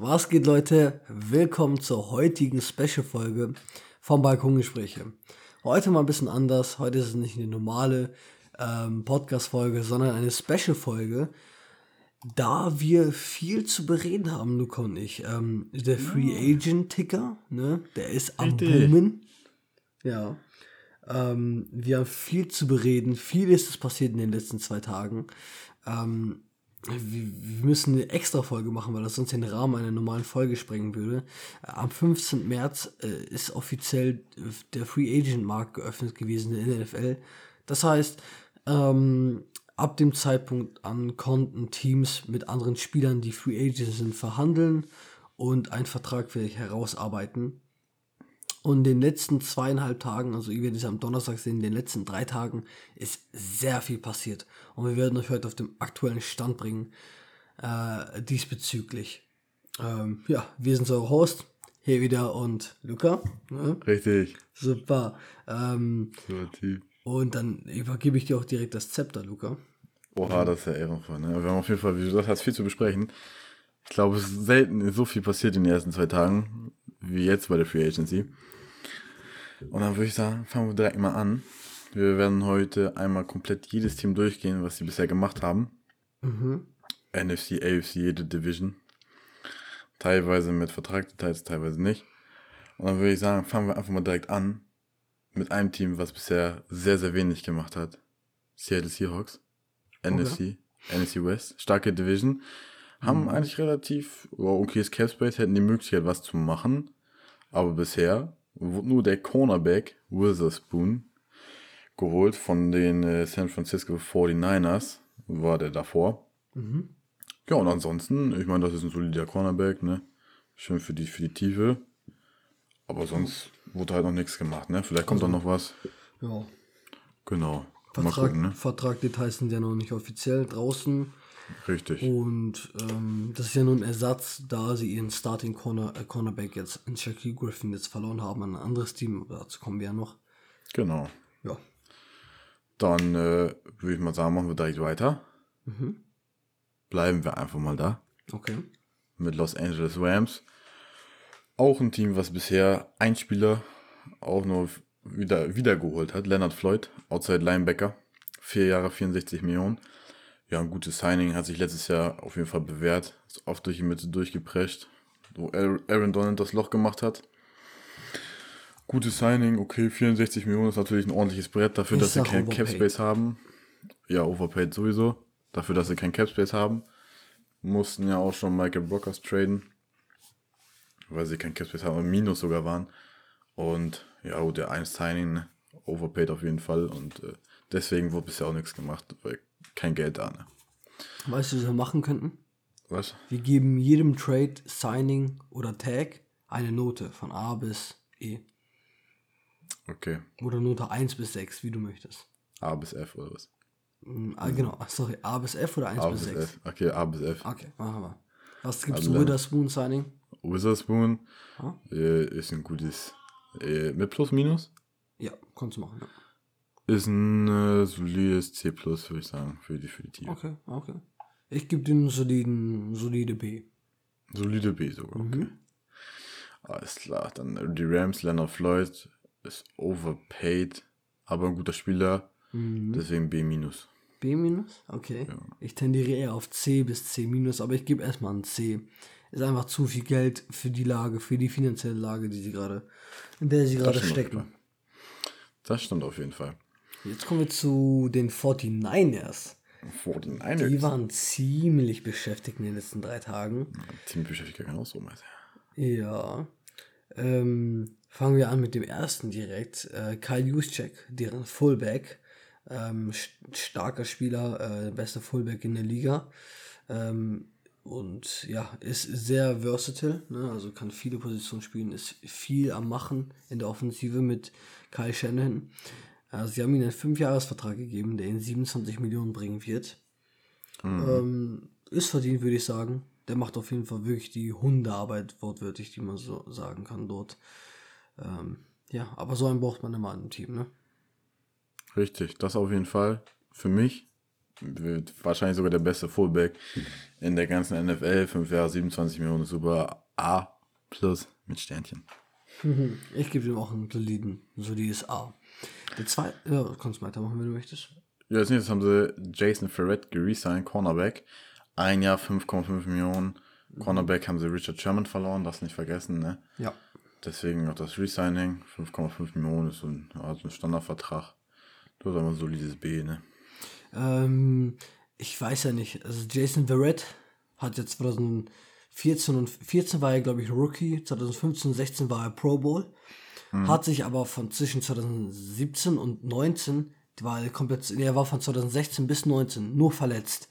Was geht, Leute? Willkommen zur heutigen Special-Folge vom Balkongespräche. Heute mal ein bisschen anders. Heute ist es nicht eine normale ähm, Podcast-Folge, sondern eine Special-Folge, da wir viel zu bereden haben, Luca und ich. Ähm, der Free Agent-Ticker, ne, der ist am. Boomen. Ja. Ähm, wir haben viel zu bereden. Viel ist es passiert in den letzten zwei Tagen. Ähm, wir, müssen eine extra Folge machen, weil das sonst den Rahmen einer normalen Folge sprengen würde. Äh, Am 15. März äh, ist offiziell der Free Agent Markt geöffnet gewesen in der NFL. Das heißt, ähm, ab dem Zeitpunkt an konnten Teams mit anderen Spielern, die Free Agents sind, verhandeln und einen Vertrag für sich herausarbeiten. Und in den letzten zweieinhalb Tagen, also wie wir das am Donnerstag sehen, in den letzten drei Tagen ist sehr viel passiert. Und wir werden euch heute auf dem aktuellen Stand bringen äh, diesbezüglich. Ähm, ja, wir sind eure Host, hier wieder und Luca. Ne? Richtig. Super. Ähm, Typ. und dann übergebe ich dir auch direkt das Zepter, Luca. Oha, das ist ja ehrenvoll. Ne? Wir haben auf jeden Fall, wie du gesagt hast, viel zu besprechen. Ich glaube, es ist selten so viel passiert in den ersten zwei Tagen, wie jetzt bei der Free Agency. Und dann würde ich sagen, fangen wir direkt mal an. Wir werden heute einmal komplett jedes Team durchgehen, was sie bisher gemacht haben. NFC, AFC, jede Division. Teilweise mit Vertragsdetails, teilweise nicht. Und dann würde ich sagen, fangen wir einfach mal direkt an mit einem Team, was bisher sehr, sehr wenig gemacht hat. Seattle Seahawks. NFC, NFC West. Starke Division. Haben eigentlich relativ oh, okayes Cap Space, hätten die Möglichkeit, was zu machen. Aber bisher wurde nur der Cornerback Witherspoon geholt von den äh, San Francisco 49ers. War der davor. Ja, und ansonsten, ich meine, das ist ein solider Cornerback, ne? Schön für die, für die Tiefe. Aber sonst wurde halt noch nichts gemacht, ne? Vielleicht kommt da noch was. Ja. Genau. Mal Vertrag, gucken, ne? Vertragdetails sind ja noch nicht offiziell draußen. Richtig. Und ähm, das ist ja nur ein Ersatz, da sie ihren Starting Corner, äh, Cornerback jetzt in Shaquille Griffin jetzt verloren haben an ein anderes Team. Aber Dazu kommen wir ja noch. Genau. Ja. Dann äh, würde ich mal sagen, machen wir direkt weiter. Bleiben wir einfach mal da. Okay. mit Los Angeles Rams. Auch ein Team, was bisher ein Spieler auch nur wieder wiedergeholt hat. Leonard Floyd, Outside Linebacker. Vier Jahre, 64 Millionen. Ja, ein gutes Signing, hat sich letztes Jahr auf jeden Fall bewährt. Ist oft durch die Mitte durchgeprescht, wo Aaron Donald das Loch gemacht hat. Gutes Signing, okay, 64 Millionen ist natürlich ein ordentliches Brett dafür, Ich dass sie kein Cap overpaid. Space haben. Ja, overpaid sowieso. Dafür, dass sie kein Cap Space haben. Mussten ja auch schon Michael Brockers traden. Weil sie kein Cap Space haben Minus sogar waren. Und ja, gut, der 1 Signing, overpaid auf jeden Fall. Und äh, deswegen wurde bisher auch nichts gemacht, weil kein Geld da, ne? Weißt du, was wir machen könnten? Was? Wir geben jedem Trade, Signing oder Tag eine Note von A bis E. Okay. Oder Note 1 bis 6, wie du möchtest. A bis F oder was? Mm, Ah, genau, Ach, sorry, A bis F oder 1 A bis bis 6? F. Okay, A bis F. Okay, machen wir. Was gibt's Also zu Witherspoon Signing? Witherspoon Ah. äh, ist ein gutes. Äh, mit Plus Minus? Ja, kannst du machen. Ja. Ist ein äh, solides C plus, würde ich sagen, für die, für die Tiere. Okay, okay. Ich gebe den einen soliden, solide B. Solide B sogar, okay. Alles klar, dann äh, die Rams, Leonard Floyd ist overpaid, aber ein guter Spieler, deswegen B minus. B minus? Okay. Ich tendiere eher auf C bis C minus, aber ich gebe erstmal ein C. Ist einfach zu viel Geld für die Lage, für die finanzielle Lage, die sie gerade, in der sie gerade stecken. Das stimmt auf jeden Fall. Jetzt kommen wir zu den 49ers. 49ers. Die waren ziemlich beschäftigt in den letzten drei Tagen. Team beschäftigt kann auch so mal. Ja. Ähm, fangen wir an mit dem ersten direkt. Äh, Kyle Juszczyk, deren Fullback. Ähm, st- starker Spieler, äh, bester Fullback in der Liga. Ähm, und ja, ist sehr versatile, ne? also kann viele Positionen spielen, ist viel am Machen in der Offensive mit Kyle Shanahan. Also sie haben ihm einen 5-Jahres-Vertrag gegeben, der ihn 27 Millionen bringen wird. Ähm, ist verdient, würde ich sagen. Der macht auf jeden Fall wirklich die Hundearbeit, wortwörtlich, die man so sagen kann dort. Ähm, ja, aber so einen braucht man immer im Team, ne? Richtig, das auf jeden Fall. Für mich wird wahrscheinlich sogar der beste Fullback in der ganzen NFL. 5 Jahre, 27 Millionen, super A plus mit Sternchen. Ich gebe ihm auch einen soliden, solides A. Der zweite, ja, kannst weitermachen, wenn du möchtest. Ja, als nächstes haben sie Jason Ferret geresigned, Cornerback. Ein Jahr 5,5 Millionen. Cornerback haben sie Richard Sherman verloren, das nicht vergessen, ne? Ja. Deswegen noch das Resigning. 5,5 Millionen ist so ein, also ein Standardvertrag. Das ist aber ein solides B, ne? Ähm, ich weiß ja nicht. Also Jason Verrett hat jetzt 2014 und 14 war er, glaube ich, Rookie. 2015 und 16 war er Pro Bowl. Hat sich aber von zwischen 2017 und 19, war er komplett, er war von 2016 bis 19 nur verletzt.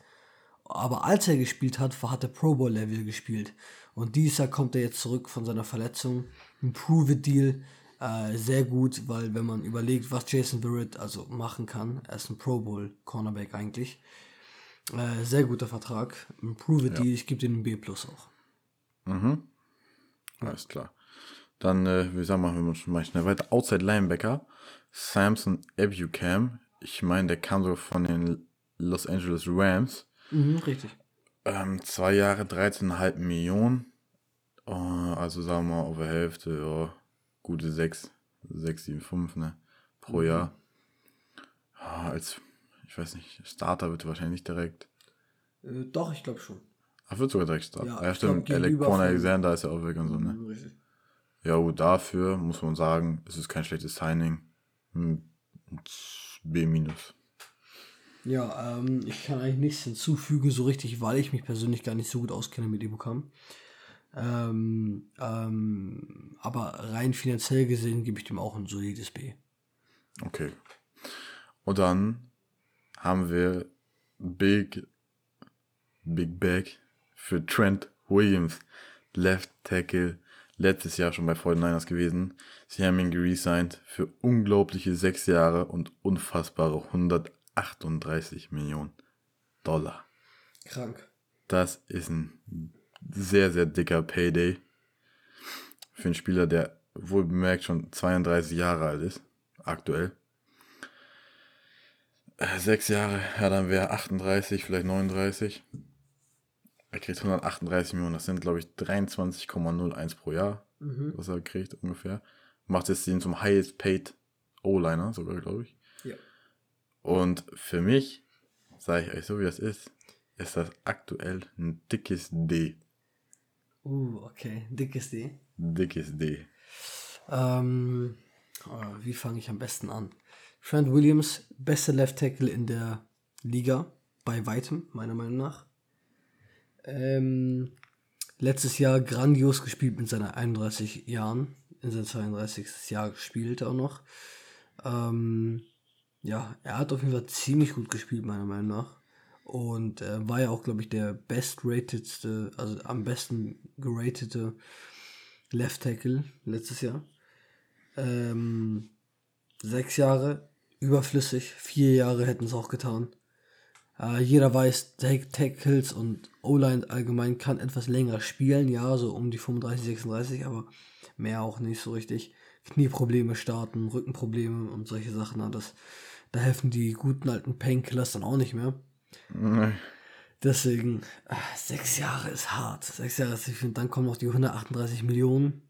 Aber als er gespielt hat, war- hat er Pro Bowl Level gespielt. Und dieses Jahr kommt er jetzt zurück von seiner Verletzung. Ein Prove-It-Deal. Äh, sehr gut, weil wenn man überlegt, was Jason Verrett also machen kann, er ist ein Pro Bowl Cornerback eigentlich. Äh, sehr guter Vertrag. Ein Prove-It-Deal, ich gebe den einen B plus auch. Alles klar. Dann, äh, wie sagen wir, wir schon mal schnell weiter. Outside Linebacker, Samson Ebucam. Ich meine, der kam sogar von den Los Angeles Rams. Mhm, richtig. Ähm, zwei Jahre, 13,5 Millionen. Äh, also sagen wir mal auf der Hälfte, ja, gute 6, 6, 7, 5, ne, pro Jahr. Ja, als, ich weiß nicht, Starter wird wahrscheinlich nicht direkt. Äh, doch, ich glaube schon. Ach, wird sogar direkt Starter. Ja, Ja, ich glaub, stimmt. Alec Alexander ist ja auch weg und so, ne. Mhm, richtig. Ja, gut, dafür muss man sagen, es ist kein schlechtes Signing. Hm, B minus. Ja, ähm, ich kann eigentlich nichts hinzufügen, so richtig, weil ich mich persönlich gar nicht so gut auskenne mit Ibukam. Ähm, ähm, aber rein finanziell gesehen gebe ich dem auch ein solides B. Okay. Und dann haben wir Big, Big Bag für Trent Williams, Left Tackle, letztes Jahr schon bei 49ers gewesen. Sie haben ihn geresigned für unglaubliche sechs Jahre und unfassbare 138 Millionen Dollar. Krank. Das ist ein sehr, sehr dicker Payday für einen Spieler, der wohl bemerkt schon 32 Jahre alt ist, aktuell. Äh, Sechs Jahre, ja, dann wäre 38, vielleicht 39. Er kriegt 138 Millionen, das sind, glaube ich, 23,01 pro Jahr, was er kriegt ungefähr. Macht jetzt den zum highest paid O-Liner sogar, glaube ich. Ja. Und für mich, sage ich euch so, wie das ist, ist das aktuell ein dickes D. Uh, okay. Dickes D. Dickes D. Ähm, oh, wie fange ich am besten an? Trent Williams, beste Left Tackle in der Liga, bei weitem, meiner Meinung nach. Ähm, letztes Jahr grandios gespielt mit seinen 31 Jahren. In sein 32. Jahr gespielt auch noch. Ähm, ja, er hat auf jeden Fall ziemlich gut gespielt, meiner Meinung nach. Und äh, war ja auch, glaube ich, der best-ratedste, also am besten geratete Left Tackle letztes Jahr. Ähm, sechs Jahre, überflüssig. Vier Jahre hätten es auch getan. Äh, jeder weiß, Tack- Tackles und O-Line allgemein kann etwas länger spielen, ja, so um die 35, 36, aber mehr auch nicht so richtig. Knieprobleme starten, Rückenprobleme und solche Sachen, na, das, da helfen die guten alten Painkillers dann auch nicht mehr. Deswegen, ah, sechs Jahre ist hart. Sechs Jahre ist, finde, dann kommen noch die 138 Millionen.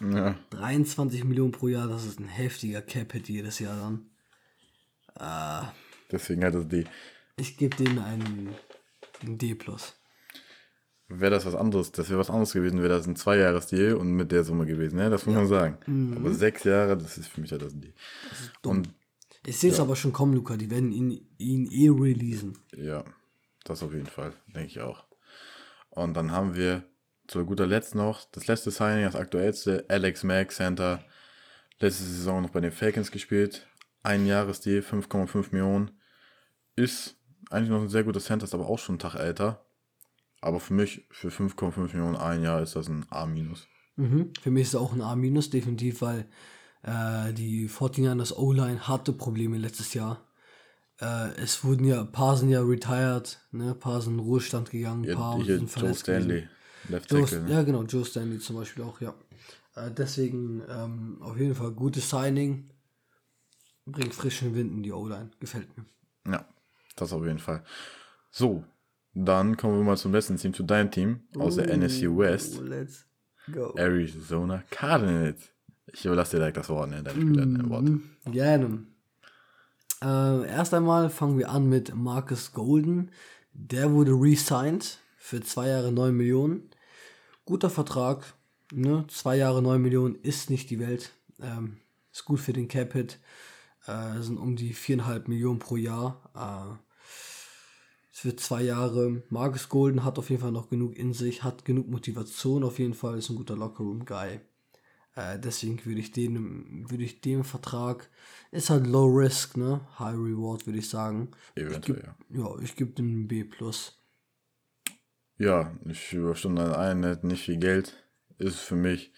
Ja, 23 Millionen pro Jahr, das ist ein heftiger Cap-Hit jedes Jahr dann. deswegen hat das D. Ich gebe denen einen, einen D+. Wäre das was anderes, das wäre was anderes gewesen, wäre das ein Zweijahres-Deal und mit der Summe gewesen, ne? Das muss man sagen. Aber sechs Jahre, das ist für mich halt das D. Und Ich sehe es aber schon kommen, Luca. Die werden ihn, ihn eh releasen. ja, das auf jeden Fall, denke ich auch. Und dann haben wir zu guter Letzt noch das letzte Signing, das aktuellste, Alex Mack, Center. Letzte Saison noch bei den Falcons gespielt. Ein Jahresdeal, 5,5 Millionen. Ist eigentlich noch ein sehr guter Center, ist aber auch schon einen Tag älter. Aber für mich, für 5,5 Millionen ein Jahr, ist das ein A-. Mhm. Für mich ist es auch ein A-, definitiv, weil äh, die 49ers O-Line hatte Probleme letztes Jahr. Äh, es wurden ja, ein paar sind ja retired, ne? ein paar sind in Ruhestand gegangen, ein paar Ja, hier sind Joe verletzt Stanley, gewesen. Left Joe, Tackle. Ne? Ja, genau, Joe Stanley zum Beispiel auch, ja. Äh, deswegen ähm, auf jeden Fall gutes Signing. Bringt frischen Wind in die O-Line. Gefällt mir. Ja, Das auf jeden Fall. So, dann kommen wir mal zum letzten Team, zu deinem Team aus der NFC West. Let's go. Arizona Cardinals. Ich überlasse dir direkt das Wort, ne? Dein Spieler, dein Wort. Mhm, Gerne. Äh, erst einmal fangen wir an mit Marcus Golden. Der wurde re-signed für zwei Jahre 9 Millionen. Guter Vertrag. Ne? Zwei Jahre 9 Millionen ist nicht die Welt. Ähm, ist gut für den Cap-Hit. Äh, sind um die 4,5 Millionen pro Jahr. Äh, für zwei Jahre. Marcus Golden hat auf jeden Fall noch genug in sich, hat genug Motivation auf jeden Fall, ist ein guter Lockerroom-Guy. Äh, deswegen würde ich den, würde ich dem Vertrag, ist halt Low Risk, ne? High Reward, würde ich sagen. Eventuell, ich geb, ja. ich gebe dem B+. Ja, ich überstimme ein, hat nicht viel Geld. Ist für mich,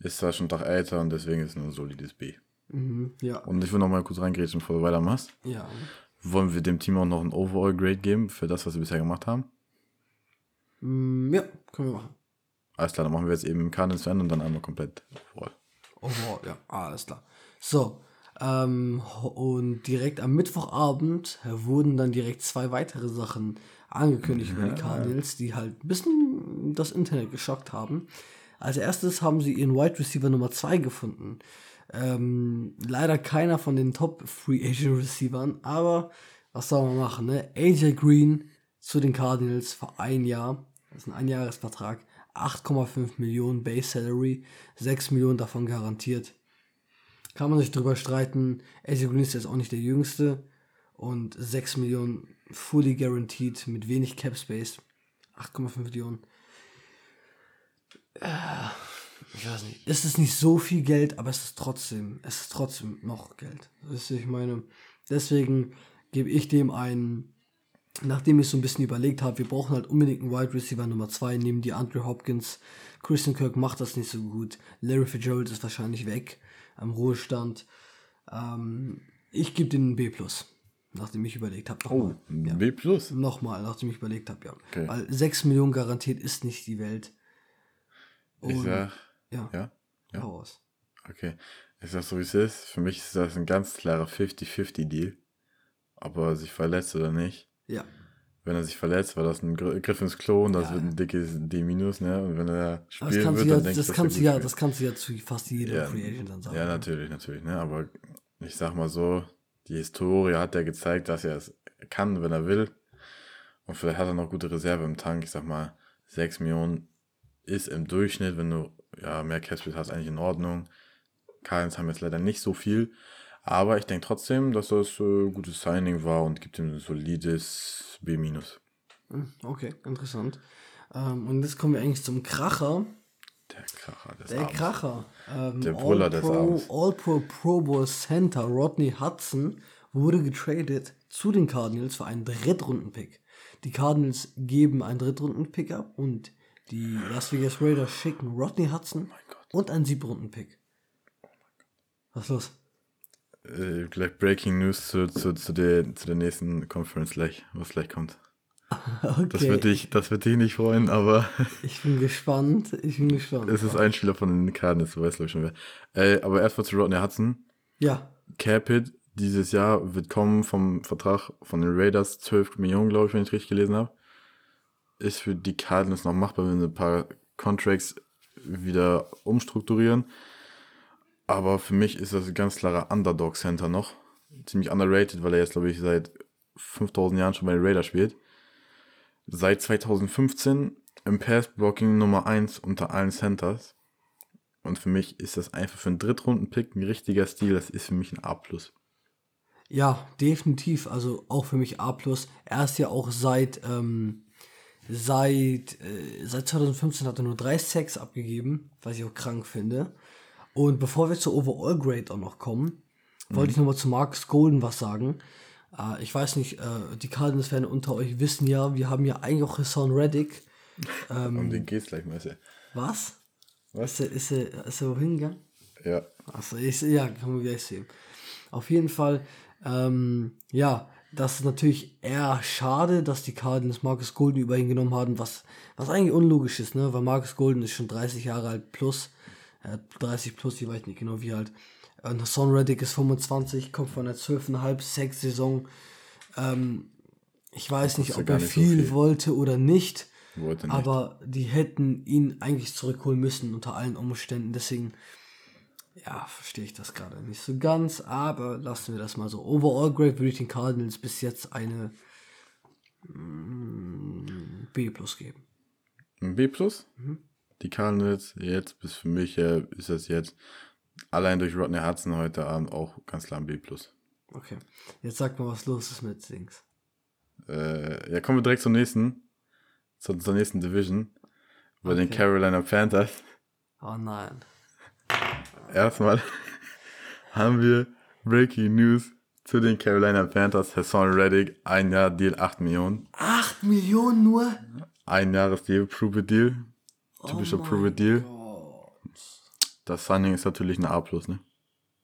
ist zwar schon Tag älter und deswegen ist es ein solides B. Mhm, ja. Und ich will noch mal kurz reingrätschen, bevor du weitermachst. Ja. Wollen wir dem Team auch noch ein Overall-Grade geben für das, was wir bisher gemacht haben? Mm, ja, können wir machen. Alles klar, dann machen wir jetzt eben Cardinals Ende und dann einmal komplett Overall. Overall, ja, alles klar. So, ähm, und direkt am Mittwochabend wurden dann direkt zwei weitere Sachen angekündigt über die Cardinals, die halt ein bisschen das Internet geschockt haben. Als erstes haben sie ihren Wide Receiver Nummer 2 gefunden. Ähm, leider keiner von den Top Free Agent Receivern, aber was soll man machen, ne? AJ Green zu den Cardinals für ein Jahr, das ist ein Einjahresvertrag, 8,5 Millionen Base Salary, 6 Millionen davon garantiert. Kann man sich drüber streiten. AJ Green ist jetzt auch nicht der jüngste und 6 Millionen fully guaranteed mit wenig Cap Space. 8,5 Millionen. Äh, ich weiß nicht. Es ist nicht so viel Geld, aber es ist trotzdem, es ist trotzdem noch Geld. Das ist, ich meine, deswegen gebe ich dem einen, nachdem ich so ein bisschen überlegt habe, wir brauchen halt unbedingt einen Wide Receiver Nummer 2, neben die Andre Hopkins. Christian Kirk macht das nicht so gut. Larry Fitzgerald ist wahrscheinlich weg am Ruhestand. Ähm, ich gebe den B+, nachdem ich überlegt habe. Oh, ja. B+. Nochmal, nachdem ich überlegt habe, ja. Okay. Weil 6 Millionen garantiert ist nicht die Welt. Und ich sag, ja. Ja? ja. Raus. Okay. Ich sag so, wie es ist. Für mich ist das ein ganz klarer 50-50-Deal. Ob er sich verletzt oder nicht. Ja. Wenn er sich verletzt, war das ein Griff ins Klo und das ja. wird ein dickes D-, ne? Und wenn er spielen das wird, ja, dann denkst das kannst du ja, das kannst du ja zu fast jedem ja, Free Agent dann sagen. Ja, natürlich, natürlich, ne? Aber ich sag mal so, die Historie hat ja gezeigt, dass er es kann, wenn er will. Und vielleicht hat er noch gute Reserve im Tank. Ich sag mal, 6 Millionen ist im Durchschnitt, wenn du ja mehr Cashbit hast, eigentlich in Ordnung. Cardinals haben jetzt leider nicht so viel. Aber ich denke trotzdem, dass das ein äh, gutes Signing war und gibt ihm ein solides B-. Hm, okay, interessant. Ähm, und jetzt kommen wir eigentlich zum Kracher. Der Kracher des Der Abends. Kracher. Ähm, Der Brüller des Abends. All-Pro Pro Bowl Center Rodney Hudson wurde getradet zu den Cardinals für einen Drittrunden-Pick. Die Cardinals geben einen Drittrunden-Pick ab und die Las Vegas Raiders schicken Rodney Hudson und einen Siebrunden-Pick. Was ist los? Äh, gleich Breaking News zu, zu, zu, der, zu der nächsten Conference gleich, was gleich kommt. Okay. Das wird dich, das wird dich nicht freuen, aber Ich bin gespannt. Ich bin gespannt. es ist ein Spieler von den Cardinals, du weißt glaube ich schon wer. Äh, aber erstmal zu Rodney Hudson. Ja, Capit dieses Jahr wird kommen vom Vertrag von den Raiders, 12 Millionen, glaube ich, wenn ich richtig gelesen habe. Ist für die Cardinals noch machbar, wenn sie ein paar Contracts wieder umstrukturieren. Aber für mich ist das ein ganz klarer Underdog-Center noch. Ziemlich underrated, weil er jetzt, glaube ich, seit 5000 Jahren schon bei den Raiders spielt. Seit 2015 im Pass-Blocking Nummer 1 unter allen Centers. Und für mich ist das einfach für einen Drittrunden-Pick ein richtiger Stil. Das ist für mich ein A+. ja, definitiv. Also auch für mich A+. Er ist ja auch seit, ähm, seit, äh, seit 2015 hat er nur drei Sacks abgegeben, was ich auch krank finde. Und bevor wir zur Overall Grade auch noch kommen, wollte ich nochmal zu Marcus Golden was sagen. Äh, ich weiß nicht, äh, die Cardinals-Fans unter euch wissen ja, wir haben ja eigentlich auch Hassan Reddick. um den geht's gleich mal. Was? Was? Ist er, ist er, ist er wohin gegangen? Ja. Achso, ich, ja, kann man gleich sehen. Auf jeden Fall, ähm, ja, das ist natürlich eher schade, dass die Cardinals Marcus Golden über ihn genommen haben, was, was eigentlich unlogisch ist, ne? Weil Marcus Golden ist schon 30 Jahre alt plus, äh, 30 plus, ich weiß nicht genau wie alt. Und Hassan Reddick ist 25, kommt von der 12,5 Sack-Saison. Ähm, Ich weiß nicht, ob er nicht so viel, viel. wollte oder nicht, Wollte nicht. aber die hätten ihn eigentlich zurückholen müssen unter allen Umständen. Deswegen, ja, verstehe ich das gerade nicht so ganz, aber lassen wir das mal so. Overall Grade würde ich den Cardinals bis jetzt eine mm, B plus geben. Ein B plus. Mhm. Die Cardinals jetzt, bis für mich äh, ist das jetzt allein durch Rodney Hudson heute Abend auch ganz klar ein B plus. Okay, jetzt sag mal, was los ist mit Dings. Äh, ja, kommen wir direkt zum nächsten. Zur, zur nächsten Division. Bei den Okay. Carolina Panthers. Oh nein. Erstmal haben wir Breaking News zu den Carolina Panthers. Hassan Reddick, ein Jahr Deal, 8 Millionen. 8 Millionen nur? Ein Jahresdeal, Prove Deal. Typischer Oh Prove Deal. Gott. Das Signing ist natürlich eine A+, ne?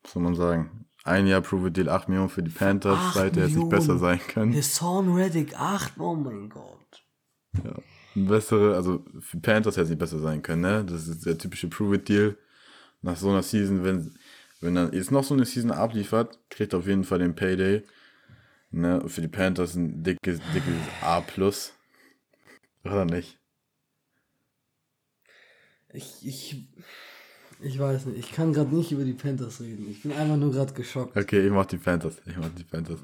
Soll man sagen? Ein Jahr Prove Deal, 8 Millionen für die Panthers. Seite hätte nicht besser sein können. Hassan Reddick, 8, oh mein Gott. Ein bessere, also für Panthers hätte es nicht besser sein können, ne? Das ist der typische Prove Deal. Nach so einer Season, wenn, wenn er jetzt noch so eine Season abliefert, kriegt er auf jeden Fall den Payday. Ne? Für die Panthers ein dickes, dickes A+. Oder nicht? Ich, ich, ich weiß nicht, ich kann gerade nicht über die Panthers reden. Ich bin einfach nur gerade geschockt. Okay, ich mach die Panthers. Ich mach die Panthers.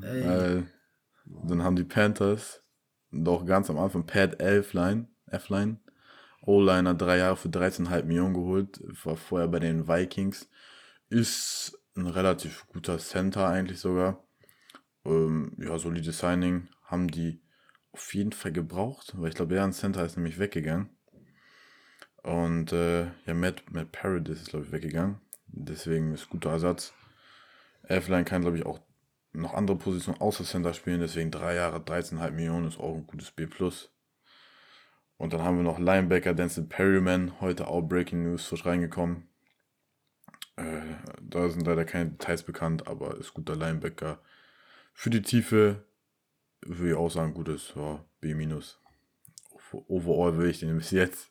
Ey, Weil dann haben die Panthers doch ganz am Anfang Pat Elfline, F-Line, O-Liner drei Jahre für 13,5 Millionen geholt, war vorher bei den Vikings, ist ein relativ guter Center eigentlich sogar. Ähm, ja, solides Signing, haben die auf jeden Fall gebraucht, weil ich glaube, deren Center ist nämlich weggegangen. Und äh, ja, Matt, Matt Paradis ist, glaube ich, weggegangen. Deswegen ist guter Ersatz. Elfline kann, glaube ich, auch noch andere Positionen außer Center spielen, deswegen drei Jahre, 13,5 Millionen ist auch ein gutes B+. Und dann haben wir noch Linebacker Denzel Perryman, heute auch Breaking News frisch reingekommen. Äh, da sind leider keine Details bekannt, aber ist guter Linebacker. Für die Tiefe würde ich auch sagen, gutes ja, B-. Overall würde ich den bis jetzt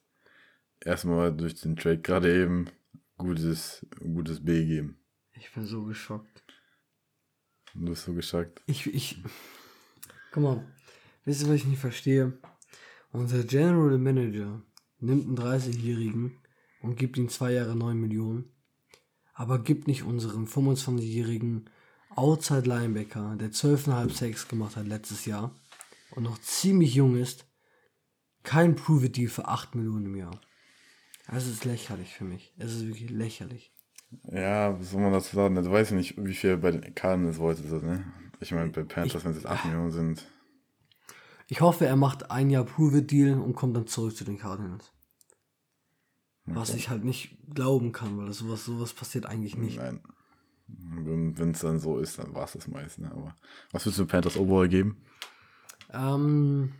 erstmal durch den Trade gerade eben gutes, gutes B geben. ich bin so geschockt. Du bist so geschockt. Ich, ich, guck mal, wisst ihr, was ich nicht verstehe? Unser General Manager nimmt einen 30-Jährigen und gibt ihm zwei Jahre 9 Millionen, aber gibt nicht unserem 25-Jährigen Outside Linebacker, der 12,5 Sacks gemacht hat letztes Jahr und noch ziemlich jung ist, kein Prove Deal für 8 Millionen im Jahr. Das ist lächerlich für mich. Es ist wirklich lächerlich. Ja, was soll man dazu sagen? Ich weiß nicht, wie viel bei den Cardinals wollte das, ne? Ich meine, bei Panthers, wenn es jetzt 8 Millionen sind. Ich hoffe, er macht ein Jahr Prove It Deal und kommt dann zurück zu den Cardinals. Was ich halt nicht glauben kann, weil sowas, sowas passiert eigentlich nicht. Nein. Wenn es dann so ist, dann war es das meist, ne? Aber was würdest du Panthers overall geben? Ähm,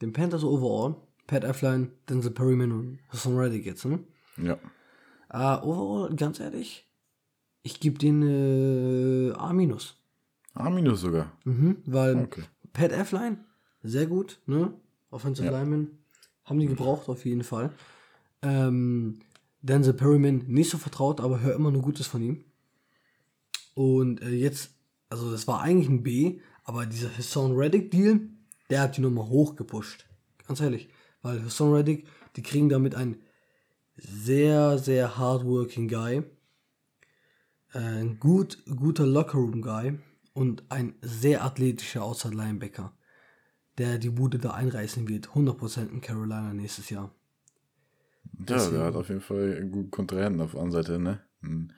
den Panthers overall, Pat Effline, Denzel Perryman und Hassan Reddick jetzt, ne? Ja. Äh, overall, ganz ehrlich, ich gebe den äh, A-. A sogar. Mhm, weil Okay. Pat Effline, sehr gut, ne? Offensive Ja. Lineman, haben die gebraucht auf jeden Fall. Ähm, Denzel Perryman, nicht so vertraut, aber hör immer nur Gutes von ihm. Und äh, jetzt, also das war eigentlich ein B, aber dieser Hassan Reddick Deal, der hat die Nummer hochgepusht. Ganz ehrlich. Weil Hassan Reddick, die kriegen damit einen sehr, sehr hardworking Guy. Äh, Ein gut, guter Lockerroom Guy und ein sehr athletischer Outside Linebacker, der die Bude da einreißen wird. 100% in Carolina nächstes Jahr. Ja, der hat auf jeden Fall einen guten Kontrahenten auf der anderen Seite, ne? Ein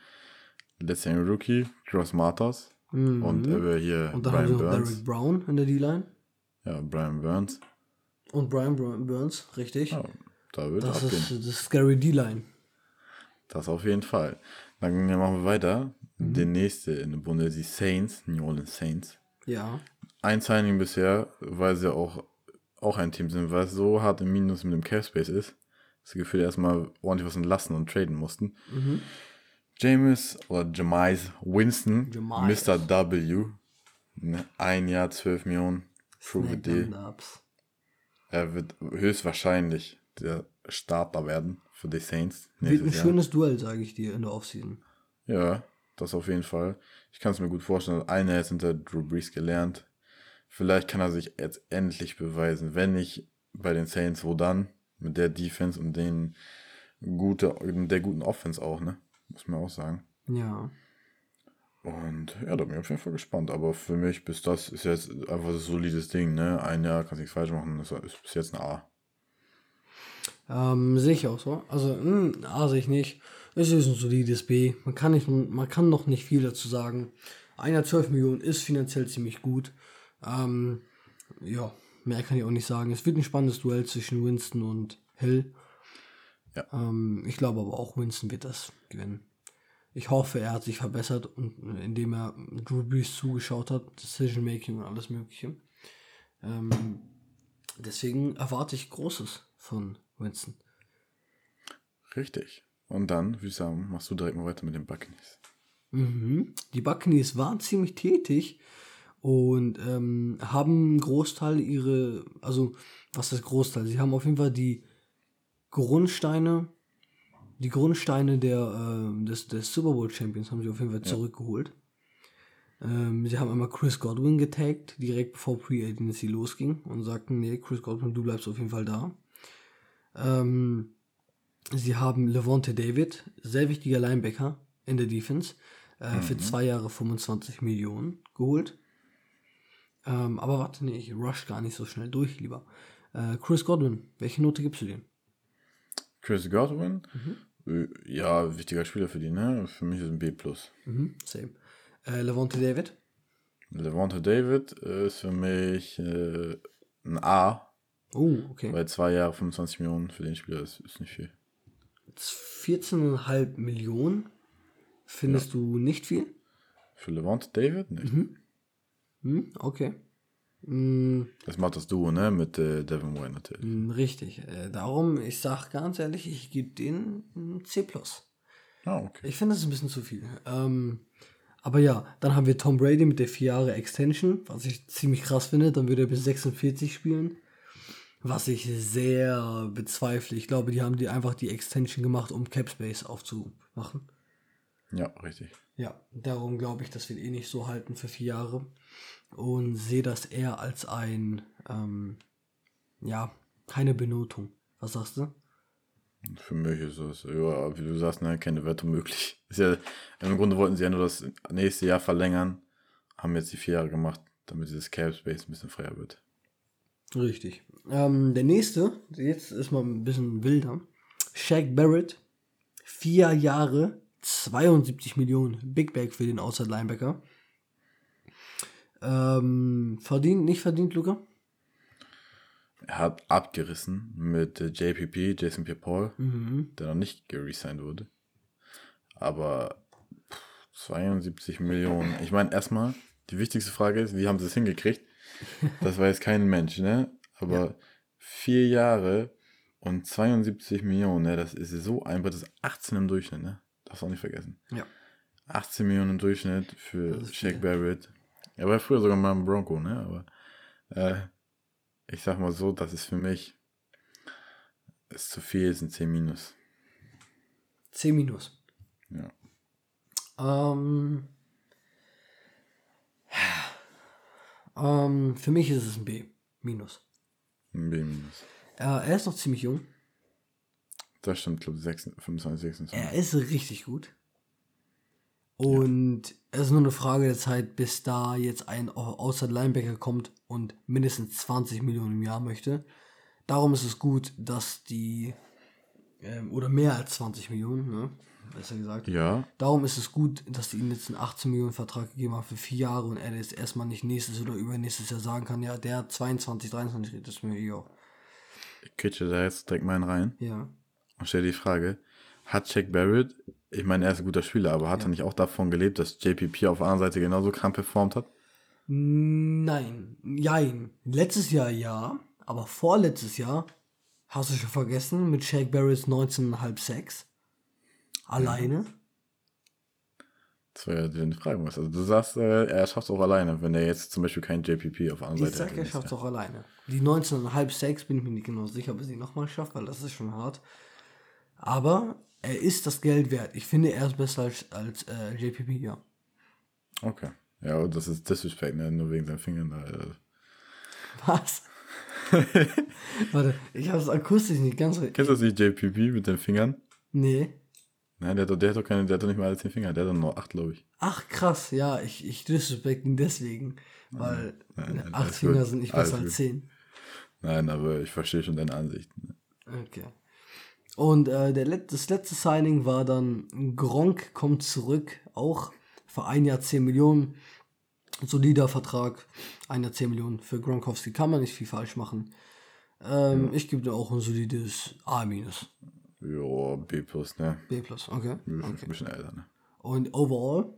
letztjähriger Rookie, Gross Martas. Und er wäre hier Mhm. Und dann haben sie Brian noch Burns. Derek Brown in der D-Line. Ja, Brian Burns. Und Brian Bur- Burns, richtig. Ja, da wird das abgehen. ist das Scary D-Line. Das auf jeden Fall. Dann machen wir weiter. Mhm. Der nächste in der Bundesliga, die Saints, New Orleans Saints. Ja. Ein Signing bisher, weil sie auch, auch ein Team sind, was so hart im Minus mit dem Cap Space ist, dass sie gefühlt erstmal ordentlich was entlassen und traden mussten. Mhm. James oder Jamise Winston, Jameis. Mr. W. Ne, Ein Jahr, 12 Millionen. Prove Ups. Er wird höchstwahrscheinlich der Starter werden für die Saints. Wird ein Jahr. schönes Duell, sage ich dir, in der Offseason. Ja, das auf jeden Fall. Ich kann es mir gut vorstellen. Einer ist hinter Drew Brees gelernt. Vielleicht kann er sich jetzt endlich beweisen. Wenn nicht bei den Saints, wo dann? Mit der Defense und den gute, der guten Offense auch, ne? Muss man auch sagen. Ja. Und ja, da bin ich auf jeden Fall gespannt. Aber für mich bis das ist jetzt einfach ein solides Ding, ne? Ein Jahr kannst nichts falsch machen. Das ist bis jetzt ein A. Ähm, sehe ich auch so. Also, mh, A sehe ich nicht. Es ist ein solides B. Man kann, nicht, man kann noch nicht viel dazu sagen. Einer 12 Millionen ist finanziell ziemlich gut. Ähm, ja, mehr kann ich auch nicht sagen. Es wird ein spannendes Duell zwischen Winston und Hill. Ja. Ähm, ich glaube aber auch, Winston wird das gewinnen. Ich hoffe, er hat sich verbessert, und, indem er Drew Brees zugeschaut hat, Decision Making und alles Mögliche. Ähm, deswegen erwarte ich Großes von Winston. Richtig. Und dann, würde ich sagen, machst du direkt mal weiter mit den Buccaneers. Mhm. Die Buccaneers waren ziemlich tätig und ähm, haben einen Großteil ihre, also was ist Großteil? Sie haben auf jeden Fall die Grundsteine, die Grundsteine der, äh, des, des Super Bowl Champions haben sie auf jeden Fall zurückgeholt. Ähm, sie haben einmal Chris Godwin getaggt, direkt bevor Pre-Agency losging und sagten, nee, Chris Godwin, du bleibst auf jeden Fall da. Ähm, sie haben Levante David, sehr wichtiger Linebacker in der Defense, äh, für zwei Jahre 25 Millionen geholt. Ähm, aber warte, nee, ich rush gar nicht so schnell durch, lieber. Äh, Chris Godwin, welche Note gibst du dem? Chris Godwin, äh, ja, wichtiger Spieler für die, ne? Für mich ist ein B. Mhm, same. Äh, Levante David? Levante David ist für mich äh, ein A, Oh, okay. weil zwei Jahre 25 Millionen für den Spieler ist, ist nicht viel. 14,5 Millionen findest du nicht viel? Für Levante David? Nicht. Hm, okay. Hm, Das macht das Duo, ne? Mit äh, Devin White natürlich. hm, richtig. Äh, darum, ich sag ganz ehrlich, ich gebe denen ein C+. Ah, okay. Ich finde, das ist ein bisschen zu viel. Ähm, aber ja, dann haben wir Tom Brady mit der 4 Jahre Extension, was ich ziemlich krass finde. Dann würde er bis 46 spielen. Was ich sehr bezweifle. Ich glaube, die haben die einfach die Extension gemacht, um Cap Space aufzumachen. Ja, richtig. Ja, darum glaube ich, das wird eh nicht so halten für vier Jahre. Und sehe das eher als ein, ähm, ja, keine Benotung. Was sagst du? Für mich ist es, ja, wie du sagst, ne, keine Wertung möglich. Ist ja, Im Grunde wollten sie ja nur das nächste Jahr verlängern, haben jetzt die vier Jahre gemacht, damit dieses Cap Space ein bisschen freier wird. Richtig. Ähm, der nächste, jetzt ist mal ein bisschen wilder. Shaq Barrett, vier Jahre, 72 Millionen. Big Bag für den Outside Linebacker. Ähm, verdient, nicht verdient, Luca? Er hat abgerissen mit äh, JPP, Jason Pierre-Paul, der noch nicht geresigned wurde. Aber pff, 72 Millionen. Ich meine, erstmal, die wichtigste Frage ist, wie haben sie es hingekriegt? Das jetzt kein Mensch, ne? Aber vier Jahre und 72 Millionen, ne? Das ist so einfach, das ist 18 im Durchschnitt, ne? Darfst du auch nicht vergessen. Ja. 18 Millionen im Durchschnitt für Shaq. Barrett. Er war früher sogar mal im Bronco, ne? Aber äh, ich sag mal so, das ist für mich ist zu viel, ist ein C minus. 10 minus. Ja. Ähm, ähm, für mich ist es ein B. Minus. Ein B minus. Äh, er ist noch ziemlich jung. Das stimmt, glaube ich, 25, 26. Er ist richtig gut. Und es ist nur eine Frage der Zeit, bis da jetzt ein Outside Linebacker kommt und mindestens 20 Millionen im Jahr möchte. Darum ist es gut, dass die, ähm, oder mehr als 20 Millionen, ne? Besser gesagt. Ja, Darum ist es gut, dass die ihm jetzt einen 18 Millionen Vertrag gegeben haben für vier Jahre und er jetzt erstmal nicht nächstes oder übernächstes Jahr sagen kann, ja, der hat 22, 23 redet, das ist mir egal. ich kitsche da jetzt direkt mal einen rein Ja. und stelle die Frage, hat Shaq Barrett, ich meine, er ist ein guter Spieler, aber hat er nicht auch davon gelebt, dass JPP auf der anderen Seite genauso krank performt hat? Nein, jein. Letztes Jahr ja, aber vorletztes Jahr, hast du schon vergessen, mit Shaq Barretts 19,5 Sex. Alleine. Das wäre ja die Frage, was. Also du sagst, äh, er schafft es auch alleine, wenn er jetzt zum Beispiel kein JPP auf der anderen Ich Seite sag, er schafft es auch alleine. Die 19,5 Sex bin ich mir nicht genau sicher, ob er sie nochmal schafft, weil das ist schon hart. Aber er ist das Geld wert. Ich finde, er ist besser als, als äh, JPP, ja. Okay. Ja, und das ist Disrespect, ne? Nur wegen seinen Fingern. Da, äh, Was? Warte, ich habe es akustisch nicht ganz. Kennst du das nicht JPP mit den Fingern? Nee. Nein, der hat, doch, der hat doch keine, der hat doch nicht mal alle zehn Finger, der hat doch nur acht, glaube ich. Ach krass, ja, ich, ich disrespect ihn deswegen, weil nein, nein, acht Finger gut, sind nicht alles besser als gut. zehn. Nein, aber ich verstehe schon deine Ansichten. Okay. Und äh, der Let das letzte Signing war dann Gronk kommt zurück, auch für ein Jahr 10 Millionen. Solider Vertrag, ein Jahr 10 Millionen. Für Gronkowski kann man nicht viel falsch machen. Ähm, Ich gebe dir auch ein solides A-, Jo, B plus, ne? B+, okay. Ein okay. bisschen älter, ne? Und overall,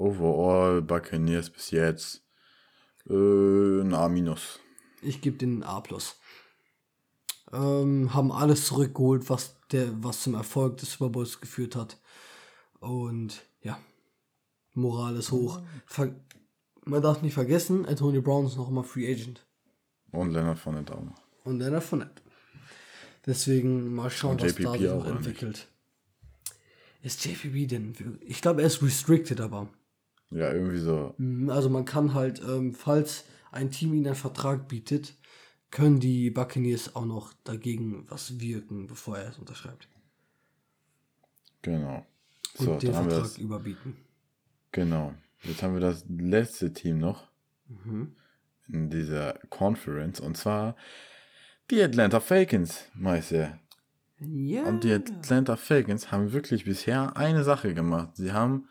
Overall, Buccaneers bis jetzt äh, ein A minus. ich gebe den A+. Ähm, haben alles zurückgeholt, was, der, was zum Erfolg des Super Bowls geführt hat. Und ja, Moral ist hoch. Ver man darf nicht vergessen, Antonio Brown ist noch immer Free Agent. Und Leonard von den Daumen. Und Leonard Fournette. Deswegen mal schauen, Und was da sich noch entwickelt. Ist JPP denn? wir- Ich glaube, er ist restricted, aber. Ja, irgendwie so. Mm, Also man kann halt, ähm, falls ein Team ihnen einen Vertrag bietet, können die Buccaneers auch noch dagegen was wirken, bevor er es unterschreibt. Genau. Und So, den dann haben wir Vertrag das. überbieten. Genau. Jetzt haben wir das letzte Team noch Mhm. in dieser Conference und zwar die Atlanta Falcons, Meister. Ja. Und die Atlanta Falcons haben wirklich bisher eine Sache gemacht. Sie haben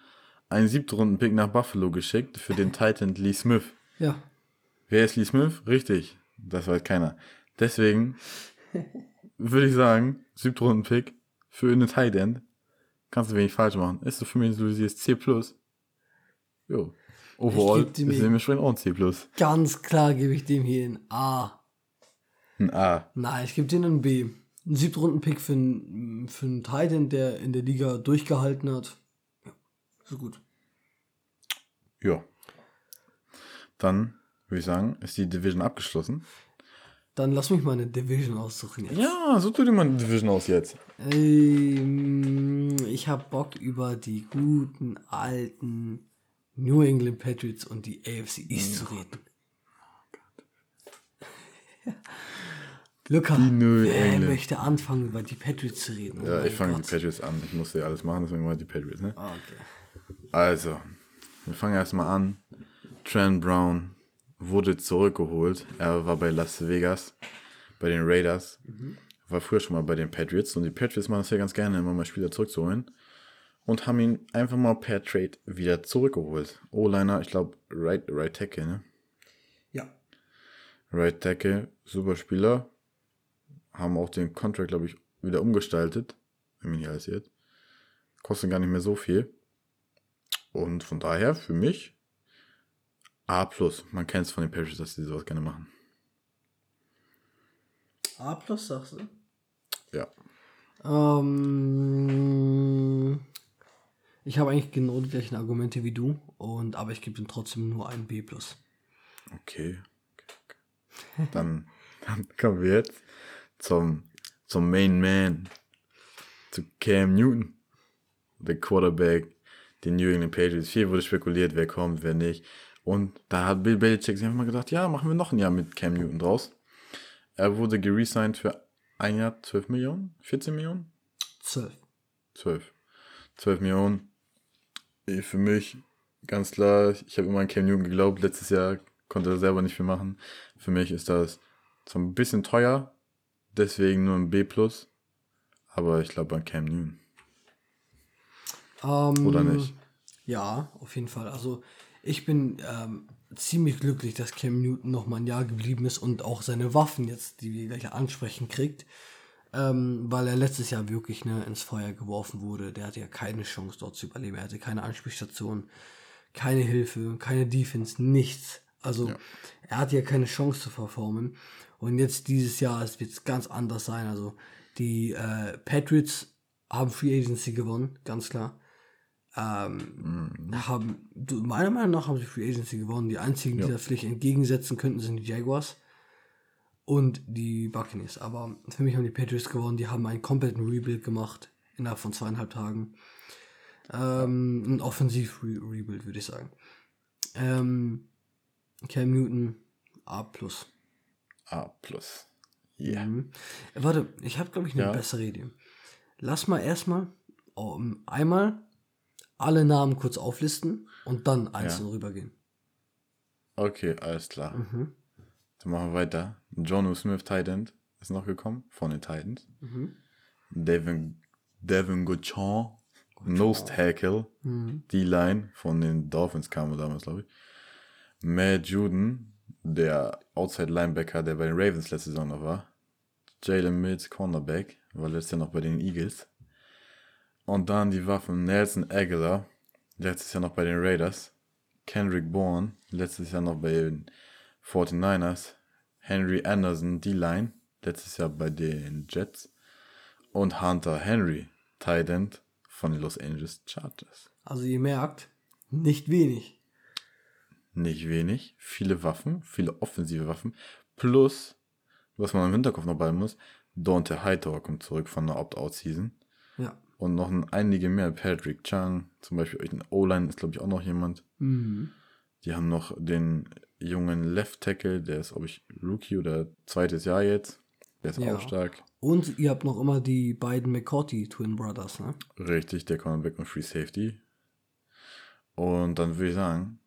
einen Siebtrunden-Pick nach Buffalo geschickt für den Titan Lee Smith. Ja. Wer ist Lee Smith? Richtig. Das weiß keiner. Deswegen würde ich sagen, Siebtrunden-Pick für eine Tight End. Kannst du wenig falsch machen. Ist so für mich, du siehst C+. Jo. Overall ist dementsprechend auch ein C+. Ganz klar gebe ich dem hier ein A. Ein A. Nein, ich gebe denen ein B. Ein Siebtrunden-Pick für einen, für einen Titan, der in der Liga durchgehalten hat. Ja, so gut. Ja. Dann würde ich sagen, ist die Division abgeschlossen. Dann lass mich mal eine Division aussuchen jetzt. Ja, so tut dir mal eine Division aus jetzt. Ähm, ich habe Bock über die guten alten New England Patriots und die AFC East zu reden. Luca, wer möchte anfangen, über die Patriots zu reden? Oh Ja, mein ich fange die. Patriots an. Ich musste ja alles machen, deswegen mal die Patriots, ne? Ah, okay. Also, wir fangen erstmal an. Trent Brown wurde zurückgeholt. Er war bei Las Vegas, bei den Raiders. War früher schon mal bei den Patriots. Und die Patriots machen das ja ganz gerne, immer mal Spieler zurückzuholen. Und haben ihn einfach mal per Trade wieder zurückgeholt. O-Liner, ich glaube, right, right Tackle, ne? Ja. Right Tackle, super Spieler. Haben auch den Contract, glaube ich, wieder umgestaltet. Wenn mich nicht alles irrt. Kostet gar nicht mehr so viel. Und von daher, für mich, A+. Man kennt es von den Patriots, dass die sowas gerne machen. A plus sagst du? Ja. Ähm, ich habe eigentlich genau die gleichen Argumente wie du, und, aber ich gebe ihm trotzdem nur ein B plus. Okay. okay, okay. Dann, dann kommen wir jetzt zum, zum Main Man. Zu Cam Newton. Der Quarterback, den New England Patriots. Viel wurde spekuliert, wer kommt, wer nicht. Und da hat Bill Belichick sich einfach mal gedacht, ja, machen wir noch ein Jahr mit Cam Newton draus. Er wurde geresigned für ein Jahr 12 Millionen? 14 Millionen? 12. 12. 12 Millionen. Für mich ganz klar, ich habe immer an Cam Newton geglaubt. Letztes Jahr konnte er selber nicht viel machen. Für mich ist das zwar ein bisschen teuer, deswegen nur ein B+. Aber ich glaube an Cam Newton. Ähm, Oder nicht? Ja, auf jeden Fall. Also ich bin ähm, ziemlich glücklich, dass Cam Newton noch mal ein Jahr geblieben ist und auch seine Waffen jetzt, die wir gleich ansprechen, kriegt. Ähm, weil er letztes Jahr wirklich ne, ins Feuer geworfen wurde. Der hatte ja keine Chance dort zu überleben. Er hatte keine Anspielstation, keine Hilfe, keine Defense, nichts. Also er hatte ja keine Chance zu performen. Und jetzt dieses Jahr wird es ganz anders sein. Also die äh, Patriots haben Free Agency gewonnen, ganz klar. Ähm, haben, du- meiner Meinung nach haben sie Free Agency gewonnen. Die einzigen, die Ja. der Pflicht entgegensetzen könnten, sind die Jaguars und die Buccaneers. Aber für mich haben die Patriots gewonnen. Die haben einen kompletten Rebuild gemacht innerhalb von zweieinhalb Tagen. Ähm, ein Offensiv-Rebuild, würde ich sagen. Ähm, Cam Newton A+. A plus. Yeah. Mhm. Warte, ich habe, glaube ich, eine Ja. bessere Idee. Lass mal erstmal um, einmal alle Namen kurz auflisten und dann einzeln rübergehen. Okay, alles klar. Mhm. Dann machen wir weiter. Jonu Smith, Titan, ist noch gekommen von den Titans. Mhm. Devin, Devin Goodchan, Nose Tackle, Mhm. D-Line von den Dolphins kam er damals, glaube ich. Matt Juden, der Outside Linebacker, der bei den Ravens letzte Saison noch war. Jalen Mills, Cornerback, war letztes Jahr noch bei den Eagles. Und dann die Waffen Nelson Aguilar, letztes Jahr noch bei den Raiders. Kendrick Bourne, letztes Jahr noch bei den 49ers. Henry Anderson, D-Line, letztes Jahr bei den Jets. Und Hunter Henry, Tight End von den Los Angeles Chargers. Also ihr merkt, nicht wenig. Nicht wenig, viele Waffen, viele offensive Waffen. Plus, was man im Hinterkopf noch behalten muss, Dante Hightower kommt zurück von der Opt-out-Season. Ja. Und noch ein, einige mehr. Patrick Chung, zum Beispiel in O-Line ist, glaube ich, auch noch jemand. Mhm. Die haben noch den jungen Left Tackle, der ist, glaube ich, Rookie oder zweites Jahr jetzt. Der ist Ja. auch stark. Und ihr habt noch immer die beiden McCourty Twin Brothers, ne? Richtig, der Cornerback und Free Safety. Und dann würde ich sagen,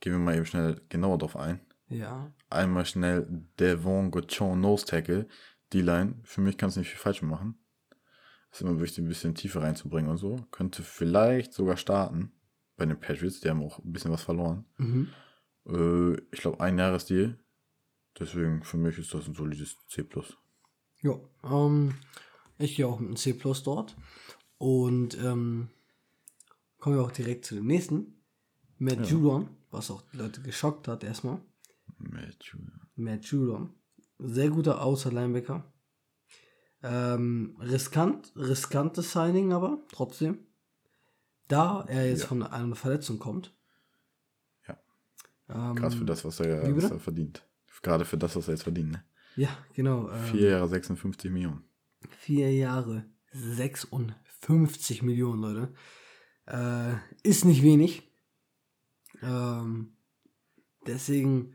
gehen wir mal eben schnell genauer drauf ein. Ja. Einmal schnell Devon Gochon Nose Tackle. Die Line, für mich kannst du nicht viel falsch machen. Ist immer wichtig, ein bisschen tiefer reinzubringen und so. Könnte vielleicht sogar starten bei den Patriots. Die haben auch ein bisschen was verloren. Mhm. Äh, ich glaube, ein Jahresdeal. Deswegen für mich ist das ein solides C. Ja, ähm, ich gehe auch mit einem C Plus dort. Und ähm, kommen wir auch direkt zu dem nächsten. Matt Judon, was auch die Leute geschockt hat erstmal. Matthew. Matt Judon. Sehr guter Außer-Linebacker. Ähm, riskant, riskantes Signing aber, trotzdem. Da er jetzt Ja. von einer Verletzung kommt. Ja. Ähm, Krass für das, was er, was er verdient. Gerade für das, was er jetzt verdient. Ne? Ja, genau. Ähm, Vier Jahre 56 Millionen. Vier Jahre, 56 Millionen, Leute. Äh, ist nicht wenig. Ähm, deswegen,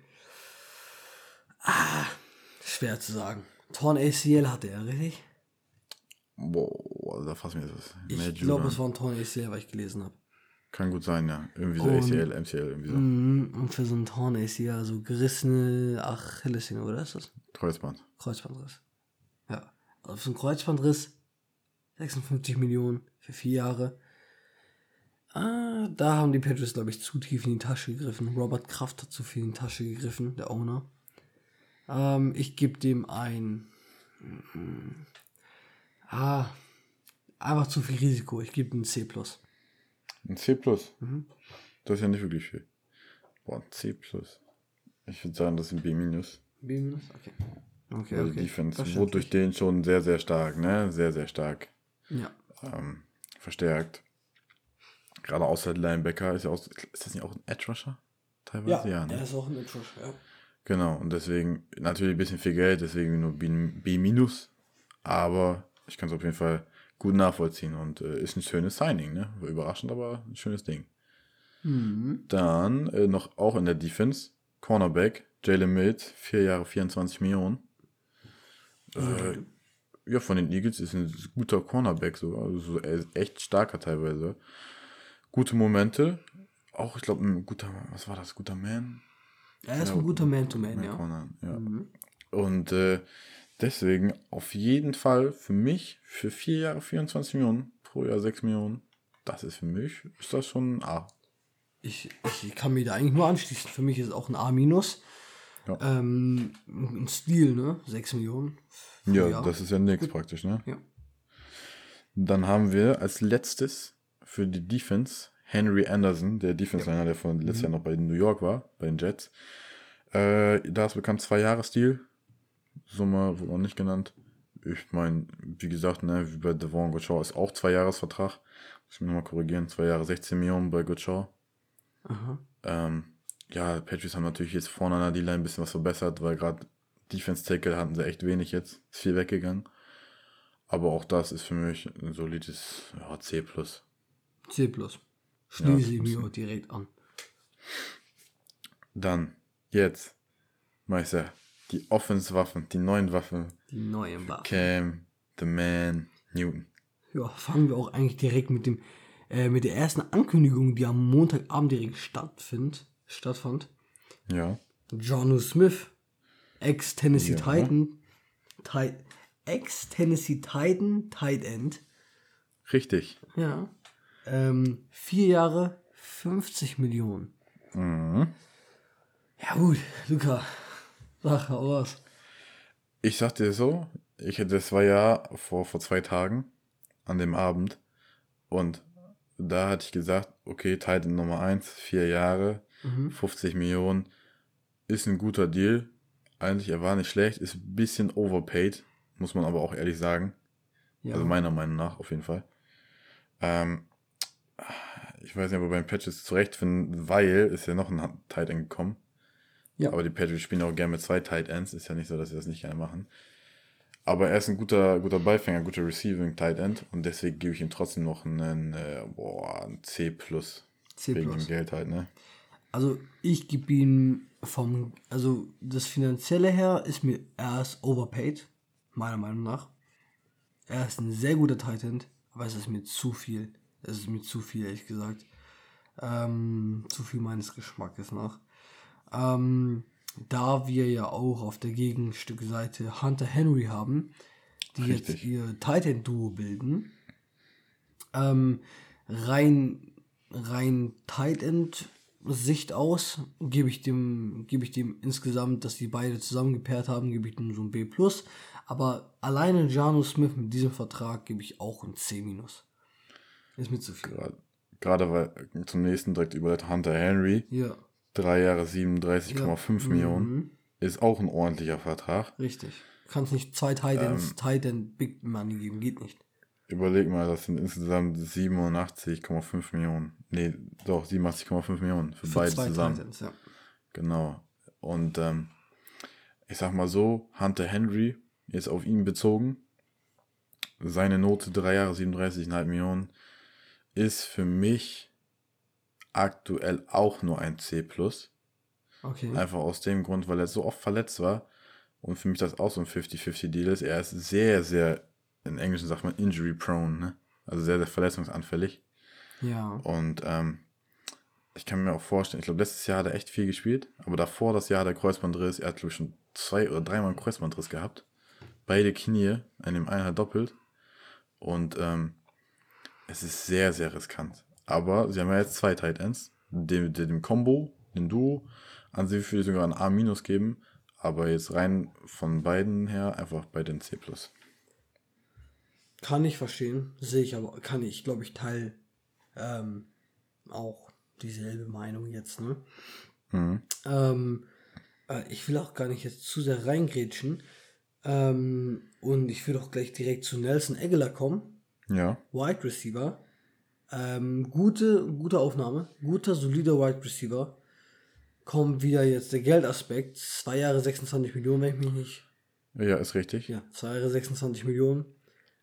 ah, schwer zu sagen. Torn ACL hatte er, richtig? Boah, da fassen wir jetzt was. Ich glaube, es war ein Torn ACL, was ich gelesen habe. Kann gut sein, ja. Irgendwie so Und- ACL, MCL, irgendwie so. Mhm, und für so ein Torn ACL, also gerissene Achillessehne, oder ist das? Kreuzband. Kreuzbandriss. Ja. Also für einen Kreuzbandriss 56 Millionen für vier Jahre. Ah, da haben die Patriots, glaube ich, zu tief in die Tasche gegriffen. Robert Kraft hat zu viel in die Tasche gegriffen, der Owner. Ähm, ich gebe dem ein. mm, Ah, einfach zu viel Risiko. Ich gebe ihm ein C. Ein C+. Mhm. Das ist ja nicht wirklich viel. Boah, ein C+. Ich würde sagen, das ist ein B-. B minus? Okay. Okay, Weil okay. die Defense wurde durch den schon sehr, sehr stark, ne? Sehr, sehr stark Ja. ähm, verstärkt. Gerade außer Linebacker ist ja auch, ist das nicht auch ein Edge Rusher? Teilweise, ja, ne? er ist auch ein Edge ja. Genau, und deswegen natürlich ein bisschen viel Geld, deswegen nur B-, B aber ich kann es auf jeden Fall gut nachvollziehen und äh, ist ein schönes Signing, ne? War überraschend, aber ein schönes Ding. Mhm. Dann äh, noch auch in der Defense, Cornerback, Jalen Mills, vier Jahre 24 Millionen. Äh, ja, von den Eagles ist ein guter Cornerback sogar, also er echt starker teilweise. Gute Momente, auch ich glaube ein guter, was war das, guter Man? Er ist Ja, ein guter Man-to-Man, Man ja. Ja. Mhm. Und äh, deswegen auf jeden Fall für mich, für vier Jahre 24 Millionen, pro Jahr 6 Millionen, das ist für mich, ist das schon ein A. Ich, ich kann mir da eigentlich nur anschließen. Für mich ist es auch ein A-. minus. Ja. Ähm, ein Stil, ne? 6 Millionen. Ja, das ist ja nichts praktisch, ne? Ja. Dann haben wir als letztes für die Defense Henry Anderson, der Defense-Liner, der von letztes Jahr noch bei New York war, bei den Jets. Äh, da ist bekannt zwei Jahre Stil. Summe wurde noch nicht genannt. Ich meine, wie gesagt, ne, wie bei Devon Gottschall ist auch zwei Jahresvertrag. Muss ich mir nochmal korrigieren. Zwei Jahre 16 Millionen bei. Aha. Ähm, ja, Patriots haben natürlich jetzt vorne an der D-Line ein bisschen was verbessert, weil gerade Defense Tackle hatten sie echt wenig jetzt. Ist viel weggegangen. Aber auch das ist für mich ein solides ja, C. C. Schließe Ja, ich mir auch direkt an. Dann, jetzt, Meister, Die Offense-Waffen, die neuen Waffen. Die neuen Waffen. Cam, The Man, Newton. Ja, fangen wir auch eigentlich direkt mit dem äh, mit der ersten Ankündigung, die am Montagabend direkt stattfind, stattfand. Ja. Jonu Smith, ex-Tennessee Ja. Titan, Ti- ex-Tennessee Titan, Tight End. Richtig. Ja. Ähm, vier Jahre, 50 Millionen. Mhm. Ja gut, Luca, sag hau raus. Ich sag dir so, ich, das war ja vor, vor zwei Tagen an dem Abend und da hatte ich gesagt, okay, Titan Nummer 1, vier Jahre, Mhm. 50 Millionen, ist ein guter Deal. Eigentlich, er war nicht schlecht, ist ein bisschen overpaid, muss man aber auch ehrlich sagen. Ja. Also meiner Meinung nach auf jeden Fall. Ähm, ich weiß nicht, ob wir beim Patches zurechtfinden, weil ist ja noch ein Tight End gekommen. Ja. Aber die Patriots spielen auch gerne mit zwei Tight Ends. Ist ja nicht so, dass sie das nicht gerne machen. Aber er ist ein guter, guter Beifänger, guter Receiving Tight End. Und deswegen gebe ich ihm trotzdem noch einen, äh, boah, ein C plus. C+. Wegen dem Geld halt, ne? Also ich gebe ihm vom, also das Finanzielle her ist mir, er ist overpaid, meiner Meinung nach. Er ist ein sehr guter Titan, aber es ist mir zu viel. Es ist mir zu viel, ehrlich gesagt. Ähm, zu viel meines Geschmackes nach. Ähm, da wir ja auch auf der Gegenstückseite Hunter Henry haben, die jetzt Richtig. ihr Titan-Duo bilden, ähm, rein, rein Tight End Sicht aus, gebe ich dem, gebe ich dem insgesamt, dass die beide zusammen gepaart haben, gebe ich dem so ein B+. Aber alleine Jano Smith mit diesem Vertrag gebe ich auch ein C-. Ist mir zu viel. Gerade- weil zum nächsten direkt über Hunter Henry, Ja. drei Jahre 37,5 Millionen, Mhm. ist auch ein ordentlicher Vertrag. Richtig. Kannst nicht zwei Titans, Titan Big Money geben, geht nicht. Überleg mal, das sind insgesamt 87,5 Millionen. Nee, doch, 87,5 Millionen für, Für beide zusammen. Titans, ja. Genau. Und ähm, ich sag mal so, Hunter Henry, jetzt auf ihn bezogen, seine Note 3 Jahre 37,5 Millionen ist für mich aktuell auch nur ein C+. Okay. Einfach aus dem Grund, weil er so oft verletzt war und für mich das auch so ein 50-50-Deal ist. Er ist sehr, sehr, in Englischen sagt man injury prone, ne? Also sehr, sehr verletzungsanfällig. Ja. Und ähm, ich kann mir auch vorstellen, ich glaube, letztes Jahr hat er echt viel gespielt, aber davor das Jahr hat er Kreuzbandriss, er hat, glaube ich, schon zwei oder dreimal einen Kreuzbandriss gehabt. Beide Knie, an dem einen halt doppelt. Und ähm, es ist sehr, sehr riskant. Aber sie haben ja jetzt zwei Tight Ends. Dem, dem, dem Combo, dem Duo, an sich würde ich sogar ein A- geben. Aber jetzt rein von beiden her einfach bei den C+. Kann ich verstehen, sehe ich aber, kann ich, glaube ich, teil ähm, auch dieselbe Meinung jetzt, ne? Mhm. Ähm, äh, ich will auch gar nicht jetzt zu sehr reingrätschen. Ähm, und ich will auch gleich direkt zu Nelson Aguilar kommen. Ja, Wide Receiver. Ähm, gute, gute Aufnahme. Guter, solider Wide Receiver. Kommt wieder jetzt der Geldaspekt. Zwei Jahre 26 Millionen, wenn ich mich nicht. ja, ist richtig. Ja, zwei Jahre 26 Millionen.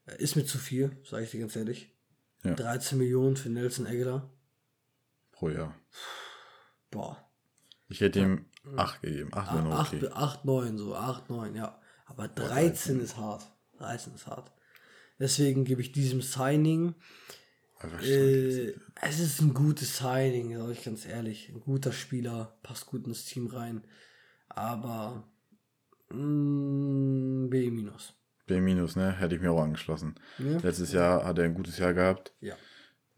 Äh, Ist mir zu viel, sage ich dir ganz ehrlich. Ja. 13 Millionen für Nelson Aguilar. Pro Jahr. Boah. Ich hätte ihm 8 gegeben. 8 wäre noch 8, okay. 8, 9, so 8, 9, ja. Aber 13 ist hart. 13 ist hart. Deswegen gebe ich diesem Signing, Einfach äh, es ist ein gutes Signing, sage ich ganz ehrlich. Ein guter Spieler, passt gut ins Team rein. Aber mm, B minus. B minus, ne? Hätte ich mir auch angeschlossen. Ja. Letztes Jahr hat er ein gutes Jahr gehabt. Ja.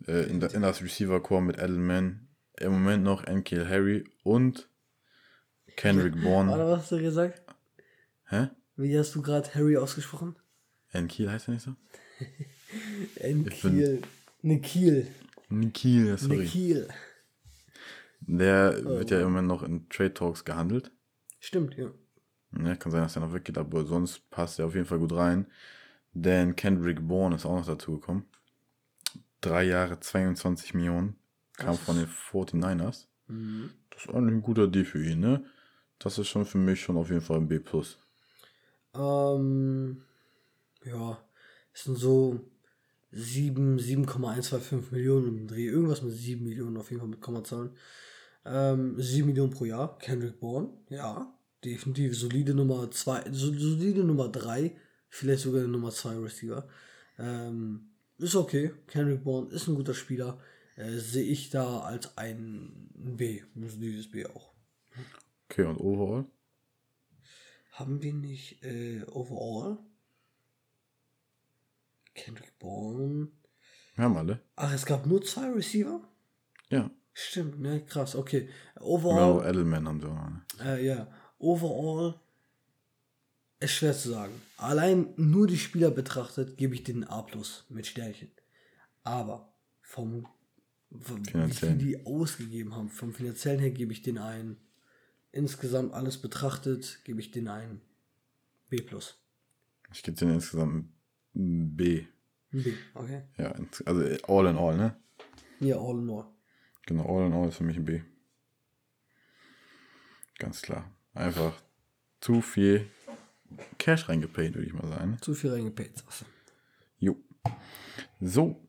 Äh, in, in das Receiver-Core mit Edelman. Im Moment noch Enkil Harry und Kendrick Warte, Bourne. was hast du gesagt? Hä? Wie hast du gerade Harry ausgesprochen? Enkil heißt er nicht so? Enkiel. Nikiel. Nikil, ja, sorry. Nikiel. Der wird ja im Moment noch in Trade Talks gehandelt. Stimmt, ja. Ne, kann sein, dass er noch weggeht, aber sonst passt er auf jeden Fall gut rein. Denn Kendrick Bourne ist auch noch dazu gekommen. Drei Jahre, 22 Millionen. Kam von den 49ers. Mhm. Das ist eigentlich ein guter Deal für ihn, ne? Das ist schon für mich schon auf jeden Fall ein B+. Ähm, ja, es sind so 7, 7,125 Millionen im Dreh. Irgendwas mit 7 Millionen auf jeden Fall mit Kommazahlen. Ähm, 7 Millionen pro Jahr. Kendrick Bourne, ja. definitiv solide Nummer 2, solide Nummer 3, vielleicht sogar Nummer 2 Receiver. Ähm, ist okay. Kendrick Bourne ist ein guter Spieler. Äh, Sehe ich da als ein B, ein solides B auch. Okay, und overall? Haben wir nicht äh, overall? Kendrick Bourne. Wir haben alle. Ach, es gab nur zwei Receiver? Ja. Stimmt, ne, krass, okay. Overall, Edelman haben wir auch. Ne? äh, ja, overall ist schwer zu sagen. Allein nur die Spieler betrachtet, gebe ich den A plus mit Sternchen. Aber vom vom- wie viel Finanziellen. die ausgegeben haben, vom finanziellen her gebe ich den einen. Insgesamt alles betrachtet, gebe ich den einen B plus. Ich gebe denen insgesamt B. B, okay. Ja, also all in all, ne? Ja, all in all. Genau, all in all ist für mich ein B. Ganz klar. Einfach zu viel Cash reingepayt, würde ich mal sagen. Zu viel reingepayt. sagst. Jo. So,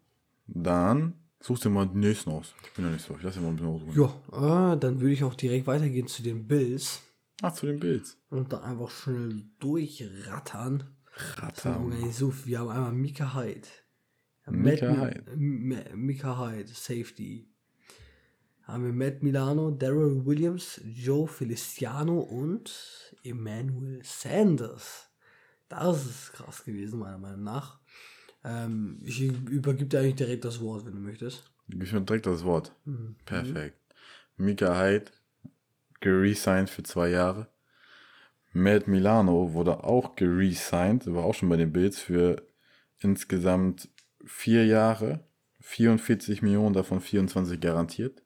dann suchst du mal den nächsten aus. Ich bin ja nicht so. Ich lasse dir mal ein bisschen ausruhen. Ja, äh, dann würde ich auch direkt weitergehen zu den Bills Ach, zu den Bilds. und da einfach schnell durchrattern. Das Ratter. gar nicht so viel. Wir haben einmal Mika Hyde. Micah Matt- Hyde. M- Mika Hyde, Safety. Haben wir Matt Milano, Daryl Williams, Joe Feliciano und Emmanuel Sanders. Das ist krass gewesen, meiner Meinung nach. Ähm, ich übergebe dir eigentlich direkt das Wort, wenn du möchtest. Gib mir direkt das Wort. Mhm. Perfekt. Mika Hyde, geresigned für zwei Jahre. Matt Milano wurde auch geresigned, war auch schon bei den Bills für insgesamt vier Jahre. 44 Millionen, davon 24 garantiert.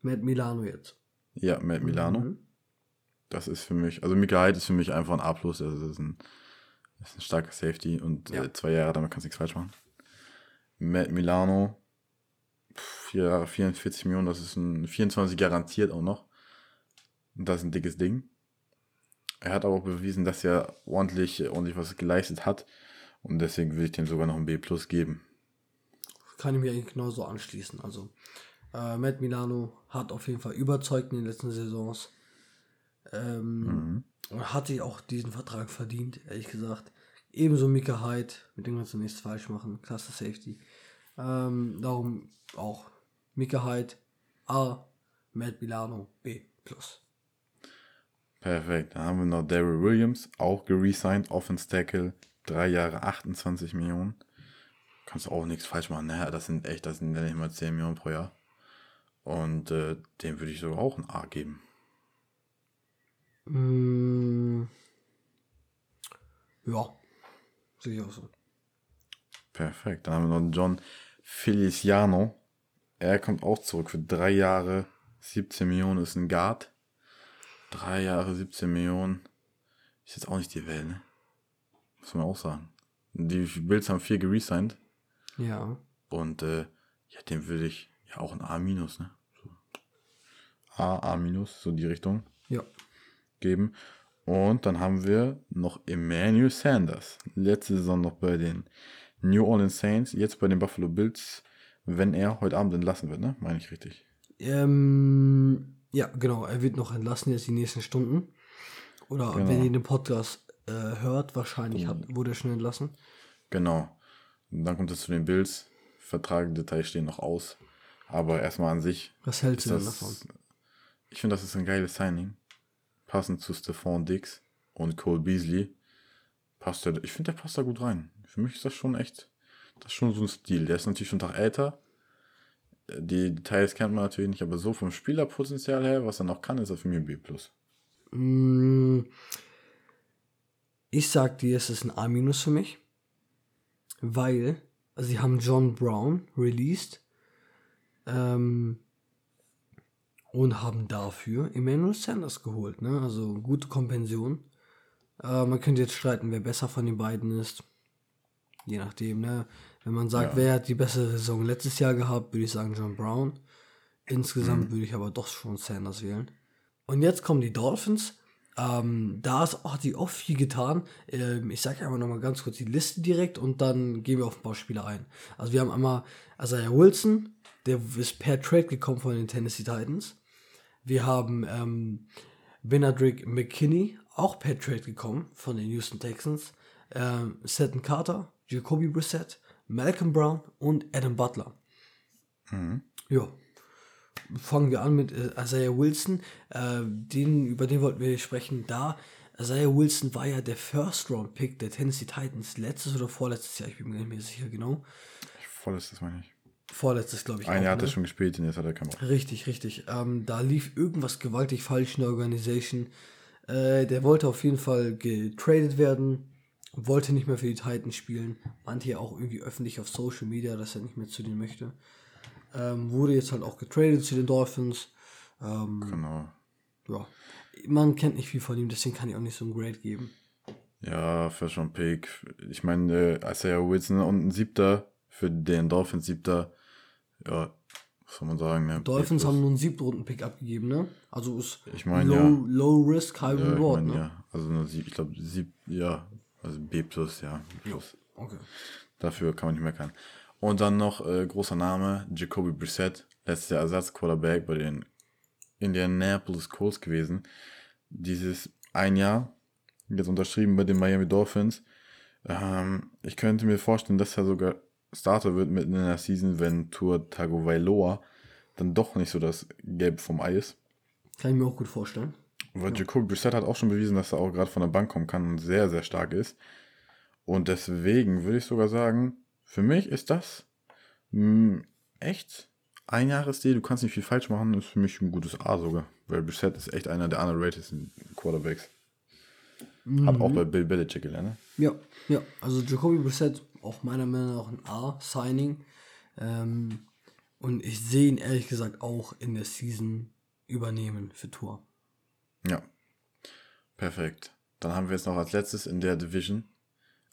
Matt Milano jetzt. Ja, Matt Milano. Mhm. Das ist für mich, also Mika Hyde ist für mich einfach ein A+. Das ist ein, das ist ein starker Safety und Ja. äh, zwei Jahre, damit kannst du nichts falsch machen. Matt Milano, vier Jahre, 44 Millionen, das ist ein 24 garantiert auch noch. Und das ist ein dickes Ding. Er hat aber auch bewiesen, dass er ordentlich, ordentlich was geleistet hat. Und deswegen will ich dem sogar noch ein B plus geben. kann ich mir eigentlich genauso anschließen. Also, äh, Matt Milano hat auf jeden Fall überzeugt in den letzten Saisons. Ähm, Mhm. Und hat sich auch diesen Vertrag verdient, ehrlich gesagt. Ebenso Mika Hyde, mit dem kannst du nichts falsch machen. Klasse Safety. Ähm, darum auch Mika Hyde A, Matt Milano B. Plus. Perfekt. Dann haben wir noch Daryl Williams, auch geresigned, Offense Tackle, drei Jahre 28 Millionen. Kannst du auch nichts falsch machen. Naja, das sind echt, das sind ja nicht mal 10 Millionen pro Jahr. Und äh, dem würde ich sogar auch ein A geben. Mm, ja, sehe ich auch so. Perfekt. Dann haben wir noch John Feliciano. Er kommt auch zurück für drei Jahre, 17 Millionen, ist ein Guard. Drei Jahre, 17 Millionen. Ist jetzt auch nicht die Welt, ne? Muss man auch sagen. Die Bills haben vier geresigned. Ja. Und äh, ja, dem würde ich ja auch ein A minus, ne? So. A, A minus, so die Richtung Ja. geben. Und dann haben wir noch Emmanuel Sanders. Letzte Saison noch bei den New Orleans Saints, jetzt bei den Buffalo Bills, wenn er heute Abend entlassen wird, ne? Meine ich richtig. Ähm, ja, genau. Er wird noch entlassen jetzt die nächsten Stunden. Oder Genau. wenn ihr den Podcast äh, hört, wahrscheinlich hat, wurde er schon entlassen. Genau. Und dann kommt es zu den Bills. Vertragdetails stehen noch aus. Aber erstmal an sich Was hältst du denn das. davon? Ich finde, das ist ein geiles Signing. Passend zu Stephon Diggs und Cole Beasley. Passt der, ich finde, der passt da gut rein. Für mich ist das schon echt, das ist schon so ein Stil. Der ist natürlich schon einen Tag älter. Die Details kennt man natürlich nicht, aber so vom Spielerpotenzial her, was er noch kann, ist er für mich ein B+. Ich sag dir, es ist ein A- für mich. Weil sie haben John Brown released. Ähm, und haben dafür Emmanuel Sanders geholt. Ne? Also gute Kompension. Äh, man könnte jetzt streiten, wer besser von den beiden ist. Je nachdem, ne? Wenn man sagt, Ja. wer hat die bessere Saison letztes Jahr gehabt, würde ich sagen John Brown. Insgesamt würde ich aber doch schon Sanders wählen. Und jetzt kommen die Dolphins. Ähm, da ist, hat sich auch viel getan. Ähm, ich sage einfach nochmal ganz kurz die Liste direkt und dann gehen wir auf ein paar Spieler ein. Also wir haben einmal Isaiah Wilson, der ist per Trade gekommen von den Tennessee Titans. Wir haben ähm, Benadryl McKinney, auch per Trade gekommen von den Houston Texans. Ähm, Seton Carter, Jacoby Brissett, Malcolm Brown und Adam Butler. Ja. Fangen wir an mit äh, Isaiah Wilson. Äh, den, über den wollten wir sprechen. Da, Isaiah Wilson war ja der First-Round-Pick der Tennessee Titans letztes oder vorletztes Jahr. Ich bin mir nicht mehr sicher genau. Volles, meine ich. Vorletztes, glaube ich. Ein Jahr hat ne? er schon gespielt und jetzt hat er keinen Bock. Richtig, richtig. Ähm, da lief irgendwas gewaltig falsch in der Organisation. Äh, der wollte auf jeden Fall getradet werden, wollte nicht mehr für die Titans spielen, meinte ja auch irgendwie öffentlich auf Social Media, dass er nicht mehr zu denen möchte. Ähm, wurde jetzt halt auch getradet zu den Dolphins. Ähm, Genau. ja, man kennt nicht viel von ihm, deswegen kann ich auch nicht so ein Grade geben. Ja, First Round Pick. Ich meine, äh, Isaiah Wilson und ein Siebter für den Dolphins Siebter. Ja, was soll man sagen, ne? Dolphins haben nur einen siebten Runden-Pick abgegeben, ne? Also ist Ich mein, low, ja. low Risk, High Ja, ich Reward, mein, ne? ja. Also nur Sieb, ich glaube Sieb, ja. Also B plus, ja. B plus. Okay. Dafür kann man nicht meckern. Und dann noch äh, großer Name, Jacoby Brissett, letztes Jahr Ersatzquarterback bei den Indianapolis Colts gewesen. Dieses ein Jahr, jetzt unterschrieben bei den Miami Dolphins. Ähm, ich könnte mir vorstellen, dass er sogar Starter wird mitten in der Season, wenn Tour Tagovailoa dann doch nicht so das Gelb vom Ei ist. Kann ich mir auch gut vorstellen. Weil Jacoby Brissett hat auch schon bewiesen, dass er auch gerade von der Bank kommen kann und sehr, sehr stark ist. Und deswegen würde ich sogar sagen, für mich ist das mh, echt ein Jahresdeal. Du kannst nicht viel falsch machen, ist für mich ein gutes A sogar. Weil Brissett ist echt einer der underratedsten Quarterbacks. Hat auch bei Bill Belichick gelernt. ne? Ja, ja. Also Jacoby Brissett, auch meiner Meinung nach ein A-Signing. Ähm, und ich sehe ihn ehrlich gesagt auch in der Season übernehmen für Tour. Ja. Perfekt. Dann haben wir jetzt noch als letztes in der Division.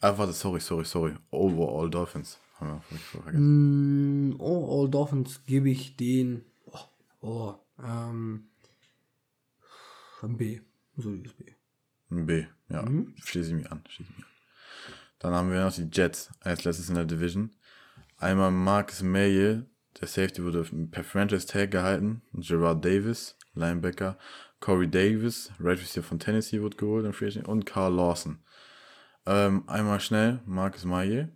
Ah, warte, sorry, sorry, sorry. Overall Dolphins. Haben wir vergessen. Mm, oh, All Dolphins gebe ich den. Oh, oh ähm, ein B. Solides B. Ein B, ja. Schließe ich mich an. Schließe ich mich an. Dann haben wir noch die Jets als letztes in der Division. Einmal Marcus Maye, der Safety wurde per Franchise Tag gehalten. Gerard Davis, Linebacker. Corey Davis, Right Receiver von Tennessee, wurde geholt. im Free Agency. Und Carl Lawson. Ähm, einmal schnell, Marcus Maye.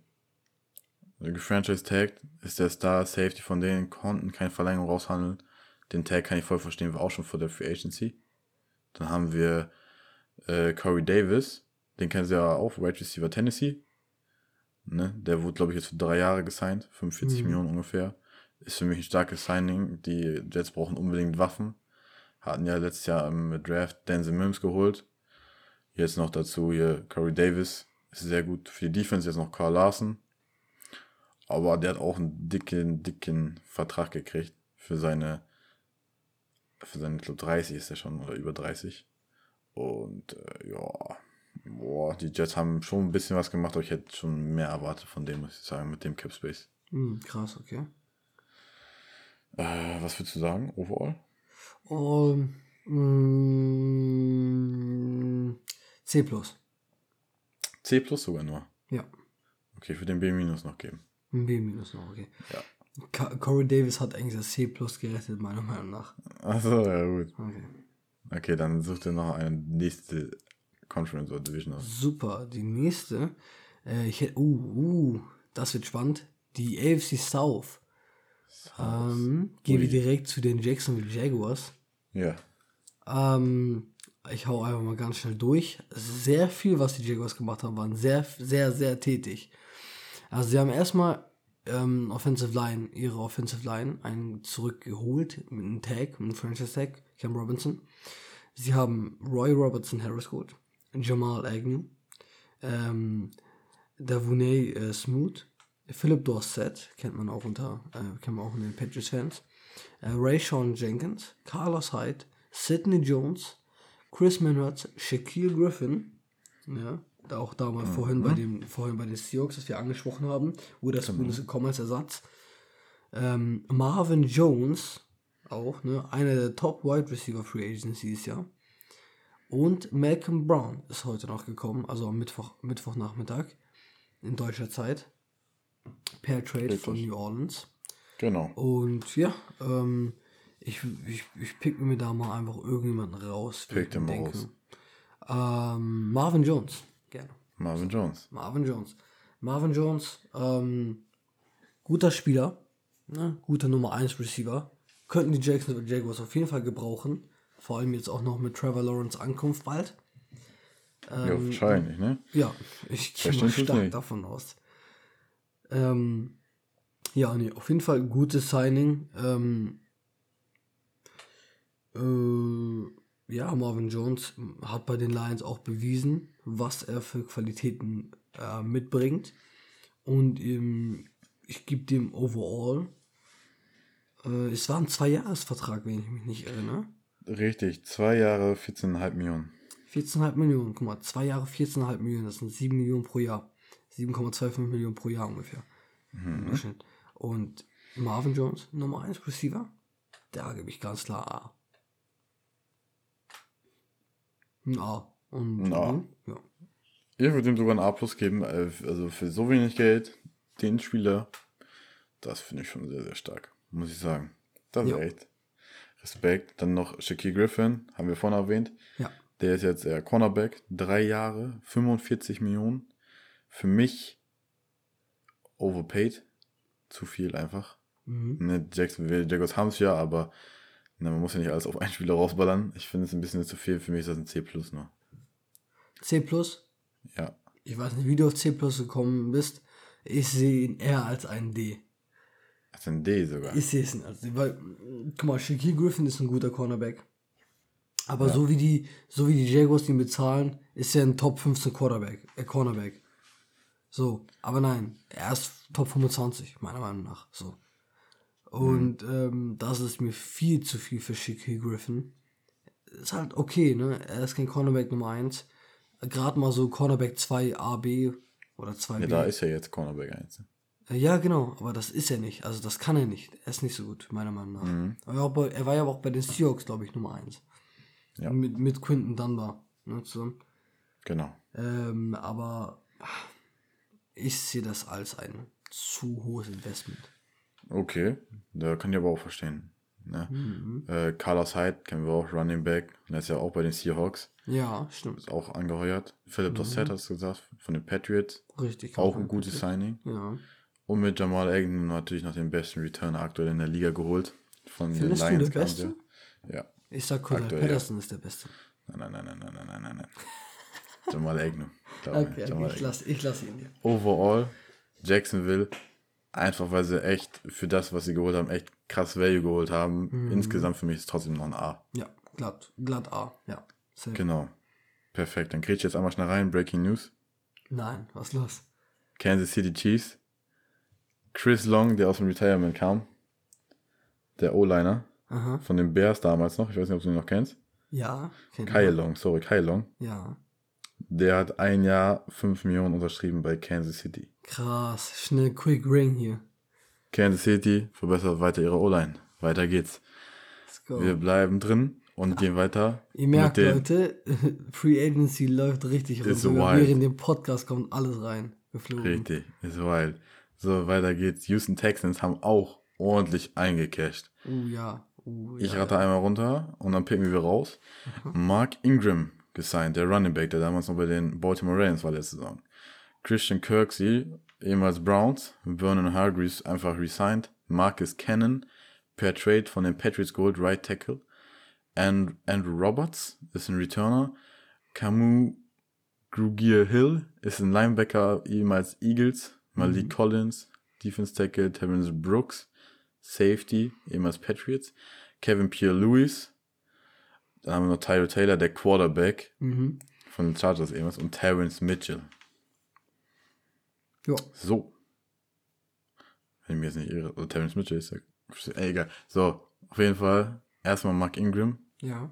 Gefranchise Tag ist der Star Safety von denen, konnten keine Verlängerung raushandeln. Den Tag kann ich voll verstehen, war auch schon vor der Free Agency. Dann haben wir äh, Corey Davis, den kennen Sie ja auch, Wide Receiver Tennessee. Ne? Der wurde, glaube ich, jetzt für drei Jahre gesigned, 45 Millionen ungefähr. Ist für mich ein starkes Signing. Die Jets brauchen unbedingt Waffen. Hatten ja letztes Jahr im Draft Denzel Mims geholt. Jetzt noch dazu hier Corey Davis. Ist sehr gut für die Defense. Jetzt noch Carl Larson. Aber der hat auch einen dicken, dicken Vertrag gekriegt für seine, für seine, ich glaube 30 ist er schon oder über 30. Und äh, ja, boah, die Jets haben schon ein bisschen was gemacht, aber ich hätte schon mehr erwartet von dem, muss ich sagen, mit dem Cap Space. Hm, krass, okay. Äh, was würdest du sagen, overall? Und, mm, C plus. C plus sogar nur. Ja. Okay, für den B minus noch geben. B minus noch, okay. Ja. Corey Davis hat eigentlich das C plus gerettet, meiner Meinung nach. Achso, ja gut. Okay. Okay, dann such dir noch eine nächste Conference oder Division aus. Super, die nächste. Äh, ich hätte, uh, uh, das wird spannend. Die AFC South. Ähm, gehen wir direkt zu den Jacksonville Jaguars. Ja. Ähm, ich hau einfach mal ganz schnell durch. Sehr viel, was die Jaguars gemacht haben, waren sehr, sehr, sehr tätig. Also sie haben erstmal ähm, Offensive Line, ihre Offensive Line, einen zurückgeholt mit einem Tag, mit einem Franchise Tag, Cam Robinson. Sie haben Roy Robertson Harris geholt, Jamal Agnew, ähm, Davunay äh, Smoot, Philip Dorsett, kennt man auch unter, äh, kennt man auch in den Patriots-Fans, äh, Ray Sean Jenkins, Carlos Hyde, Sidney Jones, Chris Menard, Shaquille Griffin, ja, da auch damals vorhin bei dem, vorhin bei den Seahawks, das wir angesprochen haben, wo das Spoon ist gekommen als Ersatz. Ähm, Marvin Jones, auch, ne, einer der Top Wide Receiver Free Agencies, ja. Und Malcolm Brown ist heute noch gekommen, also am Mittwoch, Mittwochnachmittag in deutscher Zeit. Per Trade von Richtig. New Orleans. Genau. Und ja, ähm, Ich, ich, ich pick mir da mal einfach irgendjemanden raus. Pick den mal raus. Ähm, Marvin Jones. Gerne. Marvin Jones. Marvin Jones. Marvin Jones, ähm, guter Spieler, ne? guter Nummer 1 Receiver. Könnten die Jacksonville Jaguars auf jeden Fall gebrauchen. Vor allem jetzt auch noch mit Trevor Lawrence Ankunft bald. ja, Ähm, wahrscheinlich, ne? Ja, ich gehe mal stark davon aus. Ähm, ja, nee, auf jeden Fall ein gutes Signing. Ähm, äh, ja, Marvin Jones hat bei den Lions auch bewiesen, was er für Qualitäten äh, mitbringt. Und ähm, ich gebe dem overall. Äh, es war ein Zwei-Jahres-Vertrag, wenn ich mich nicht erinnere. Richtig, zwei Jahre, 14,5 Millionen. 14,5 Millionen, guck mal, zwei Jahre 14,5 Millionen, das sind 7 Millionen pro Jahr. 7,25 Millionen pro Jahr ungefähr. Durchschnitt. Und Marvin Jones, Nummer 1 Receiver, da gebe ich ganz klar A. Ein A. Und Ein A. Ja. Ich würde ihm sogar ein A plus geben, äh, also für so wenig Geld, den Spieler, das finde ich schon sehr, sehr stark, muss ich sagen. Das ist Ja. echt Respekt. Dann noch Shaquille Griffin, haben wir vorhin erwähnt. ja. Der ist jetzt äh, Cornerback, drei Jahre, 45 Millionen. Für mich overpaid. Zu viel einfach. Mhm. Ne, Jacksonville Jaguars haben es ja, aber ne, man muss ja nicht alles auf einen Spieler rausballern. Ich finde es ein bisschen zu viel. Für mich ist das ein C plus nur. C plus. Ja. Ich weiß nicht, wie du auf C plus gekommen bist. Ich sehe ihn eher als ein D. Ist ein D sogar. Ich sehe es nicht als D, weil, guck mal, Shaquille Griffin ist ein guter Cornerback. Aber so wie die, so wie die Jaguars ihn bezahlen, ist er ein Top 15 Quarterback, äh, Cornerback. So, aber nein, er ist Top 25, meiner Meinung nach. So. Und ähm, das ist mir viel zu viel für Shaquille Griffin. Ist halt okay, ne? Er ist kein Cornerback Nummer 1. Gerade mal so Cornerback 2 AB oder 2B. Ja, da ist ja jetzt Cornerback 1. Äh, Ja, genau, aber das ist er nicht. Also das kann er nicht. Er ist nicht so gut, meiner Meinung nach. Er, war auch bei, er war ja auch bei den Seahawks, glaube ich, Nummer 1. Ja. Mit, mit Quinton Dunbar. Ne, zusammen. Genau. Ähm, aber ah, ich sehe das als ein zu hohes Investment. Okay, da kann ich aber auch verstehen. Ne? Mhm. Äh, Carlos Hyde kennen wir auch, Running Back. Der ist ja auch bei den Seahawks. Ja, stimmt. Ist auch angeheuert. Philip mhm. Dossett hat es gesagt, von den Patriots. Richtig. Auch ein gutes Signing. Ja. Und mit Jamal Agnew natürlich noch den besten Returner aktuell in der Liga geholt. Von Findest den Lions. Du der beste? Ja. Ich sag Cordell Patterson ja. ist der beste. Nein, nein, nein, nein, nein, nein, nein, nein. Jamal Agnew. Okay, Jamal ich lasse ich lass ihn dir. Overall, Jacksonville, einfach weil sie echt für das, was sie geholt haben, echt krass Value geholt haben. Mhm. Insgesamt für mich ist es trotzdem noch ein A. Ja, glatt. Glatt A. Ja. Safe. Genau. Perfekt. Dann krieg ich jetzt einmal schnell rein. Breaking News. Nein, was los? Kansas City Chiefs. Chris Long, der aus dem Retirement kam. Der O-Liner. Aha. Von den Bears damals noch. Ich weiß nicht, ob du ihn noch kennst. Ja. Kyle. Long, sorry, Kyle Long. Ja. Der hat ein Jahr 5 Millionen unterschrieben bei Kansas City. Krass. Schnell Quick Ring hier. Kansas City verbessert weiter ihre O-Line. Weiter geht's. Let's go. Wir bleiben drin und gehen weiter. Ihr merkt, Leute, Free Agency läuft richtig Ist rum. wild. Während dem Podcast kommt alles rein. Geflogen. Richtig, ist wild. So, weiter geht's. Houston Texans haben auch ordentlich eingecasht. Uh, ja. Uh, Ich ja. rate einmal runter und dann picken wir raus. Mark Ingram gesigned, der Running Back, der damals noch bei den Baltimore Ravens war letzte Saison. Christian Kirksey, ehemals Browns. Vernon Hargreaves einfach resigned. Marcus Cannon, per Trade von den Patriots Gold, Right Tackle. And Andrew Roberts ist ein Returner. Camus Grugier Hill ist ein Linebacker, ehemals Eagles. Malik Collins, Defense Tackle, Terrence Brooks, Safety, ehemals Patriots. Kevin Pierre Dann haben wir noch Tyro Taylor, der Quarterback Mhm. von den Chargers ehemals. Und Terrence Mitchell. Ja. So. Wenn ich mir jetzt nicht irre. Oder Terrence Mitchell ist ja. Ey, egal. So, auf jeden Fall. Erstmal Mark Ingram. Ja.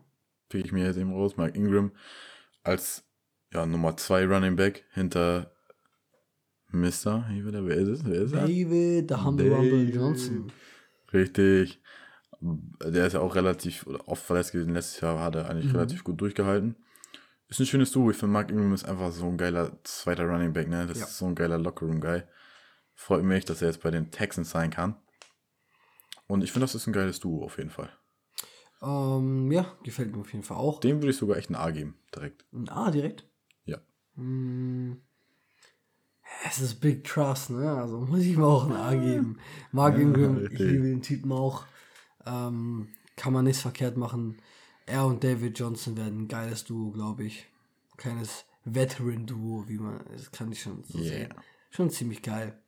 Pick ich mir jetzt eben raus. Mark Ingram als ja, Nummer 2 Running Back hinter Mr. Wer ist es? Wer ist er? David, der Humble Rumble. Johnson. Richtig. Der ist ja auch relativ oder oft verletzt gewesen. Letztes Jahr hat er eigentlich relativ gut durchgehalten. Ist ein schönes Duo. Ich finde, Mark Ingram ist einfach so ein geiler zweiter Running Back. Ne? Das Ja. ist so ein geiler Lockerroom-Guy. Freut mich, dass er jetzt bei den Texans sein kann. Und ich finde, das ist ein geiles Duo auf jeden Fall. Ähm, ja, gefällt mir auf jeden Fall auch. Dem würde ich sogar echt ein A geben, direkt. Ein A direkt. Ja. Hm. Es ist Big Trust, ne? Also muss ich ihm auch ein A geben. Mark Ingram, ich liebe den Typen auch. Ähm, kann man nichts verkehrt machen. Er und David Johnson werden ein geiles Duo, glaube ich. Kleines Veteran-Duo, wie man, das kann ich schon so Yeah. sehen. Schon ziemlich geil.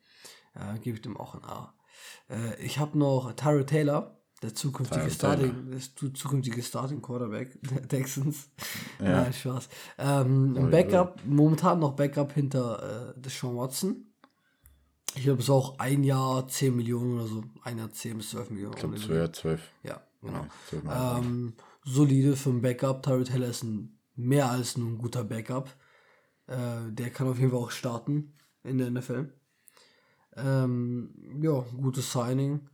Äh, Gebe ich dem auch ein A. Äh, ich habe noch Tyra Taylor, der zukünftige Tyrod Starting, der zu- zukünftige Starting Quarterback der Texans. Ja. Nein, Spaß. Ähm, Backup, momentan noch Backup hinter äh, Deshaun Watson. Ich glaube, es ist auch ein Jahr 10 Millionen oder so. Ein Jahr 10 bis 12 Millionen. Ich glaube, Ohne- 12, 12. Ja, genau. Ja, 12 Mal. Ähm, solide für ein Backup. Tyrod Taylor ist ein, mehr als nur ein guter Backup. Äh, der kann auf jeden Fall auch starten in der NFL. Ähm, ja, gutes Signing.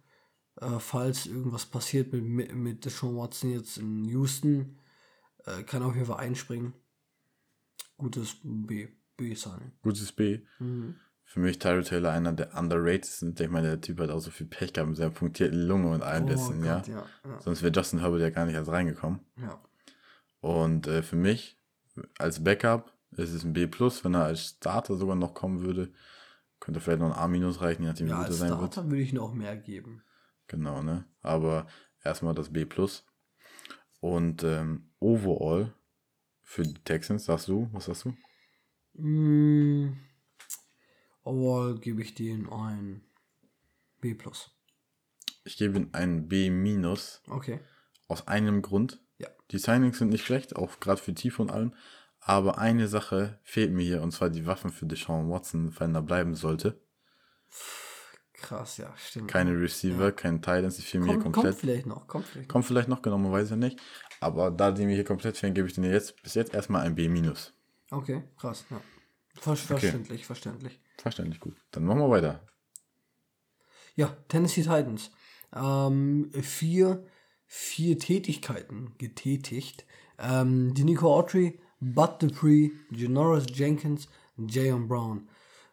Äh, falls irgendwas passiert mit, mit, mit Deshaun Watson jetzt in Houston, äh, kann er auf jeden Fall einspringen. Gutes B. B-Signing. Gutes B. Mhm. Für mich Tyrell Taylor einer der underrated sind. Ich meine, der Typ hat auch so viel Pech gehabt mit seiner punktierten Lunge und allem. Oh Gott, ja. Ja, Sonst wäre Justin Herbert ja gar nicht erst reingekommen. ja. Und äh, für mich, als Backup, ist es ein B+, wenn er als Starter sogar noch kommen würde. Könnte vielleicht noch ein A- reichen, je nachdem, wie ja gut er als sein wird. Starter würde ich noch mehr geben. Genau, ne? Aber erstmal das B+. Und ähm, overall für die Texans, sagst du, was sagst du? Mm, Overall gebe ich denen ein B+. Ich gebe ihm ein B- Okay. aus einem Grund. Ja. Die Signings sind nicht schlecht, auch gerade für Tiefe und allem. Aber eine Sache fehlt mir hier, und zwar die Waffen für Deshaun Watson, wenn er bleiben sollte. Krass, ja, stimmt. Keine Receiver, kein Titans, die fehlen mir hier kommt, komplett. kommt vielleicht noch, kommt vielleicht noch. Kommt vielleicht noch, genau, man weiß ja nicht. Aber da die mir hier komplett fehlen, gebe ich denen jetzt bis jetzt erstmal ein B-. Okay, krass, ja. Ver verständlich, verständlich. Verständlich gut. Dann machen wir weiter. Ja, Tennessee Titans. Ähm, vier, vier Tätigkeiten getätigt. Ähm, die Nico Autry, Bud Dupree, Janoris Jenkins, Jayon Brown.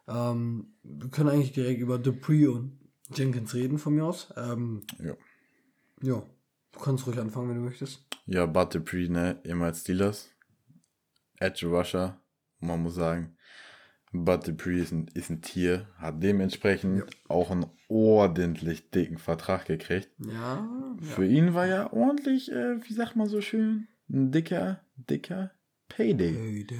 Ähm, wir können eigentlich direkt über Dupree und Jenkins reden von mir aus. Ähm, Ja. ja, du kannst ruhig anfangen, wenn du möchtest. Ja, Bud Dupree, ne, ehemals Steelers. Edge Rusher. Man muss sagen, Bud Dupree ist ein, ist ein Tier, hat dementsprechend auch einen ordentlich dicken Vertrag gekriegt. Ja, Für ihn war ja ordentlich, äh, wie sagt man so schön, ein dicker, dicker Payday. Payday.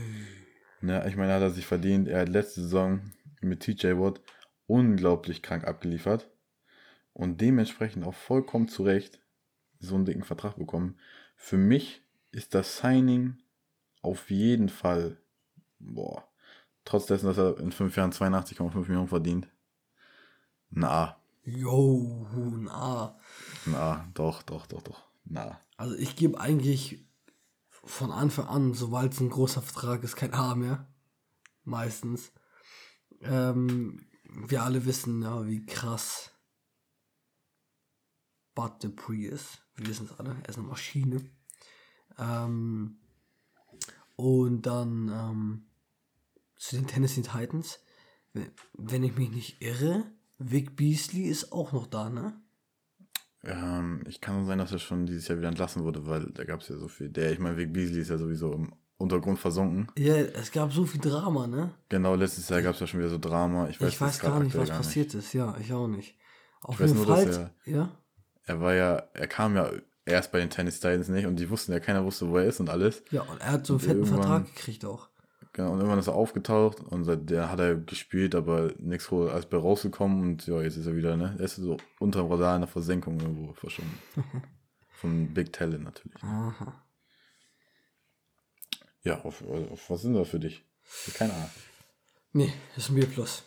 Ne, ich meine, hat er sich verdient. Er hat letzte Saison mit TJ Watt unglaublich krank abgeliefert und dementsprechend auch vollkommen zu Recht so einen dicken Vertrag bekommen. Für mich ist das Signing auf jeden Fall, boah, trotz dessen, dass er in fünf Jahren 82,5 Millionen verdient, ein A. Yo, ein A. Ein A, doch, doch, doch, doch. Ein A. Also ich gebe eigentlich von Anfang an, sobald es ein großer Vertrag ist, kein A mehr. Meistens. Ähm, wir alle wissen ja, wie krass Bud Dupree ist. Wir wissen es alle, er ist eine Maschine. Ähm, und dann ähm, zu den Tennessee Titans. Wenn- ich mich nicht irre, Vic Beasley ist auch noch da, ne? Ähm, ich kann nur sein, dass er schon dieses Jahr wieder entlassen wurde, weil da gab es ja so viel. Der, ich meine, Vic Beasley ist ja sowieso im Untergrund versunken. Ja, es gab so viel Drama, ne? Genau, letztes Jahr gab es ja schon wieder so Drama. Ich weiß, ich weiß gar nicht, was gar passiert ist. Ja, ich auch nicht. Auf jeden nur, Fall. Ja. Er war ja, er kam ja erst bei den Tennis Titans nicht und die wussten ja, keiner wusste, wo er ist und alles. Ja, und er hat so einen fetten Vertrag gekriegt auch. Genau, und irgendwann ist er aufgetaucht und seit der hat er gespielt, aber nichts als bei rausgekommen und ja, jetzt ist er wieder, ne? Er ist so unter dem Radar in der Versenkung irgendwo verschwunden. Von Big Talent natürlich. Aha. Ja, auf, auf was sind da für dich? Keine Ahnung. Nee, ist ein B plus.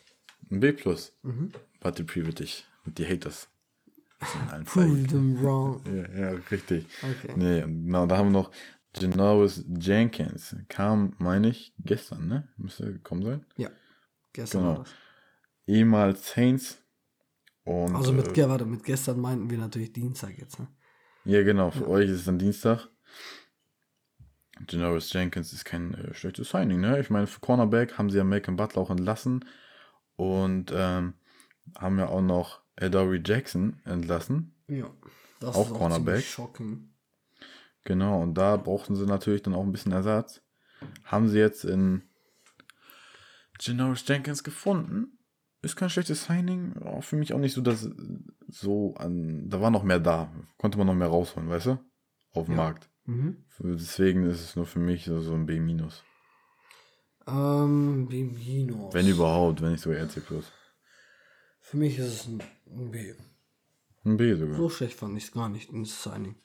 Ein B plus. Mhm. Warte, Pre wird dich. Und die Haters. Prove them wrong. Ja, ja, richtig. Okay. Nee, genau, da haben wir noch Janoris Jenkins. Kam, meine ich, gestern, ne? Müsste gekommen sein. Ja. Gestern Genau. war das. Ehemals Saints. Und, Also mit, äh, warte, mit gestern meinten wir natürlich Dienstag jetzt, ne? ja, genau, für euch ist es dann Dienstag. Janoris Jenkins ist kein äh, schlechtes Signing, ne? Ich meine, für Cornerback haben sie ja Macon Butler auch entlassen. Und ähm, haben ja auch noch Adoree Jackson entlassen. Ja. Das Auch ist Cornerback. ziemlich Shocking. Genau, und da brauchten sie natürlich dann auch ein bisschen Ersatz. Haben sie jetzt in Janoris Jenkins gefunden. Ist kein schlechtes Signing. Auch für mich auch nicht so, dass so an. Da war noch mehr da. Konnte man noch mehr rausholen, weißt du? Auf dem Ja. Markt. Mhm. Deswegen ist es nur für mich so, ein B-. Ähm, Bimbinos. Wenn überhaupt, wenn nicht sogar eher C+. Für mich ist es ein, ein B. Ein B sogar. So schlecht fand ich es gar nicht in das Signing.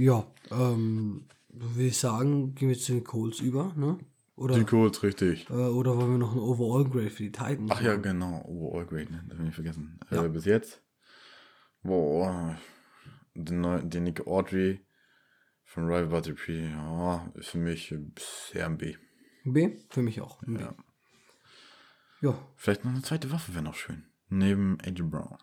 Ja, ähm, würde ich sagen, gehen wir zu den Colts über, ne? Oder, Die Colts, richtig. äh, oder wollen wir noch ein Overall Grade für die Titans? Ach ja, genau. Overall Grade, ne? Darf ich nicht vergessen. Ja. Äh, bis jetzt. Boah. Den, neu- den Nick Audrey von Rival Battle ja, ist für mich sehr ein B. B? Für mich auch. Ja. Ja. Vielleicht noch eine zweite Waffe wäre noch schön. Neben AJ Brown.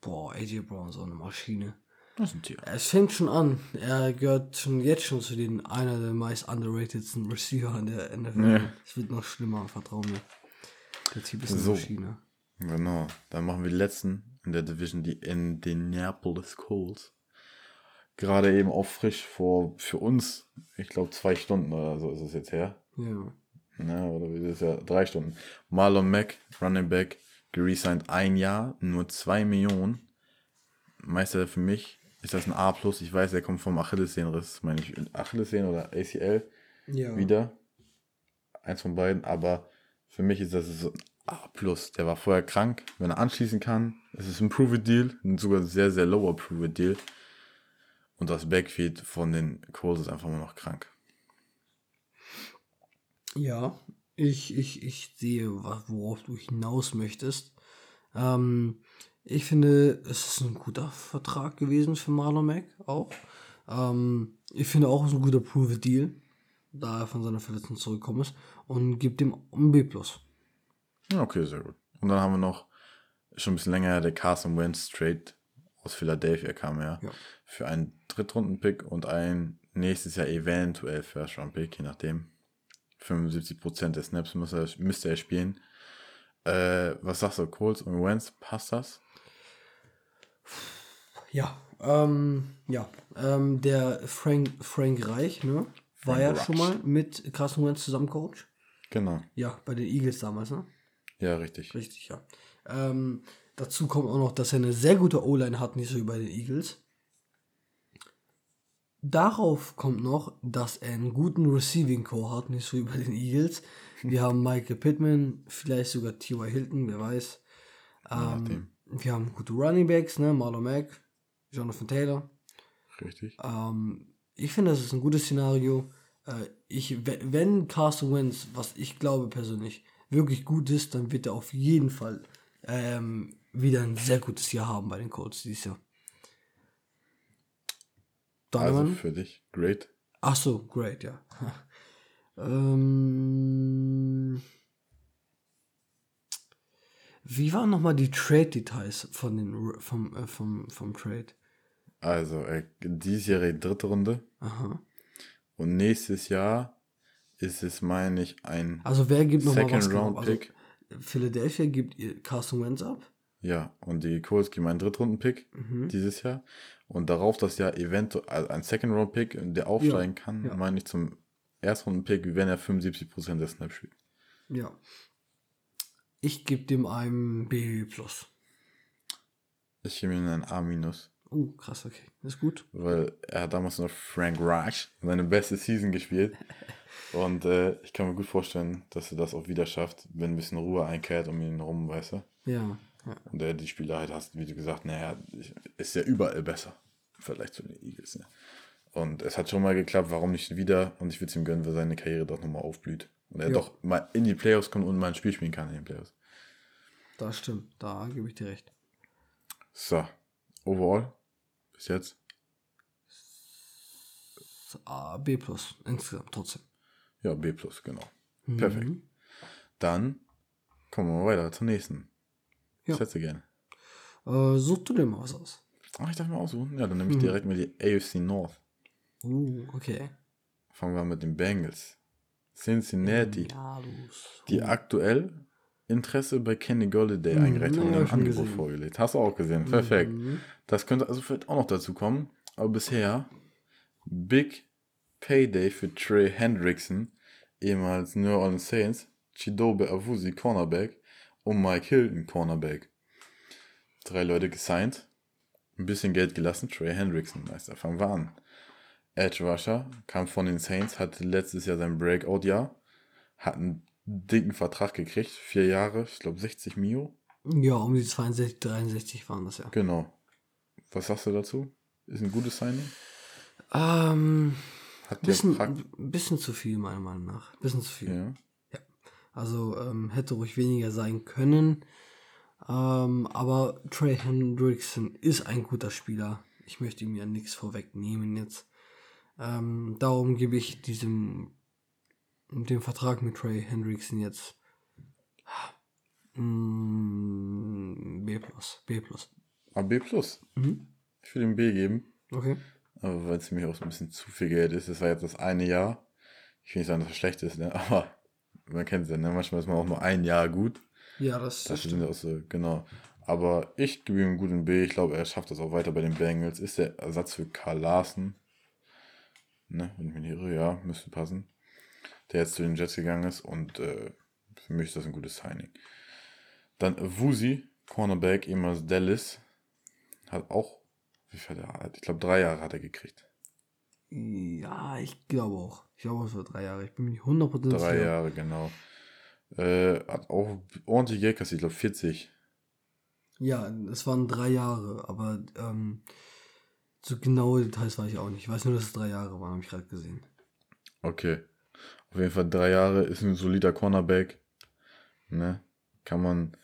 Boah, AJ Brown ist auch eine Maschine. Das ist ein Tier. Es fängt schon an. Er gehört schon jetzt schon zu den einer der meist underratedsten Receiver in der NFL. Ja. Es wird noch schlimmer, vertrau mir. Der Typ ist eine So. Maschine. Genau. Dann machen wir die letzten in der Division, die Indianapolis Colts. Gerade eben auch frisch vor, für uns, ich glaube, zwei Stunden oder so ist es jetzt her. Ja. Ja, oder wie ist es ja? Drei Stunden. Marlon Mack, Running Back, geresigned ein Jahr, nur zwei Millionen. Meister für mich ist das ein A+. Ich weiß, er kommt vom Achillessehnenriss, meine ich, Achillessehnen oder ACL Ja. wieder. Eins von beiden, aber für mich ist das so ein A+. Der war vorher krank. Wenn er anschließen kann, ist es ein Prove-It-Deal, ein sogar sehr, sehr lower Prove-It-Deal. Und das Backfield von den Colts ist einfach nur noch krank. Ja, ich, ich, ich sehe, worauf du hinaus möchtest. Ähm, ich finde, es ist ein guter Vertrag gewesen für Marlon Mack auch. Ähm, ich finde auch, es ist ein guter Prove-Deal, da er von seiner Verletzung zurückgekommen ist und gibt ihm ein B+. Okay, sehr gut. Und dann haben wir noch, schon ein bisschen länger, her, der Carson Wentz Trade aus Philadelphia kam ja, Ja. für einen Drittrunden-Pick und ein nächstes Jahr eventuell First-Round-Pick, je nachdem. 75% der Snaps müsste er, müsste er spielen. Äh, was sagst du, Colts und Wentz, passt das? Ja, ähm, ja, ähm, der Frank, Frank Reich, ne, war Frank ja Reich. schon mal mit Carson Wentz zusammen Coach. Genau. Ja, bei den Eagles damals, ne? Ja, richtig. Richtig, ja. Ähm, dazu kommt auch noch, dass er eine sehr gute O-Line hat, nicht so wie bei den Eagles. Darauf kommt noch, dass er einen guten Receiving Core hat, nicht so wie bei den Eagles. Wir haben Michael Pittman, vielleicht sogar T.Y. Hilton, wer weiß. Ähm, wir haben gute Running Backs, ne? Marlon Mack, Jonathan Taylor. Richtig. Ähm, ich finde, das ist ein gutes Szenario. Äh, ich, we- wenn Carson Wentz, was ich glaube persönlich, wirklich gut ist, dann wird er auf jeden Fall ähm, wieder ein sehr gutes Jahr haben bei den Colts dieses Jahr. Also Donovan? für dich, great. Ach so, great, ja. ähm, wie waren nochmal die Trade-Details von den vom, äh, vom, vom Trade? Also, äh, diesjährige dritte Runde. Aha. Und nächstes Jahr ist es, meine ich, ein Also wer gibt nochmal was Second genau? Round Also, Pick. Philadelphia gibt ihr Carson Wentz ab. Ja, und die Colts geben einen Drittrunden-Pick Mhm. dieses Jahr. Und darauf das Jahr eventuell also ein Second-Round-Pick, der aufsteigen kann, ja. meine ich, zum Erstrunden-Pick, wenn er 75% der Snaps spielt. Ja. Ich gebe dem einem B+. Ich gebe ihm ein A-, Oh, krass, okay. Ist gut. weil er hat damals noch Frank Reich seine beste Season gespielt. Und äh, ich kann mir gut vorstellen, dass er das auch wieder schafft, wenn ein bisschen Ruhe einkehrt um ihn herum, weißt du? Ja. ja. Und er die Spieler halt hast, wie du gesagt, naja, ist ja überall besser im Vergleich zu den Eagles. Ne? Und es hat schon mal geklappt, warum nicht wieder? Und ich würde es ihm gönnen, weil seine Karriere doch nochmal aufblüht. Und er Ja. doch mal in die Playoffs kommt und mal ein Spiel spielen kann in den Playoffs. Das stimmt. Da gebe ich dir recht. So, overall, bis jetzt. A, B+. Insgesamt trotzdem. Ja, B, genau. Perfekt. Mhm. Dann kommen wir mal weiter zur nächsten. Ja. Hättest du gerne? Äh, such du dir mal was aus. Ach, ich darf mal aussuchen. Ja, dann nehme ich Mhm. direkt mal die AFC North. Uh, okay. Fangen wir mit den Bengals. Cincinnati. Die aktuell Interesse bei Kenny Golladay Mhm, eingereicht haben und ein Angebot gesehen. vorgelegt. Hast du auch gesehen. Perfekt. Mhm. Das könnte also vielleicht auch noch dazu kommen. Aber bisher Big Payday für Trey Hendrickson, ehemals New Orleans Saints, Chidobe Awusi Cornerback und Mike Hilton Cornerback. Drei Leute gesigned, ein bisschen Geld gelassen, Trey Hendrickson, Meister, fangen wir an. Edge Rusher kam von den Saints, hatte letztes Jahr sein Breakout-Jahr, hat einen dicken Vertrag gekriegt, vier Jahre, ich glaube 60 Mio. Ja, um die 62, 63 waren das ja. Genau. Was sagst du dazu? Ist ein gutes Signing? Ähm, Hat bisschen, bisschen zu viel, meiner Meinung nach. Bisschen zu viel. ja. Also ähm, hätte ruhig weniger sein können. Ähm, aber Trey Hendrickson ist ein guter Spieler. Ich möchte ihm ja nichts vorwegnehmen jetzt. Ähm, darum gebe ich diesem dem Vertrag mit Trey Hendrickson jetzt mm, B plus. B plus. Aber B plus. Mhm. Ich will ihm B geben. Okay. Aber weil es mir auch so ein bisschen zu viel Geld ist. Das war jetzt das eine Jahr. Ich will nicht sagen, dass es schlecht ist, ne? aber man kennt es ja, ne? manchmal ist man auch nur ein Jahr gut. Ja, das, Das das sind auch so, genau. Aber ich gebe ihm einen guten B. Ich glaube, er schafft das auch weiter bei den Bengals. Ist der Ersatz für Karl Larsen. Ne, wenn ich mich nicht irre, ja, müsste passen. Der jetzt zu den Jets gegangen ist und äh, für mich ist das ein gutes Signing. Dann Wusi, Cornerback, ehemals Dallas, hat auch, wie viel hat er? Ich glaube, drei Jahre hat er gekriegt. Ja, ich glaube auch. Ich glaube, es war drei Jahre. Ich bin mir nicht 100% Drei sicher. Jahre, genau. Äh, hat auch ordentlich Geld kassiert, ich glaube 40. Ja, es waren drei Jahre, aber ähm, so genaue Details weiß ich auch nicht. Ich weiß nur, dass es drei Jahre waren, habe ich gerade gesehen. Okay. Auf jeden Fall drei Jahre ist ein solider Cornerback. Ne? Kann man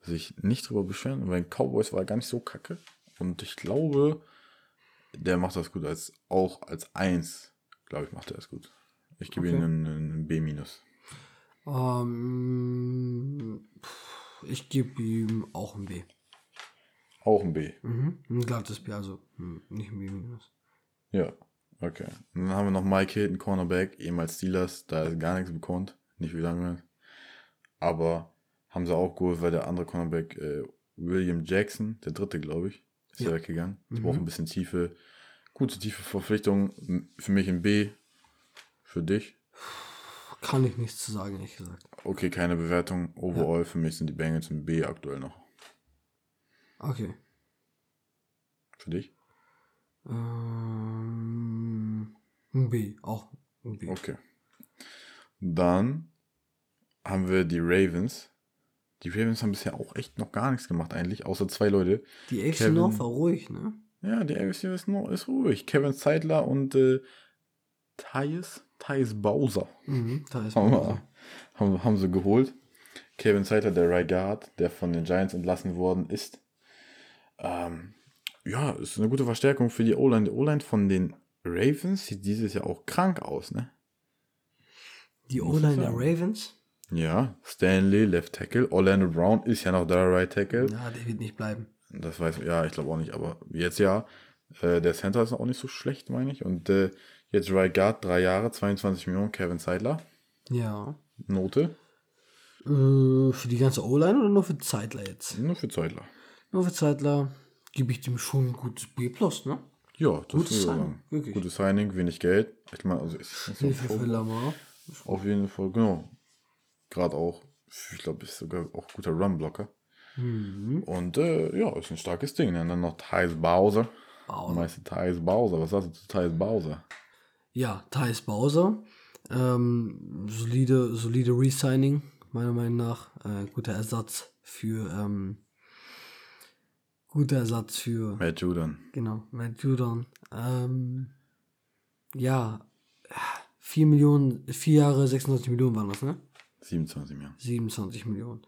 sich nicht drüber beschweren. Weil Cowboys war gar nicht so kacke. Und ich glaube, der macht das gut als auch als Eins. Glaube ich, macht er das gut. Ich gebe Okay. ihm einen, einen B-. Ähm, ich gebe ihm auch ein B. Auch ein B. Mhm. Ein glattes B, also hm, nicht ein B minus. Ja. Okay. Und dann haben wir noch Mike Hilton, Cornerback, ehemals Steelers. Da ist gar nichts bekannt. Nicht wie lange. Aber haben sie auch geholt, weil der andere Cornerback, äh, William Jackson, der dritte, glaube ich, ist ja Ja. weggegangen. Ich Mhm. brauche ein bisschen Tiefe. Gute tiefe Verpflichtung. Für mich ein B. Für dich. Kann ich nichts zu sagen, ehrlich gesagt. Okay, keine Bewertung. Overall für mich sind die Bengals ein B aktuell noch. Okay. Für dich? Ähm, ein B, auch ein B. Okay. Dann haben wir die Ravens. Die Ravens haben bisher auch echt noch gar nichts gemacht eigentlich, außer zwei Leute. Die AFC North war ruhig, ne? Ja, die AFC ist, noch, ist ruhig. Kevin Zeitler und äh, Thais, Thais Bowser Mhm, ist haben, wir, haben, haben sie geholt. Kevin Zeitler, der Right Guard, der von den Giants entlassen worden ist. Ähm, ja, ist eine gute Verstärkung für die O-Line. Die O-Line von den Ravens sieht dieses Jahr auch krank aus, ne? Die ich O-Line der. Ravens? Ja, Stanley, Left Tackle. Orlando Brown ist ja noch der Right Tackle. Ja, der wird nicht bleiben. Das weiß ja, ich glaube auch nicht, aber jetzt ja. Äh, der Center ist auch nicht so schlecht, meine ich. Und äh, jetzt Right Guard, drei Jahre, 22 Millionen, Kevin Zeitler. Ja. Note, Äh, für die ganze O-Line oder nur für Zeitler jetzt? nur für Zeitler. Nur für Zeitler gebe ich dem schon ein gutes B+, ne? Ja, das Gutes Signing, wirklich. Gutes Signing, wenig Geld. Ich meine, also ist ist Hilfe für Lamar. auf jeden Fall, genau. Gerade auch, ich glaube, ist sogar auch guter Run-Blocker. Mhm. Und äh, ja, ist ein starkes Ding. Und dann noch Thais Bowser. Bowser. Meister Thais Bowser. Was sagst du zu Thais Bowser? Ja, Thais Bowser. Ähm, solide, solide Resigning, meiner Meinung nach. Äh, guter Ersatz für, ähm, guter Ersatz für, Matt Judon. genau, Matt Judon. Ähm, ja, 4 Millionen, 4 Jahre, 26 Millionen waren das, ne? 27 Jahre. 27 Millionen.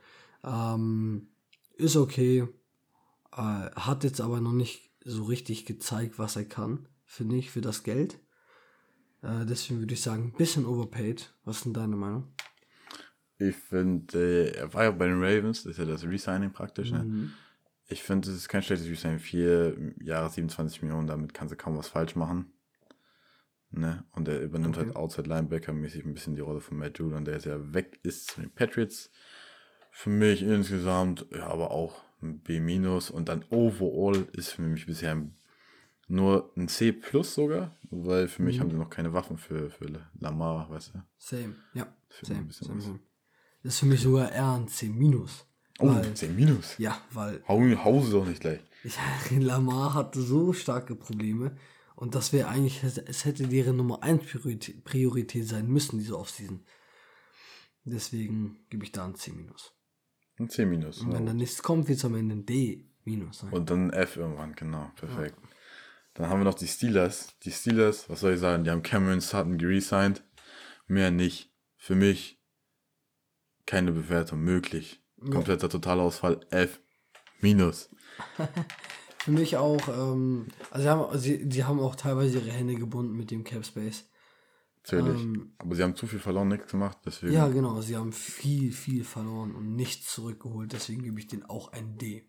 Ähm, ist okay. Äh, hat jetzt aber noch nicht so richtig gezeigt, was er kann, finde ich, für das Geld. Äh, deswegen würde ich sagen, ein bisschen overpaid. Was ist denn deine Meinung? Ich finde, äh, er war ja bei den Ravens, das ist ja das Resigning praktisch. Ne? Mhm. Ich finde, es ist kein schlechtes Resigning. Vier Jahre, 27 Millionen, damit kannst du kaum was falsch machen. Ne? Und er übernimmt Okay. halt Outside Linebacker-mäßig ein bisschen die Rolle von Matt Judon, der jetzt ja weg ist zu den Patriots. Für mich insgesamt, ja, aber auch ein B- und dann overall ist für mich bisher Nur ein C plus sogar, weil für Mhm. mich haben sie noch keine Waffen für, für Lamar, weißt du? Same. Ja. Same. same, same. Das ist für mich sogar eher ein C minus. Oh, Weil, C minus. ja, weil Hau, hau sie doch nicht gleich. ich, Lamar hatte so starke Probleme und das wäre eigentlich, es hätte deren Nummer 1 Priorität, Priorität sein müssen, diese Offseason. Deswegen gebe ich da ein C minus. Ein C minus. Und wenn dann nichts kommt, wird es am Ende ein D minus sein. Und dann ein F irgendwann, genau, perfekt. Dann haben wir noch die Steelers. Die Steelers, was soll ich sagen, die haben Cameron Sutton geresigned. Mehr nicht. Für mich keine Bewertung möglich. Kompletter Totalausfall F minus. Für mich auch, ähm, also sie haben, sie, die haben auch teilweise ihre Hände gebunden mit dem Cap Space. Natürlich. Ähm, Aber sie haben zu viel verloren, nichts gemacht, deswegen. Ja, genau, sie haben viel, viel verloren und nichts zurückgeholt, deswegen gebe ich denen auch ein D.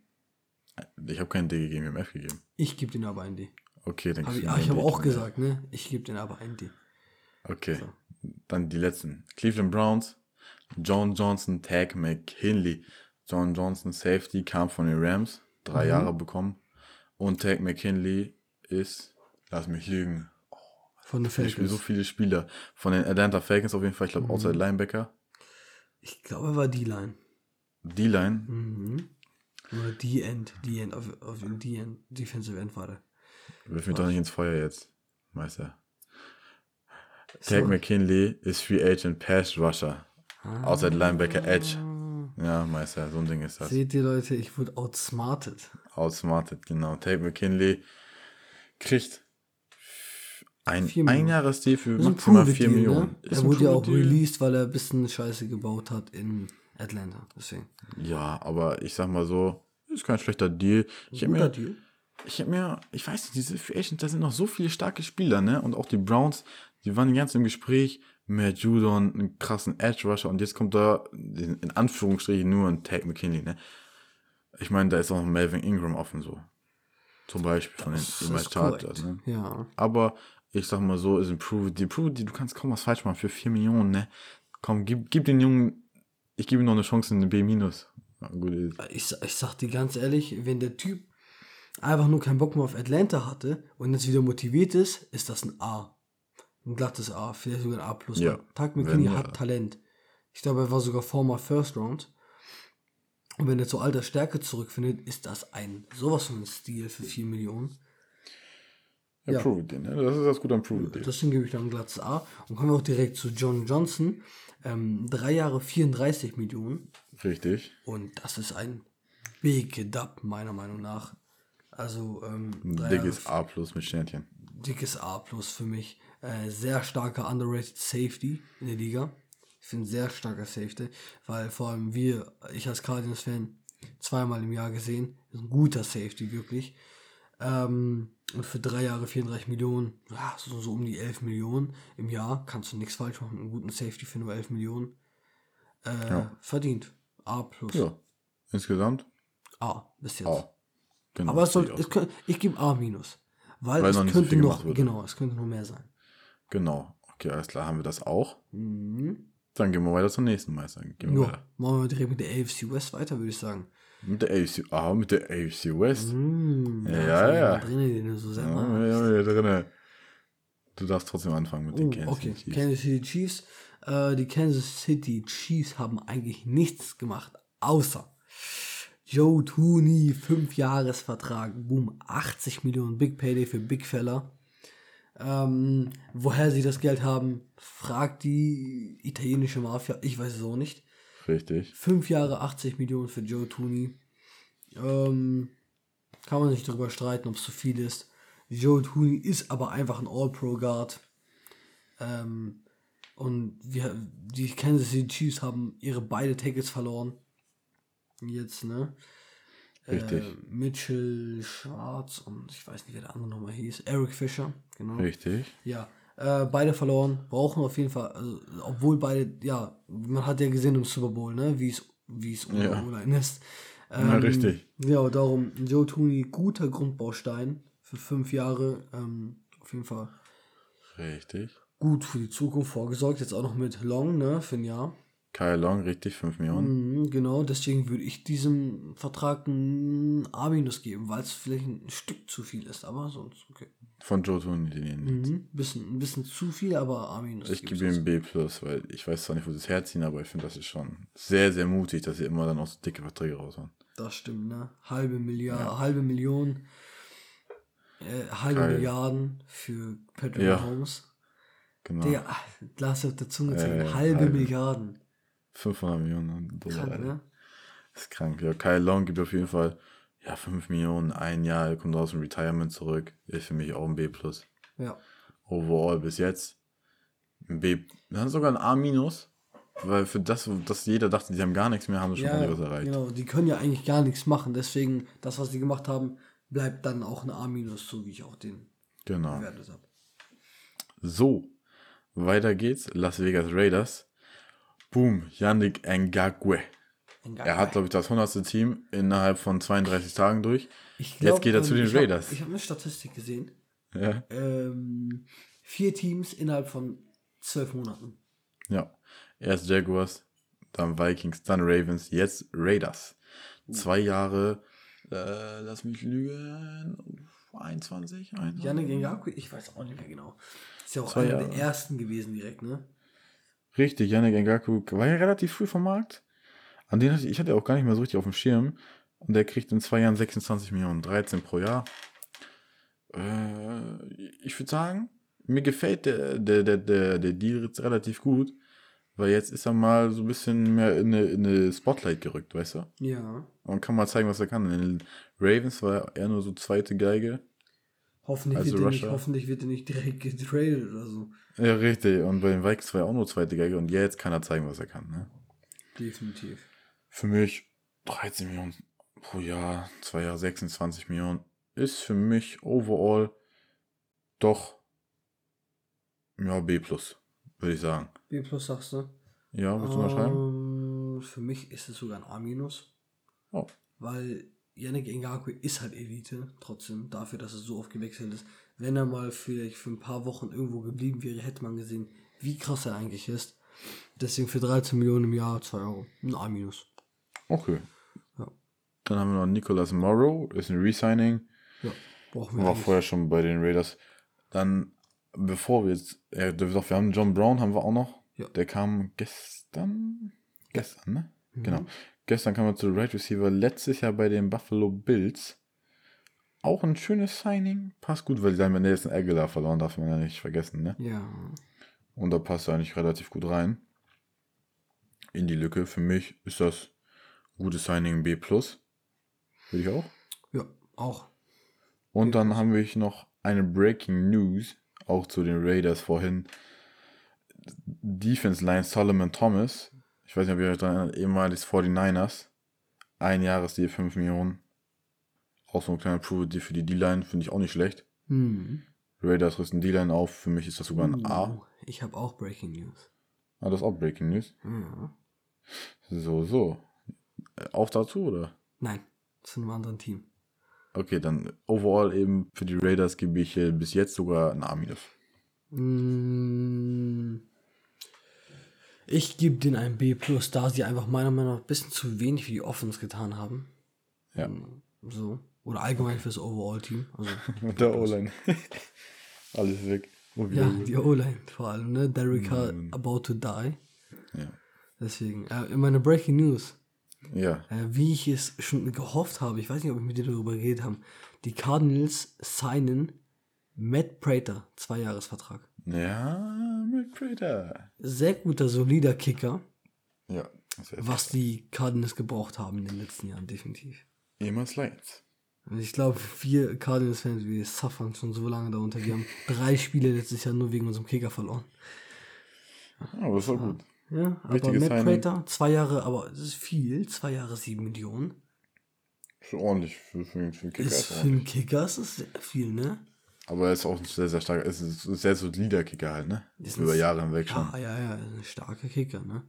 Ich habe keinen D gegeben, wir haben F gegeben. Ich gebe denen aber ein D. Okay, dann Hab ich ah, ich habe auch gesagt, ne? Ich gebe denen aber ein D. Okay, dann die letzten. Cleveland Browns, John Johnson, Tag McKinley. John Johnson, Safety, kam von den Rams, drei Mhm. Jahre bekommen. Und Tag McKinley ist, lass mich lügen, Von den ich spiele Falcons. so viele Spieler. Von den Atlanta Falcons auf jeden Fall, ich glaube, Mhm. Outside Linebacker. Ich glaube, er war D-Line. D-Line, Mhm. Oder D-End. D-End. Auf, auf D-End. Defensive End war der. wirf mich doch nicht ins Feuer jetzt, Meister. Tag So. McKinley ist Free Agent Pass Rusher. Outside Linebacker Edge. Ja, Meister, so ein Ding ist das. Seht ihr, Leute, ich wurde outsmarted. Outsmarted, genau. Tate McKinley kriegt ein Vier Millionen. Einjahresdeal für ein maximal Prove-It 4 Deal, Millionen. Ne? Er ein wurde ja auch Deal. released, weil er ein bisschen Scheiße gebaut hat in Atlanta. Deswegen. Ja, aber ich sag mal so, ist kein schlechter Deal. Ich Guter mir, Deal. ich hab mir, ich weiß nicht, diese Free Agents, da sind noch so viele starke Spieler, ne? Und auch die Browns, die waren ganz im Gespräch. Matt Judon, einen krassen Edge Rusher und jetzt kommt da in Anführungsstrichen nur ein Tag McKinley, ne? Ich meine, da ist auch noch Melvin Ingram offen so. Zum Beispiel von den Das ist Chargers, ne? Ja. Aber ich sag mal so, ist ein Prove die Prove die du kannst kaum was falsch machen für 4 Millionen, ne? Komm, gib, gib den Jungen, ich gebe ihm noch eine Chance in eine B minus. Ja, gut, Ich, ich sag dir ganz ehrlich, wenn der Typ einfach nur keinen Bock mehr auf Atlanta hatte und jetzt wieder motiviert ist, ist das ein A. Ein glattes A, vielleicht sogar ein A+. plus. Ja, Tag McKinney hat äh, Talent. Ich glaube, er war sogar former First Round. Und wenn er zu alter Stärke zurückfindet, ist das ein sowas von ein Stil für 4 Millionen. ja, ja. Den, ne? Das ist das gut am Prove den. Deswegen gebe ich dann ein glattes A. Und kommen wir auch direkt zu John Johnson. Ähm, drei Jahre 34 Millionen. Richtig. Und das ist ein Big Dub, meiner Meinung nach. Also, ähm, dickes Jahre, A plus mit Sternchen. dickes A plus für mich. Äh, sehr starker underrated Safety in der Liga. Ich finde sehr starker Safety, weil vor allem wir, ich als Cardinals-Fan, zweimal im Jahr gesehen, ist ein guter Safety, wirklich. Ähm, und für drei Jahre 34 Millionen, ja, so, so um die 11 Millionen im Jahr, kannst du nichts falsch machen. Einen guten Safety für nur 11 Millionen. Äh, Ja. Verdient. A plus. Ja. Insgesamt A bis jetzt. A. Genau. Aber es soll, es ich gebe A minus. Weil, Weil es noch könnte noch, wurde. genau, es könnte noch mehr sein. Genau. Okay, alles klar, haben wir das auch. Mhm. Dann gehen wir weiter zum nächsten Meister. Ja, weiter. machen wir direkt mit der AFC West weiter, würde ich sagen. Mit der AFC, ah, mit der AFC West. Mhm, Ja, ja, ja. Drin, den du so sehr Ja, ja, ja, drinne. Du darfst trotzdem anfangen mit den Oh, Kansas okay, City Chiefs. Kansas City Chiefs. Äh, die Kansas City Chiefs haben eigentlich nichts gemacht, außer Joe Tooney, 5 Jahresvertrag, boom, 80 Millionen Big Payday für Big Fella. Ähm, woher sie das Geld haben, fragt die italienische Mafia, ich weiß es auch nicht. Richtig. Fünf Jahre 80 Millionen für Joe Tooney. Ähm, kann man sich darüber streiten, ob es zu viel ist. Joe Tooney ist aber einfach ein All-Pro-Guard. Ähm, und wir, die Kansas City Chiefs haben ihre beide Tackles verloren. Jetzt, ne? Richtig. Äh, Mitchell Schwarz und ich weiß nicht, wer der andere nochmal hieß. Eric Fischer, genau. Richtig. Ja, äh, beide verloren, brauchen auf jeden Fall, also, obwohl beide, ja, man hat ja gesehen im Super Bowl, ne, wie es wie es ohne Ja. O-Line ist. Ähm, Ja, richtig. Ja, darum, Joe Tooney, guter Grundbaustein für fünf Jahre, ähm, auf jeden Fall Richtig. gut für die Zukunft vorgesorgt, jetzt auch noch mit Long, ne, für ein Jahr. Kyle Long, richtig, 5 Millionen. Mhm, genau, deswegen würde ich diesem Vertrag ein A- geben, weil es vielleicht ein Stück zu viel ist, aber sonst okay. Von Joe Tooney. Mhm, bisschen, ein bisschen zu viel, aber A-. Ich gebe ihm B+, weil ich weiß zwar nicht, wo sie es herziehen, aber ich finde, das ist schon sehr, sehr mutig, dass sie immer dann auch so dicke Verträge raushauen. Das stimmt, ne? Halbe Milliarde, halbe Million, äh, halbe Geil. Milliarden für Patrick Ja. Mahomes. Genau. Der, lass auf der Zunge ziehen, Äh, halbe, halbe. Milliarden. 500 Millionen Dollar. Krank, ne? Das ist krank. Ja, Kyle Long gibt auf jeden Fall ja, 5 Millionen, ein Jahr, er kommt aus dem Retirement zurück. Ist für mich auch ein B+. Ja. Overall bis jetzt. Ein B. Dann sogar ein A-, weil für das, dass jeder dachte, die haben gar nichts mehr, haben sie schon Ja, einiges erreicht. genau. Die können ja eigentlich gar nichts machen. Deswegen, das, was sie gemacht haben, bleibt dann auch ein A-, so wie ich auch den Genau. bewertet habe. So, weiter geht's. Las Vegas Raiders. Boom, Yannick Ngakwe. Er hat, glaube ich, das 100. Team innerhalb von 32 Tagen durch. Ich Jetzt geht er zu den ich hab- Raiders. ich habe eine Statistik gesehen. Ja. Ähm, vier Teams innerhalb von zwölf Monaten. ja. Erst Jaguars, dann Vikings, dann Ravens, jetzt Raiders. Zwei Jahre, äh, lass mich lügen, 21, 21. Janik Ngakwe, ich weiß auch nicht mehr genau. Ist ja auch Zwei einer Jahre. der ersten gewesen direkt, ne? Richtig, Yannick Ngaku war ja relativ früh vom Markt. An den hatte ich, ich hatte auch gar nicht mehr so richtig auf dem Schirm. Und der kriegt in zwei Jahren 26 Millionen, 13 pro Jahr. Äh, ich würde sagen, mir gefällt der, der, der, der, der Deal jetzt relativ gut, weil jetzt ist er mal so ein bisschen mehr in eine, in eine Spotlight gerückt, weißt du? Ja. Und kann mal zeigen, was er kann. In den Ravens war er nur so zweite Geige. Hoffentlich, Also wird er nicht, Russia. hoffentlich wird er nicht direkt getradet oder so. Ja, richtig. Und bei den Vikings war er auch nur zweite Geige. Und jetzt kann er zeigen, was er kann. Ne? Definitiv. Für mich 13 Millionen pro Jahr, zwei Jahre 26 Millionen, ist für mich overall doch ja B würde ich sagen. B plus sagst du? Ja, willst du mal schreiben? Ähm, für mich ist es sogar ein A minus, Oh. weil Yannick Ngakwe ist halt Elite, trotzdem, dafür, dass er so oft gewechselt ist. Wenn er mal vielleicht für ein paar Wochen irgendwo geblieben wäre, hätte man gesehen, wie krass er eigentlich ist. Deswegen für 13 Millionen im Jahr 2 Euro. Ein A minus. Okay. Ja. Dann haben wir noch Nicholas Morrow, ist ein Resigning. Ja, brauchen wir War vorher schon bei den Raiders. Dann, bevor wir jetzt, äh, wir haben John Brown, haben wir auch noch. Ja. Der kam gestern. Gestern, ne? Mhm. Genau. Gestern kam er zu Right Receiver. Letztes Jahr bei den Buffalo Bills. Auch ein schönes Signing. Passt gut, weil sie haben ja Nelson Aguilar verloren, darf man ja nicht vergessen, ne? Ja. Und da passt er eigentlich relativ gut rein. In die Lücke. Für mich ist das gutes Signing B. Würde ich auch. Ja, auch. Und dann haben wir noch eine Breaking News, auch zu den Raiders vorhin. Defense Line Solomon Thomas, ich weiß nicht, ob ihr euch daran erinnert, ehemals 49ers, ein Jahresdeal 5 Millionen. Auch so ein kleiner Prove für die D-Line, finde ich auch nicht schlecht. Hm. Raiders rüsten D-Line auf, für mich ist das sogar ein A. Uh, Ich habe auch Breaking News. Ah, das ist auch Breaking News. Ja. So, so. Auch dazu, oder? Nein, zu einem anderen Team. Okay, dann overall eben für die Raiders gebe ich bis jetzt sogar ein A-. Mm, Ich gebe denen ein B+, da sie einfach meiner Meinung nach ein bisschen zu wenig für die Offense getan haben. Ja. So. Oder allgemein fürs Overall-Team. Also, Mit der O-Line. Alles weg. Wie ja, die O-Line vor allem, ne? Derek Carr Mhm. about to die. Ja. Deswegen, äh, in meiner Breaking News, Ja. äh, wie ich es schon gehofft habe, ich weiß nicht, ob ich mit dir darüber geredet habe, die Cardinals signen Matt Prater, Zweijahresvertrag. Ja, mit Prater. Sehr guter, solider Kicker, Ja. Das was die Cardinals gebraucht haben in den letzten Jahren, definitiv. Ehemals Lions. Und ich glaube, wir Cardinals-Fans, wir suffern schon so lange darunter. Wir haben drei Spiele letztes Jahr nur wegen unserem Kicker verloren. Ja, aber ist doch gut. Ja, aber Matt Signing. Prater, zwei Jahre, aber es ist viel, zwei Jahre sieben Millionen. Ist ordentlich für, für, für einen Kicker. Ist Ist für einen Kicker ist es sehr viel, ne? Aber er ist auch ein sehr, sehr starker, ist ein sehr solider Kicker halt, ne? Ist Über Jahre hinweg schon. Ja, ja, ja, ein starker Kicker, ne?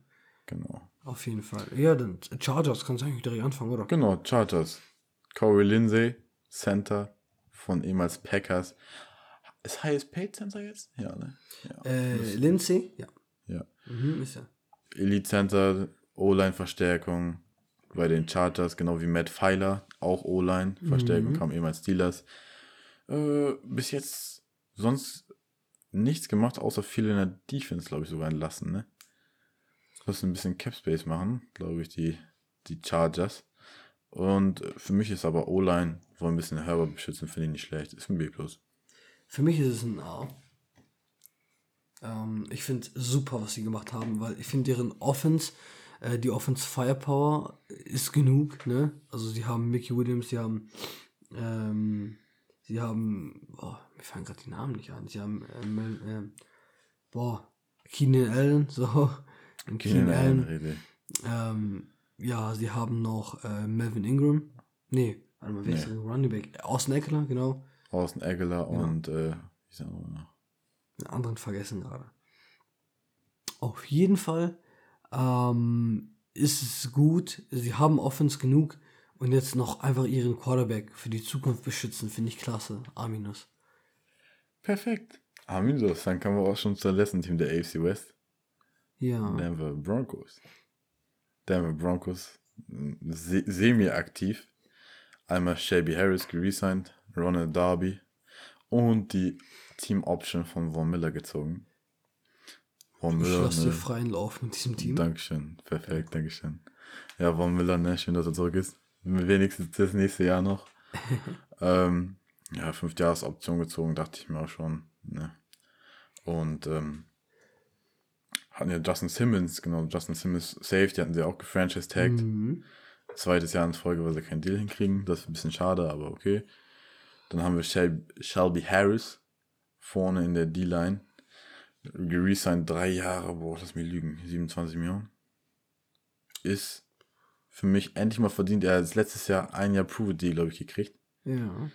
Genau. Auf jeden Fall. Ja, dann Chargers kannst du eigentlich direkt anfangen, oder? Genau, Chargers. Corey Lindsay, Center von ehemals Packers. Ist Highest Paid Center jetzt? Ja, ne? Ja. Äh, Lindsay? Ja. ja. Mhm, ist er. Elite Center, O-Line-Verstärkung bei den Chargers, genau wie Matt Pfeiler, auch O-Line-Verstärkung, kam ehemals Steelers. Äh, bis jetzt sonst nichts gemacht, außer viel in der Defense, glaube ich, sogar entlassen, ne? Müssen ein bisschen Cap Space machen, glaube ich, die, die Chargers. Und für mich ist aber O-Line, wollen ein bisschen Herbert beschützen, finde ich nicht schlecht. Ist ein B+. Für mich ist es ein A. Ähm, ich finde super, was sie gemacht haben, weil ich finde deren Offense, äh, die Offense Firepower ist genug, ne? Also sie haben Mickey Williams, sie haben, ähm, sie haben, boah, mir fallen gerade die Namen nicht an. Sie haben, ähm, ähm, boah, Keenan Allen, so, Keenan, Keenan Allen. Allen ähm, ja, sie haben noch äh, Melvin Ingram. Nee, warte mal, wer nee. ist der Running Back? Austin Eckler, genau. Austin Eckler genau. und äh, wie sagen wir noch? Den anderen vergessen gerade. Auf jeden Fall ähm, ist es gut. Sie haben Offense genug und jetzt noch einfach ihren Quarterback für die Zukunft beschützen, finde ich klasse. Aminus. Perfekt. Aminus, dann kommen wir auch schon zum letzten Team der AFC West. Ja. Denver Broncos. Denver Broncos se semi-aktiv. Einmal Shelby Harris geresigned, Ronald Darby und die Team Option von Von Miller gezogen. Von Miller. Ich lasse ne, freien Lauf mit diesem Team. Dankeschön, perfekt, Dankeschön. Ja, Von Miller, ne, schön, dass er zurück ist. Wenigstens das nächste Jahr noch. ähm, ja, fünf Jahres Option gezogen, dachte ich mir auch schon. Ne? Und ähm, hatten ja Justin Simmons, genau, Justin Simmons Safety hatten sie auch gefranchise-tagged. Mhm. Zweites Jahr in Folge, weil sie keinen Deal hinkriegen. Das ist ein bisschen schade, aber okay. Dann haben wir Shel Shelby Harris vorne in der D-Line. Geresigned drei Jahre, boah, lass mich lügen, 27 Millionen. Ist für mich endlich mal verdient. Er hat letztes Jahr ein Jahr Prove-Deal, glaube ich, gekriegt. Ja.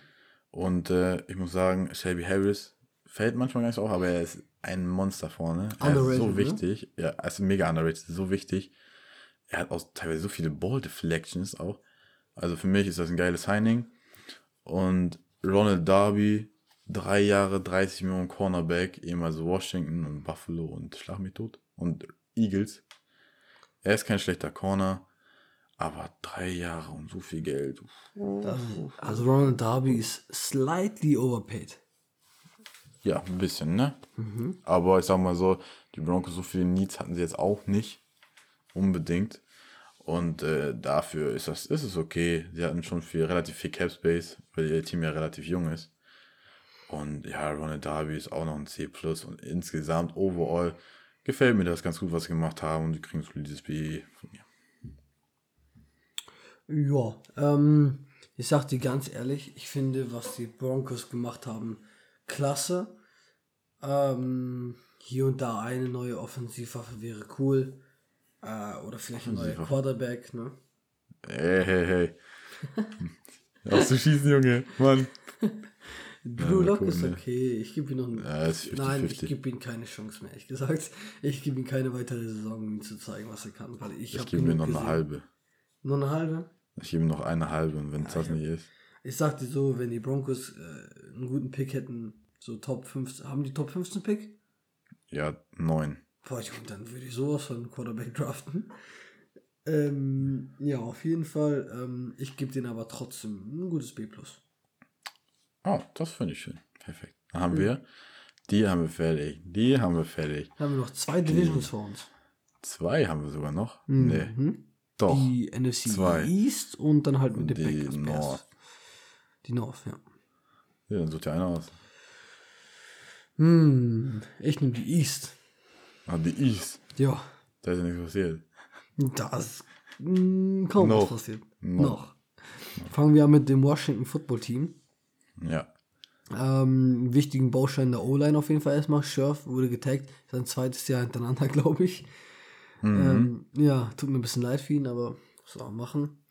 Und äh, ich muss sagen, Shelby Harris fällt manchmal gar nicht auf, aber er ist ein Monster vorne. Er ist so ne? wichtig. Ne? Ja, er ist mega underrated, so wichtig. Er hat auch teilweise so viele Ball Deflections auch. Also für mich ist das ein geiles Signing. Und Ronald Darby, drei Jahre, 30 Millionen Cornerback, ehemals Washington und Buffalo und Schlag mich tot. Und Eagles. Er ist kein schlechter Corner, aber drei Jahre und so viel Geld. Das, also Ronald Darby ist slightly overpaid. Ja, ein bisschen, ne? Mhm. Aber ich sag mal so, die Broncos so viele Needs hatten sie jetzt auch nicht. Unbedingt. Und äh, dafür ist das ist es okay. Sie hatten schon viel, relativ viel Cap Space, weil ihr Team ja relativ jung ist. Und ja, Ronald Darby ist auch noch ein C+. Und insgesamt, overall, gefällt mir das ganz gut, was sie gemacht haben. Und die kriegen solides B mir. Ja, ähm, ich sag dir ganz ehrlich, ich finde, was die Broncos gemacht haben, klasse. Ähm, hier und da eine neue Offensivwaffe wäre cool. Äh, oder vielleicht ein neuer Quarterback, ne? Hey, hey, hey. Aus zu schießen, Junge. Mann. Drew ja, Lock cool, ist ne? okay. Ich gebe ihm noch einen. Ja, 50, Nein, 50. ich gebe ihm keine Chance mehr, ehrlich gesagt. Ich gebe ihm keine weitere Saison, um ihm zu zeigen, was er kann. Weil ich ich gebe ihm noch gesehen. eine halbe. Noch eine halbe? Ich gebe noch eine halbe, wenn es ja, das nicht ist. Ich sag dir so, wenn die Broncos äh, einen guten Pick hätten, so Top 15, haben die Top 15 Pick? Ja, 9. Boah, ich, dann würde ich sowas von Quarterback draften. Ähm, ja, auf jeden Fall. Ähm, ich gebe denen aber trotzdem ein gutes B. Oh, das finde ich schön. Perfekt. Dann haben mhm. wir, die haben wir fertig. Die haben wir fertig. Dann haben wir noch zwei Divisions vor uns. Zwei haben wir sogar noch. Mhm. Nee. Doch. Die NFC zwei. East und dann halt mit dem die Packers North. Die North, ja. Ja, dann sucht ja einer aus. Hm, ich nehme die East. Ah, die East? Ja. Da ist ja nichts passiert. Das mh, hm, kaum noch. was passiert. Noch. noch. Fangen wir an mit dem Washington Football Team. Ja. Ähm, wichtigen Baustein der O-Line auf jeden Fall erstmal. Scherf wurde getaggt. Sein zweites Jahr hintereinander, glaube ich. Mhm. Ähm, ja, tut mir ein bisschen leid für ihn, aber soll man machen?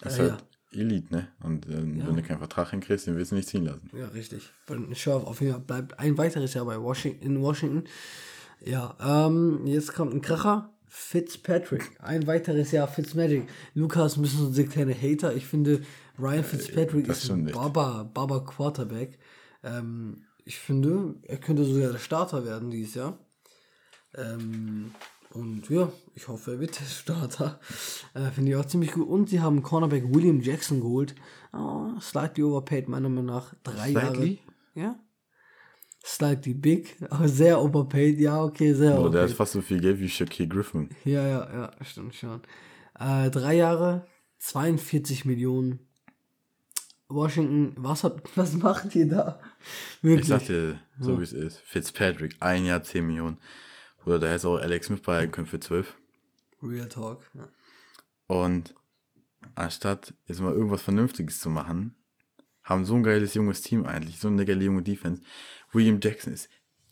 Das äh, ist halt ja. Elite, ne? Und äh, ja. wenn du keinen Vertrag hinkriegst, den willst du nicht ziehen lassen. Ja, richtig. Weil Scherf auf jeden Fall bleibt ein weiteres Jahr bei Washington, in Washington. Ja, ähm, jetzt kommt ein Kracher. Fitzpatrick. Ein weiteres Jahr Fitzmagic. Lukas müssen so kleine Hater. Ich finde, Ryan Fitzpatrick das ist ein Baba, Baba Quarterback. Ähm, ich finde, er könnte sogar der Starter werden dieses Jahr. Ähm, Und ja, ich hoffe, er wird der Starter. Äh, Finde ich auch ziemlich gut. Und sie haben Cornerback William Jackson geholt. Oh, slightly overpaid, meiner Meinung nach. Drei Slightly? Jahre. Ja. Slightly big, aber sehr overpaid. Ja, okay, sehr der overpaid. hat fast so viel Geld wie Shaquille Griffin. Ja, ja, ja, stimmt schon. Äh, drei Jahre, 42 Millionen. Washington, was, hat, was macht ihr da? Wirklich. Ich sag dir, so wie es ist. Fitzpatrick, ein Jahr 10 Millionen. Oder da hätte auch Alex Smith behalten können für 12. Real Talk. Ja. Und anstatt jetzt mal irgendwas Vernünftiges zu machen, haben so ein geiles junges Team eigentlich, so eine geile junge Defense. William Jackson ist,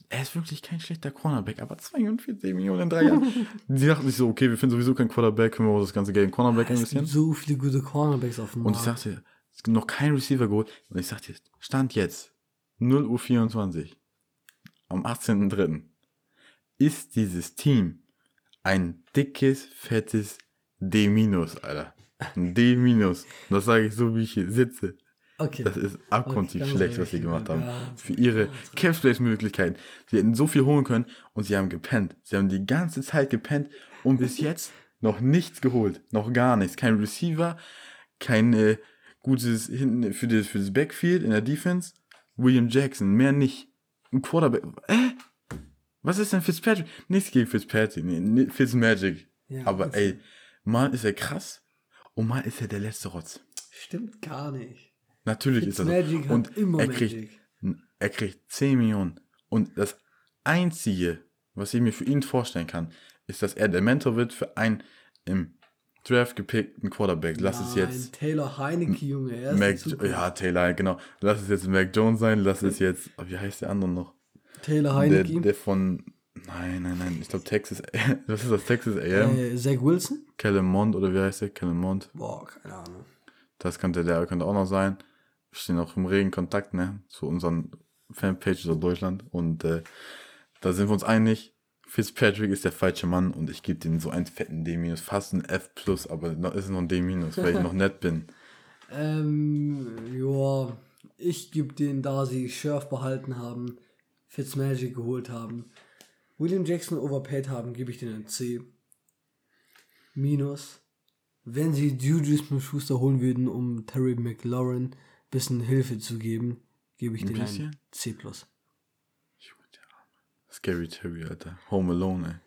er ist wirklich kein schlechter Cornerback, aber 42 Millionen in drei Jahren. Die dachten sich so, okay, wir finden sowieso keinen Quarterback, können wir auch das ganze Geld in Cornerback Es investieren. gibt so viele gute Cornerbacks auf dem Und ich Markt. sagte, es gibt noch kein Receiver geholt. Und ich sagte, Stand jetzt, 0 Uhr 24, am 18.03. ist dieses Team ein dickes, fettes D-, Alter. Ein D-. Das sage ich so, wie ich hier sitze. Okay. Das ist abgrundtief Okay, schlecht, was sie gemacht haben. ja. Für ihre Capspace-Möglichkeiten. Sie hätten so viel holen können und sie haben gepennt. Sie haben die ganze Zeit gepennt und bis jetzt noch nichts geholt. Noch gar nichts. Kein Receiver, kein äh, gutes hinten für das, für das Backfield in der Defense. William Jackson, mehr nicht. Ein Quarterback. Äh? Was ist denn Fitzpatrick? Nichts gegen Fitzpatrick. Nee, Fitzmagic. Ja, Aber Fitz- ey, mal ist er krass und mal ist er der letzte Rotz. Stimmt gar nicht. Natürlich ist er so. Und immer er Magic. kriegt, er kriegt 10 Millionen. Und das Einzige, was ich mir für ihn vorstellen kann, ist, dass er der Mentor wird für einen im Draft gepickten Quarterback. Lass es Nein, jetzt Taylor Heineke, Junge. Er ist Mac, ja, Taylor, genau. Lass es jetzt Mac Jones sein, lass es jetzt, wie heißt der andere noch? Taylor Der, Heineke. der von, nein, nein, nein, ich glaube Texas, was ist das, Texas AM? äh, Zach Wilson? Kellen Mond oder wie heißt der? Kellen Mond. Boah, keine Ahnung. Das könnte der könnte auch noch sein. Wir stehen auch im regen Kontakt, ne, zu unseren Fanpages aus Deutschland. Und äh, da sind wir uns einig. Fitzpatrick ist der falsche Mann und ich gebe denen so einen fetten D-, fast ein F+, aber noch ist noch ein D-, weil ich noch nett bin. Ähm, ja, ich gebe denen, da sie Scherf behalten haben, Fitzmagic geholt haben, William Jackson overpaid haben, gebe ich denen ein C. Minus. Wenn sie Juju Smith-Schuster holen würden, um Terry McLaurin bisschen Hilfe zu geben, gebe ich Ein denen ein? C+. Scary Terry, Alter. Home Alone,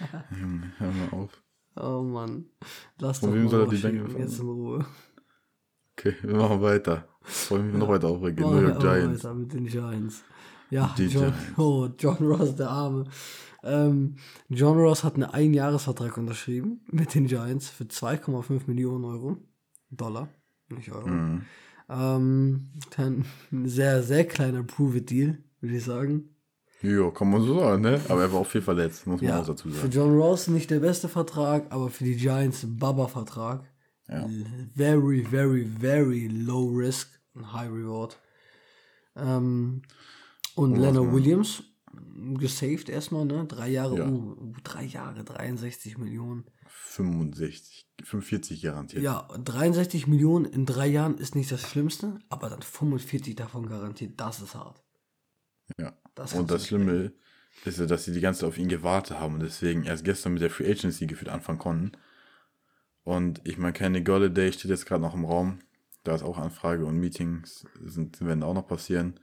ey. Junge, hör mal auf. Oh Mann. Lass Von doch wem mal soll er die Bänke jetzt in Ruhe. Okay, wir machen weiter. Wollen wir noch weiter aufregen? New York Giants. weiter mit den Giants. Ja, John. Oh, John Ross, der Arme. Ähm, John Ross hat einen Einjahresvertrag unterschrieben mit den Giants für 2,5 Millionen Euro. Dollar, nicht Euro. Mhm. Ähm, dann ein sehr, sehr kleiner Prove-It-Deal, würde ich sagen. Ja, kann man so sagen, ne? Aber er war auch viel verletzt, muss man Ja, auch dazu für sagen. John Ross nicht der beste Vertrag, aber für die Giants Baba-Vertrag. Ja. Very, very, very low risk and high reward. Ähm, und was Leonard Williams, gesaved erstmal, ne? Drei Jahre, Ja. uh, drei Jahre, 63 Millionen. 65, 45 garantiert. Ja, 63 Millionen in drei Jahren ist nicht das Schlimmste, aber dann 45 davon garantiert, das ist hart. Ja. Das und das Schlimme ist ja, dass sie die ganze Zeit auf ihn gewartet haben und deswegen erst gestern mit der Free Agency gefühlt anfangen konnten. Und ich meine, Kenny Golladay steht jetzt gerade noch im Raum. Da ist auch Anfrage und Meetings sind, werden auch noch passieren.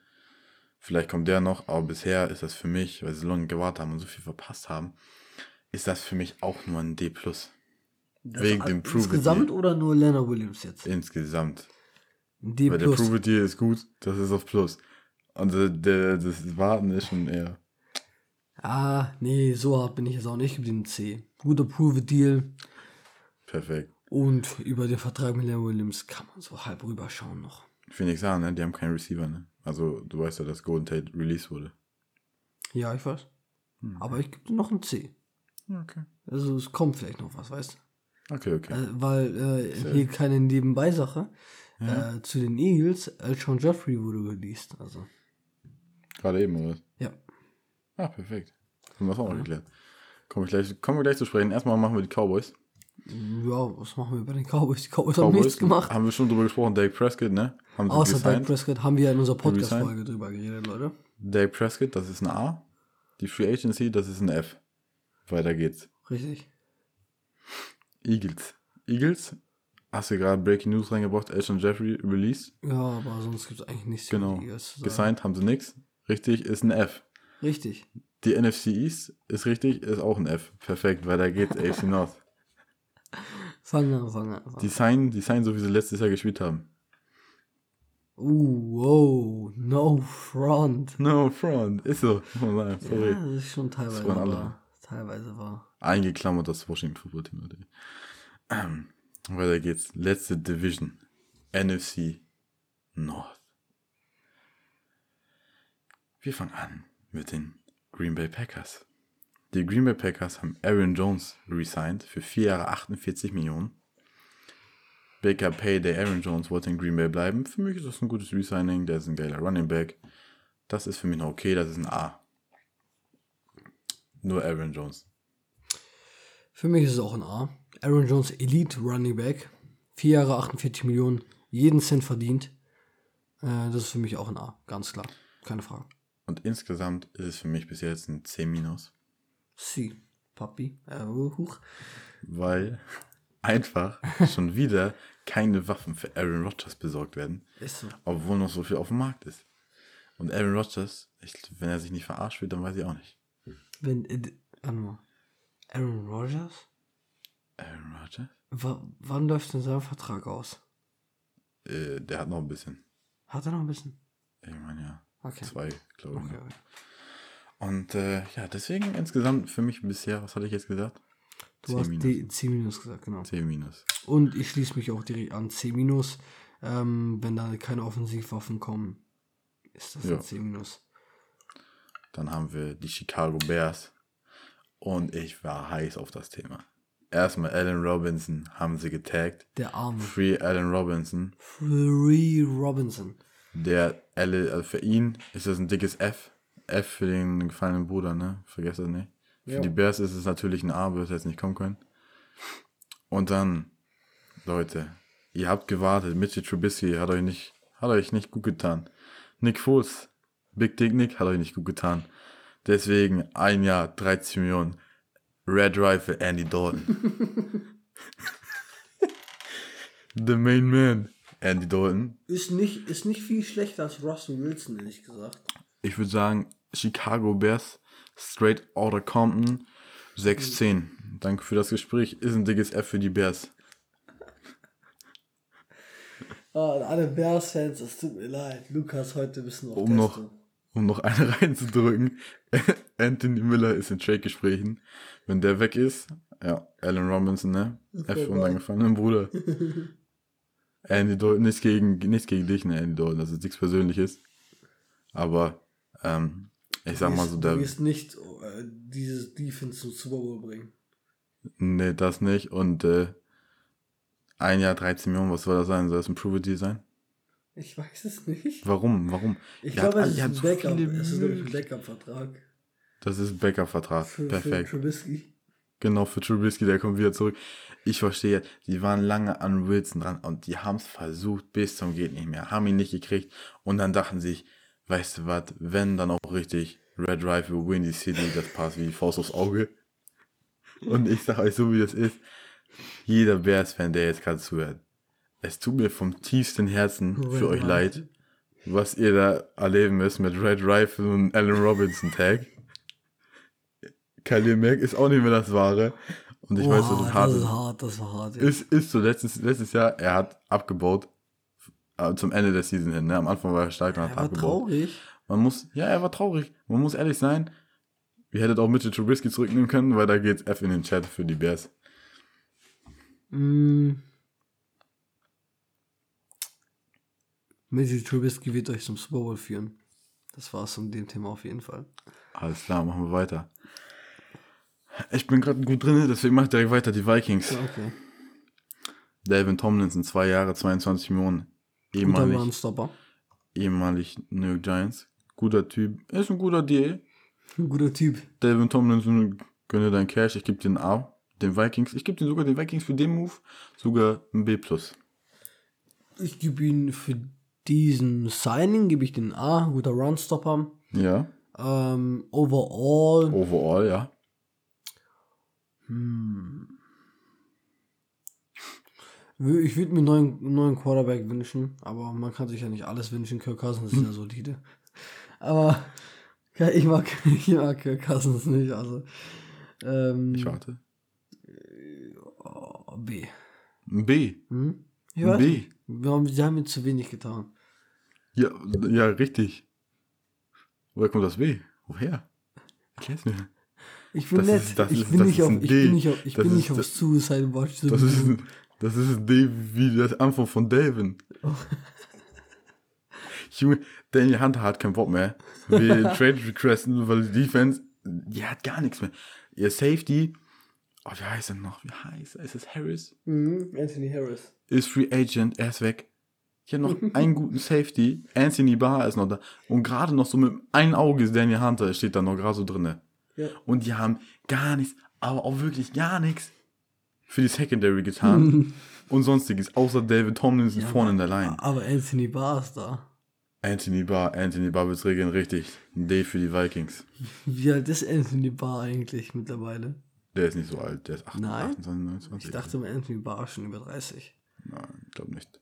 Vielleicht kommt der noch, aber bisher ist das für mich, weil sie so lange gewartet haben und so viel verpasst haben, ist das für mich auch nur ein D+. Wegen dem Prove Insgesamt Deal. oder nur Leonard Williams jetzt? Insgesamt. D Weil der. Prove Deal ist gut, das ist auf Plus. Und der, der, das Warten ist schon eher. Ah, nee, so hart bin ich jetzt auch nicht. Dem C. Guter Prove-Deal. Perfekt. Und über den Vertrag mit Leonard Williams kann man so halb rüberschauen noch. Ich will nicht sagen, ne? Die haben keinen Receiver, ne? Also, du weißt ja, dass Golden Tate released wurde. Ja, ich weiß. Hm. Aber ich gebe dir noch ein C. Okay. Also es kommt vielleicht noch was, weißt du? Okay, okay. Äh, weil äh, hier keine Nebenbei-Sache. Ja. Äh, zu den Eagles, Elshon Jeffrey wurde released. Also, Gerade eben, oder? ja. Ah, perfekt. Haben wir das auch noch geklärt. Komm ich gleich, kommen wir gleich zu sprechen. Erstmal machen wir die Cowboys. Ja, was machen wir bei den Cowboys? Die Cowboys, haben nichts gemacht. Haben wir schon drüber gesprochen. Dave Prescott, ne? Haben Außer Dak gesigned. Prescott haben wir in unserer. Podcast-Folge drüber geredet, Leute. Dave Prescott, das ist ein A. Die Free Agency, das ist ein F. Weiter geht's. Richtig. Eagles. Eagles, hast du gerade Breaking News reingebracht, Elton Jeffrey released. Ja, aber sonst gibt es eigentlich nichts Genau. Gesigned haben sie nix. Richtig, ist ein F. Richtig. Die NFC East ist richtig, ist auch ein F. Perfekt, weil da geht's AFC North. Fang an, fang an. Fang Die an. signen, die signen so, wie sie letztes Jahr gespielt haben. Uh, wow, no front. No front, ist so. sagen. Sorry. Ja, das ist schon teilweise waren alle. wahr. Teilweise war. Eingeklammert das Washington Football Team. Ähm, weiter geht's. Letzte Division. NFC North. Wir fangen an mit den Green Bay Packers. Die Green Bay Packers haben Aaron Jones resigned für 4 Jahre 48 Millionen. Baker Payday Aaron Jones wollte in Green Bay bleiben. Für mich ist das ein gutes Resigning. Der ist ein geiler Running Back. Das ist für mich noch okay. Das ist ein A. Nur Aaron Jones. Für mich ist es auch ein A. Aaron Jones Elite Running Back. Vier Jahre, 48 Millionen. Jeden Cent verdient. Äh, das ist für mich auch ein A. Ganz klar. Keine Frage. Und insgesamt ist es für mich bis jetzt ein C-, C. Papi. Äh, huch. weil einfach schon wieder keine Waffen für Aaron Rodgers besorgt werden, Ist so. obwohl noch so viel auf dem Markt ist. Und Aaron Rodgers, ich, wenn er sich nicht verarscht wird, dann weiß ich auch nicht. Wenn, äh, warte mal. Aaron Rodgers? Aaron Rodgers? W wann läuft denn sein Vertrag aus? Äh, der hat noch ein bisschen. Hat er noch ein bisschen? Ich meine, ja. Okay. Zwei, glaube ich. Okay, noch. okay. Und äh, ja, deswegen insgesamt für mich bisher, was hatte ich jetzt gesagt? Du C hast minus. die C minus gesagt, genau. C minus. Und ich schließe mich auch direkt an C minus. Ähm, wenn da keine Offensivwaffen kommen, ist das Ja. ein C minus. Dann haben wir die Chicago Bears. Und ich war heiß auf das Thema. Erstmal Allen Robinson haben sie getaggt. Der arme. Free Allen Robinson. Free Robinson. Der L, also für ihn ist das ein dickes F. F für den gefallenen Bruder, ne? Vergesst das nicht. Für Ja. die Bears ist es natürlich ein A, wird jetzt nicht kommen können. Und dann, Leute, ihr habt gewartet. Mitchell Trubisky hat euch nicht, hat euch nicht gut getan. Nick Foles, Big Dick Nick hat euch nicht gut getan. Deswegen ein Jahr, 13 Millionen. Red Rifle, Andy Dalton. The main man, Andy Dalton. Ist nicht, ist nicht viel schlechter als Russell Wilson, ehrlich gesagt. Ich würde sagen, Chicago Bears, straight Order Compton, 6-10. Danke für das Gespräch. Ist ein dickes F für die Bears. Ah, und alle Bears-Fans, es tut mir leid. Lukas heute ein bisschen auf Um noch, um noch eine reinzudrücken. Anthony Miller ist in Trade-Gesprächen. Wenn der weg ist, ja, Allen Robinson, ne? F für unseren gefallenen Bruder. Andy Dalton, nichts gegen, nichts gegen dich, ne, Andy Dalton, das ist nichts Persönliches. Aber, ähm, ich sag mal so, Du der, wirst nicht äh, dieses Defense zum Super Bowl bringen. Nee, das nicht. Und äh, ein Jahr 13 Millionen, was soll das sein? Soll das ein Prove Deal sein? Ich weiß es nicht. Warum? Warum? Ich glaube, es ist ein so Backup. Es ist ein Backup-Vertrag. Das ist ein Backup-Vertrag. Perfekt. für Trubisky. Genau, für Trubisky, der kommt wieder zurück. Ich verstehe, die waren lange an Wilson dran und die haben es versucht bis zum geht nicht mehr, haben ihn nicht gekriegt und dann dachten sich, weißt du was, wenn dann auch richtig Red Rifle, Windy City, das passt wie die Faust aufs Auge. Und ich sage euch so, wie das ist, jeder Bears-Fan, der jetzt gerade zuhört, es tut mir vom tiefsten Herzen Red für euch Rifle. leid, was ihr da erleben müsst mit Red Rifle und Allen Robinson Tag. Khalil Mack ist auch nicht mehr das Wahre. Und ich weiß, dass Boah, es hart das ist. ist hart, das war hart. Ja. Ist, ist so, letztes, letztes Jahr, er hat abgebaut. Äh, Zum Ende der Season hin. Ne? Am Anfang war er stark und hat er war traurig. Man muss, ja, er war traurig. Man muss ehrlich sein. Wir hättet auch Mitchell Trubisky zurücknehmen können, weil da geht's F in den Chat für die Bears. Mm. Mitchell Trubisky wird euch zum Super Bowl führen. Das war's von dem Thema auf jeden Fall. Alles klar, machen wir weiter. Ich bin gerade gut drin, deswegen mach ich direkt weiter. Die Vikings. Okay. Dalvin Tomlinson, zwei Jahre, 22 Millionen. Guter Ehemalig, Runstopper. ehemalig New Giants. Guter Typ. Ist ein guter Deal. Ein guter Typ. Dalvin Tomlinson, gönne dein Cash. Ich gebe den A. Den Vikings. Ich gebe den sogar den Vikings für den Move sogar ein B+. Ich gebe ihn für diesen Signing, gebe ich den A. Guter Runstopper. Ja. Ähm, overall, Overall, ja. Wö- Ich würde mir einen neuen, neuen Quarterback wünschen, aber man kann sich ja nicht alles wünschen. Kirk Cousins ist ja solide. Aber ja, ich mag, ich mag Kirk Cousins nicht. Also ähm, Ich warte. oh, B. B. Hm? Ich weiß B. nicht. Wir haben, sie haben mir zu wenig getan. Ja, ja, richtig. Woher kommt das B? Woher? Erklär's mir. Ich bin Das nett. ist- ich ist- bin nicht ist auf, ich bin nicht auf, ich Das bin ist nicht auf das- Suicide Watch. Das ist, ein- das ist ein D wie das Anfang von Delvin. Junge, Daniel Hunter hat keinen Bock mehr. Wir Trade requesten, weil die Defense, die hat gar nichts mehr. Ihr Safety, oh, wie heißt er noch? Wie heißt er? Ist es Harris? Mhm, Anthony Harris. Ist Free Agent, er ist weg. Ich habe noch einen guten Safety. Anthony Barr ist noch da. Und gerade noch so mit einem Auge ist Daniel Hunter, steht da noch gerade so drinne. Ja. Und die haben gar nichts, aber auch wirklich gar nichts für die Secondary getan. und sonstiges, außer David Tomlinson vorne in der Line. Aber Anthony Barr ist da. Anthony Barr, Anthony Barr wird's regeln, richtig. Ein D für die Vikings. Wie alt ist Anthony Barr eigentlich mittlerweile? Der ist nicht so alt, der ist 28, Nein? 28 29. Ich dachte mal, Anthony Barr ist schon über 30. Nein, ich glaube nicht.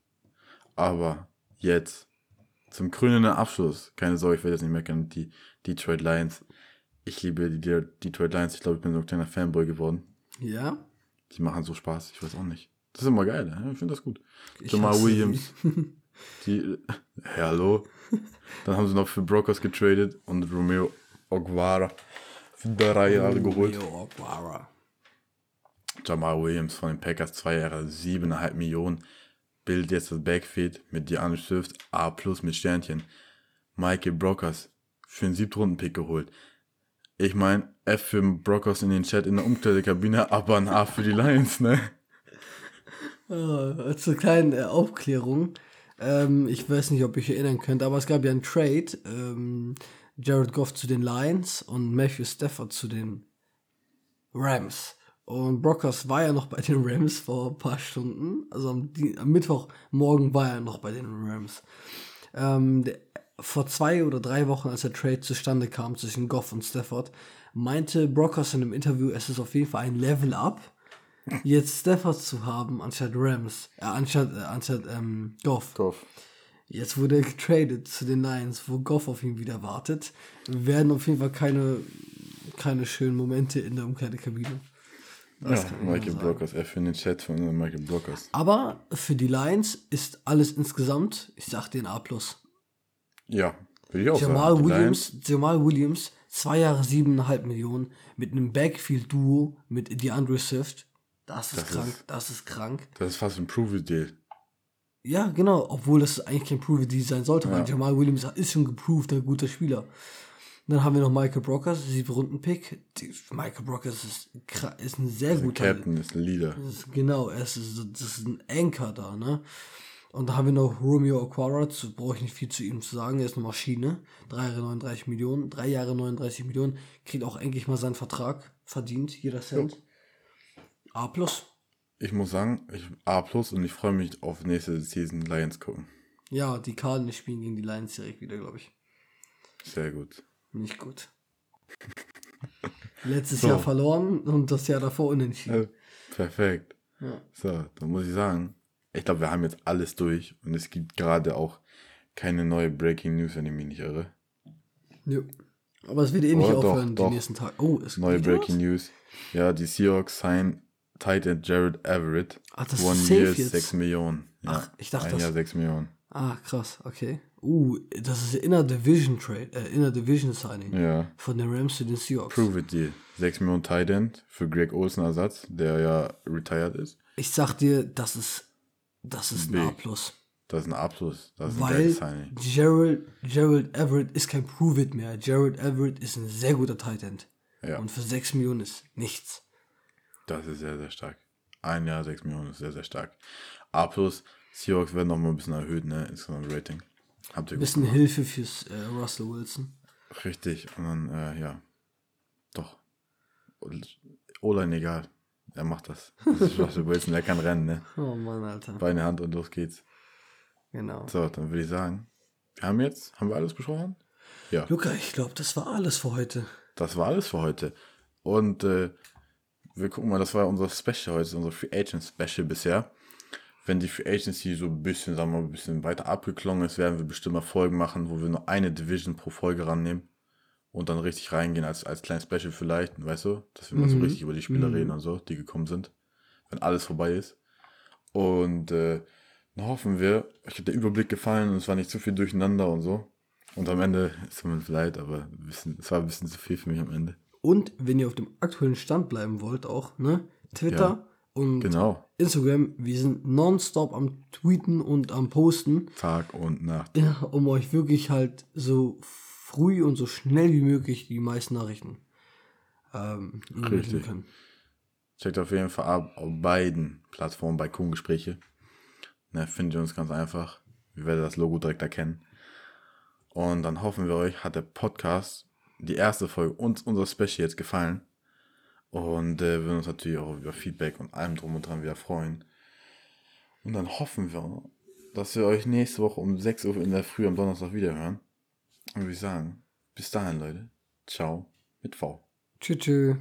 Aber jetzt, zum krönenden Abschluss, keine Sorge, ich werde jetzt nicht meckern, die Detroit Lions. Ich liebe die De- Detroit Lions, ich glaube, ich bin so ein kleiner Fanboy geworden. Ja? Die machen so Spaß, ich weiß auch nicht. Das ist immer geil, ne? ich finde das gut. Ich Jamal Williams. Die, ja, hallo. Dann haben sie noch für Brokers getradet und Romeo Oguara für drei Jahre geholt. Romeo Okwara. Jamal Williams von den Packers, zwei Jahre, 7,5 Millionen. Bildet jetzt das Backfield mit DeAndre Swift, A plus mit Sternchen. Michael Brockers für einen Siebtrunden-Pick geholt. Ich meine, F für Brockers in den Chat in der Umkleidekabine, aber ein A für die Lions, ne? Äh, zur kleinen äh, Aufklärung. Ähm, ich weiß nicht, ob ihr euch erinnern könnt, aber es gab ja einen Trade. Ähm, Jared Goff zu den Lions und Matthew Stafford zu den Rams. Und Brockers war ja noch bei den Rams vor ein paar Stunden. Also am, am Mittwochmorgen war er noch bei den Rams. Ähm, der, vor zwei oder drei Wochen, als der Trade zustande kam zwischen Goff und Stafford, meinte Brockers in einem Interview, es ist auf jeden Fall ein Level up, jetzt Stafford zu haben anstatt Rams, äh, anstatt, äh, anstatt ähm, Goff. Goff. Jetzt wurde er getradet zu den Lions, wo Goff auf ihn wieder wartet. Werden auf jeden Fall keine, keine schönen Momente in der Umkleidekabine. Das Ja, Michael. Brockers, F für den Chat von unseren Michael Brockers. Aber für die Lions ist alles insgesamt, ich sag den A+. Ja, würde ich auch Jamal sagen. Williams, Jamal Williams, zwei Jahre siebeneinhalb Millionen mit einem Backfield-Duo mit DeAndre Swift. Das ist Das krank, ist- das ist krank. Das ist fast ein Prove-Deal. Ja, genau, obwohl das eigentlich kein Prove Deal sein sollte, weil Ja. Jamal Williams ist schon geproved, ein guter Spieler. Dann haben wir noch Michael Brockers, sieben Runden Pick. Die- Michael Brockers ist, ist ein sehr Der guter. Captain ist ein Leader. Ist- Genau, er ist, das ist ein Anchor da, ne? Und da haben wir noch Romeo Aquara, brauche ich nicht viel zu ihm zu sagen, er ist eine Maschine. Drei Jahre 39 Millionen, drei Jahre 39 Millionen, kriegt auch endlich mal seinen Vertrag, verdient, jeder Cent. A plus. Ich muss sagen, ich A plus und ich freue mich auf nächste Season Lions gucken. Ja, die Cardinals spielen gegen die Lions direkt wieder, glaube ich. Sehr gut. Nicht gut. Letztes So. Jahr verloren und das Jahr davor unentschieden. Perfekt. Ja. So, dann muss ich sagen, ich glaube, wir haben jetzt alles durch und es gibt gerade auch keine neue Breaking News, wenn ich mich nicht irre. Ja. Aber es wird eh nicht Oh, aufhören, doch. die nächsten Tage. Oh, es Neue Breaking was? News. Ja, die Seahawks sign Tight End Jared Everett. Ach, das One ist safe Year, jetzt. 6 Millionen. Ja, Ach, ich dachte ein das- Jahr 6 Millionen. Ah, krass, okay. Uh, das ist Inner Division Trade, äh, Inner Division Signing. Ja. Von den Rams zu den Seahawks. Prove it Deal. 6 Millionen Tight End für Greg Olsen Ersatz, der ja retired ist. Ich sag dir, das ist, das ist ein. A+. Das ist ein Abschluss. Das ist ein Weil Signing. Gerald, Gerald Everett ist kein Prove-It mehr. Gerald Everett ist ein sehr guter Tight End. Ja. Und für 6 Millionen ist nichts. Das ist sehr, sehr stark. Ein Jahr, 6 Millionen ist sehr, sehr stark. A plus, Seahawks werden noch mal ein bisschen erhöht, ne? Insgesamt Rating. Habt ihr Ein bisschen gemacht. Hilfe fürs äh, Russell Wilson. Richtig. Und dann, äh, ja. Doch. Olein egal. Er macht das. Das ist Russell Wilson, der kann rennen, ne? Oh Mann, Alter. Beine Hand und los geht's. Genau. So, dann würde ich sagen, wir haben jetzt, haben wir alles besprochen? Ja. Luca, ich glaube, das war alles für heute. Das war alles für heute. Und äh, wir gucken mal, das war unser Special heute, unser Free Agent Special bisher. Wenn die Free Agency so ein bisschen, sagen wir mal, ein bisschen weiter abgeklungen ist, werden wir bestimmt mal Folgen machen, wo wir nur eine Division pro Folge rannehmen und dann richtig reingehen als, als kleines Special vielleicht, weißt du, dass wir mal so Mhm. richtig über die Spieler Mhm. reden und so, die gekommen sind, wenn alles vorbei ist. Und äh, dann hoffen wir, euch hat der Überblick gefallen und es war nicht zu viel durcheinander und so. Und am Ende, es tut mir leid, aber bisschen, es war ein bisschen zu viel für mich am Ende. Und wenn ihr auf dem aktuellen Stand bleiben wollt, auch, ne? Twitter Ja. und Genau, Instagram, wir sind nonstop am Tweeten und am Posten, Tag und Nacht. ja, um euch wirklich halt so früh und so schnell wie möglich die meisten Nachrichten ähm, Richtig. können. Checkt auf jeden Fall ab auf beiden Plattformen bei Kungespräche. Ne, findet ihr uns ganz einfach. Wir werden das Logo direkt erkennen. Und dann hoffen wir euch, hat der Podcast, die erste Folge und unser Special jetzt gefallen. Und äh, würden uns natürlich auch über Feedback und allem drum und dran wieder freuen. Und dann hoffen wir, dass wir euch nächste Woche um 6 Uhr in der Früh am Donnerstag wieder hören. Und wir sagen, bis dahin, Leute. Ciao mit V. Tschüss. tschüss.